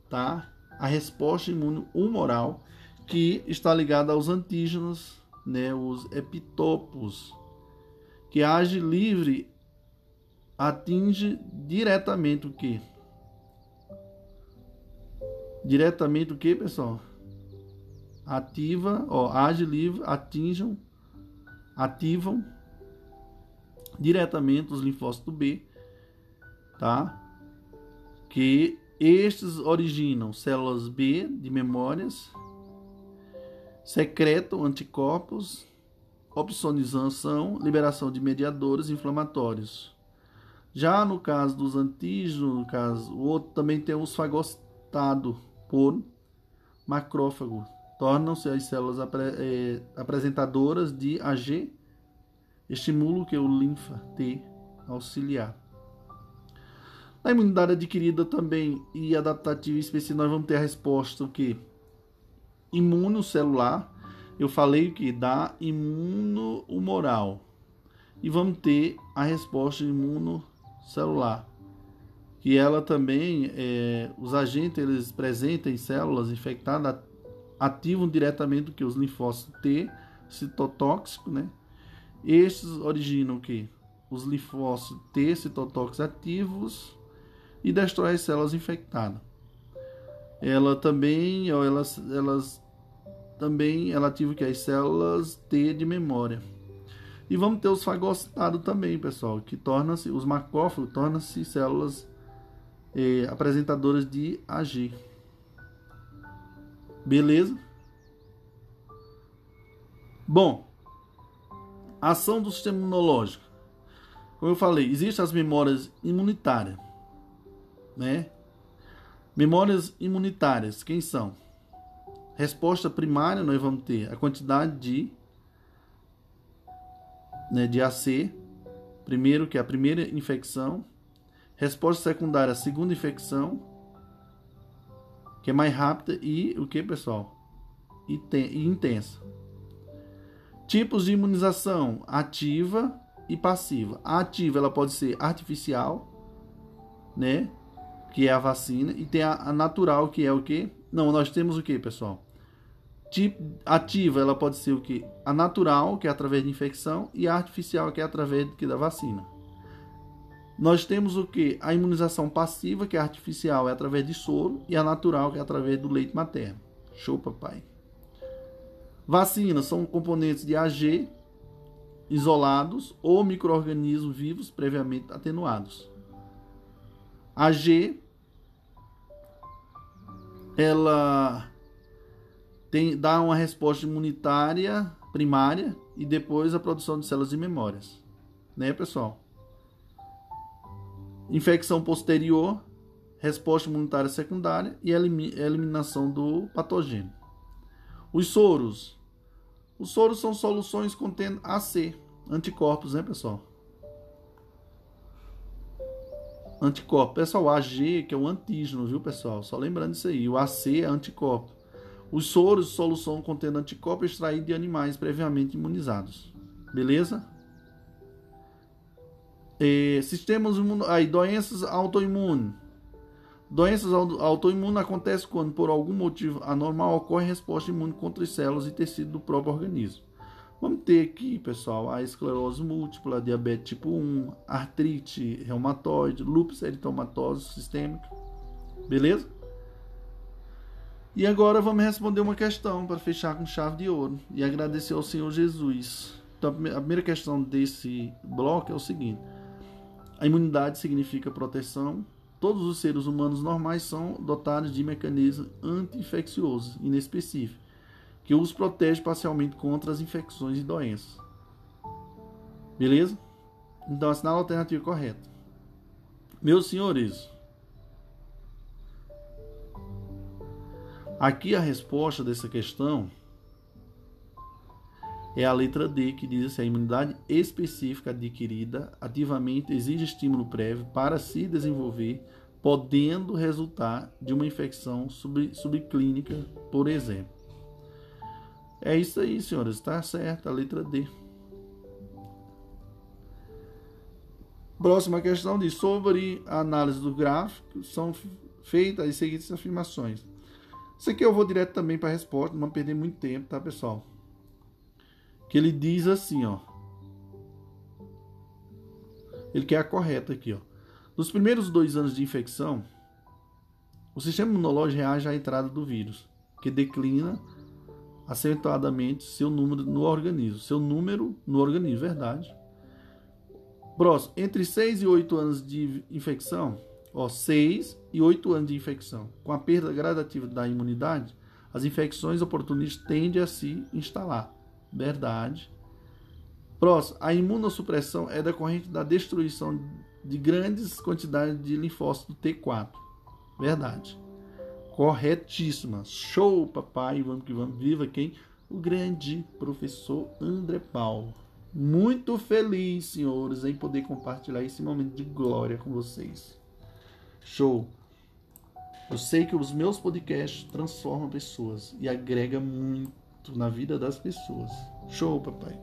tá? A resposta imune humoral que está ligada aos antígenos, né, os epitopos, que age livre, atinge diretamente o que? diretamente o que, pessoal? Ativa, ó, age livre, atinjam, ativam diretamente os linfócitos B, tá? Que estes originam células B de memórias, secretam anticorpos, opsonização, liberação de mediadores inflamatórios. Já no caso dos antígenos, no caso, o outro também tem os fagocitado por macrófago. Tornam-se as células apre, é, apresentadoras de AG, estimulo que o linfa T auxiliar. Na imunidade adquirida também e adaptativa específica, nós vamos ter a resposta que? Imunocelular. Eu falei que? Da imunohumoral. E vamos ter a resposta imunocelular. Que ela também, é, os agentes eles presentes em células infectadas ativam diretamente o que? Os linfócitos T, citotóxico, né? Estes originam o que? Os linfócitos T, citotóxicos ativos e destrói as células infectadas. Ela também, elas, elas também ela ativa que as células T de memória. E vamos ter os fagocitados também, pessoal, que torna-se os macrófagos tornam-se células eh, apresentadoras de AG. Beleza? Bom, ação do sistema imunológico. Como eu falei, existem as memórias imunitárias né? Memórias imunitárias, quem são? Resposta primária, nós vamos ter a quantidade de, né, de AC, primeiro, que é a primeira infecção. Resposta secundária, a segunda infecção, que é mais rápida e o que, pessoal? E, tem, e intensa. Tipos de imunização ativa e passiva. A ativa ela pode ser artificial, né? que é a vacina, e tem a, a natural, que é o que? Não, nós temos o que, pessoal? Ativa, ela pode ser o que? A natural, que é através de infecção, e a artificial, que é através que, da vacina. Nós temos o que? A imunização passiva, que é artificial, é através de soro, e a natural, que é através do leite materno. Show, papai. Vacinas são componentes de AG isolados ou micro-organismos vivos previamente atenuados. AG ela tem, dá uma resposta imunitária primária e depois a produção de células de memórias. Né, pessoal? Infecção posterior, resposta imunitária secundária e eliminação do patógeno. Os soros. Os soros são soluções contendo AC, anticorpos, né, pessoal? Anticorpo. Pessoal, o AG, que é o antígeno, viu, pessoal? Só lembrando isso aí. O AC é anticorpo. Os soros, solução contendo anticorpo extraído de animais previamente imunizados. Beleza? E, sistemas aí, doenças autoimunes. Doenças autoimunes acontecem quando, por algum motivo anormal, ocorre resposta imune contra as células e tecido do próprio organismo. Vamos ter aqui, pessoal, a esclerose múltipla, diabetes tipo 1, artrite reumatoide, lúpus eritomatoso sistêmica. Beleza? E agora vamos responder uma questão para fechar com chave de ouro e agradecer ao Senhor Jesus. Então, a primeira questão desse bloco é o seguinte: a imunidade significa proteção. Todos os seres humanos normais são dotados de mecanismos anti-infecciosos inespecíficos que os protege parcialmente contra as infecções e doenças. Beleza? Então, assinala a alternativa correta. Meus senhores, aqui a resposta dessa questão é a letra D, que diz assim: a imunidade específica adquirida ativamente exige estímulo prévio para se desenvolver, podendo resultar de uma infecção sub, subclínica, por exemplo. É isso aí, senhores. Está certo, a letra D. Próxima questão diz sobre a análise do gráfico são feitas as seguintes afirmações. Isso aqui eu vou direto também para a resposta, não perder muito tempo, tá, pessoal? Que ele diz assim, ó. Ele quer a correta aqui, ó. Nos primeiros dois anos de infecção, o sistema imunológico reage à entrada do vírus, que declina acentuadamente seu número no organismo. Seu número no organismo, verdade. Próximo, entre 6 e 8 anos de infecção, ó, 6 e 8 anos de infecção, com a perda gradativa da imunidade, as infecções oportunistas tendem a se instalar. Verdade. Próximo, a imunossupressão é decorrente da destruição de grandes quantidades de linfócito T4. Verdade. Corretíssima. Show, papai. Vamos que vamos. Viva quem? O grande professor André Paulo. Muito feliz, senhores, em poder compartilhar esse momento de glória com vocês. Show. Eu sei que os meus podcasts transformam pessoas e agrega muito na vida das pessoas. Show, papai.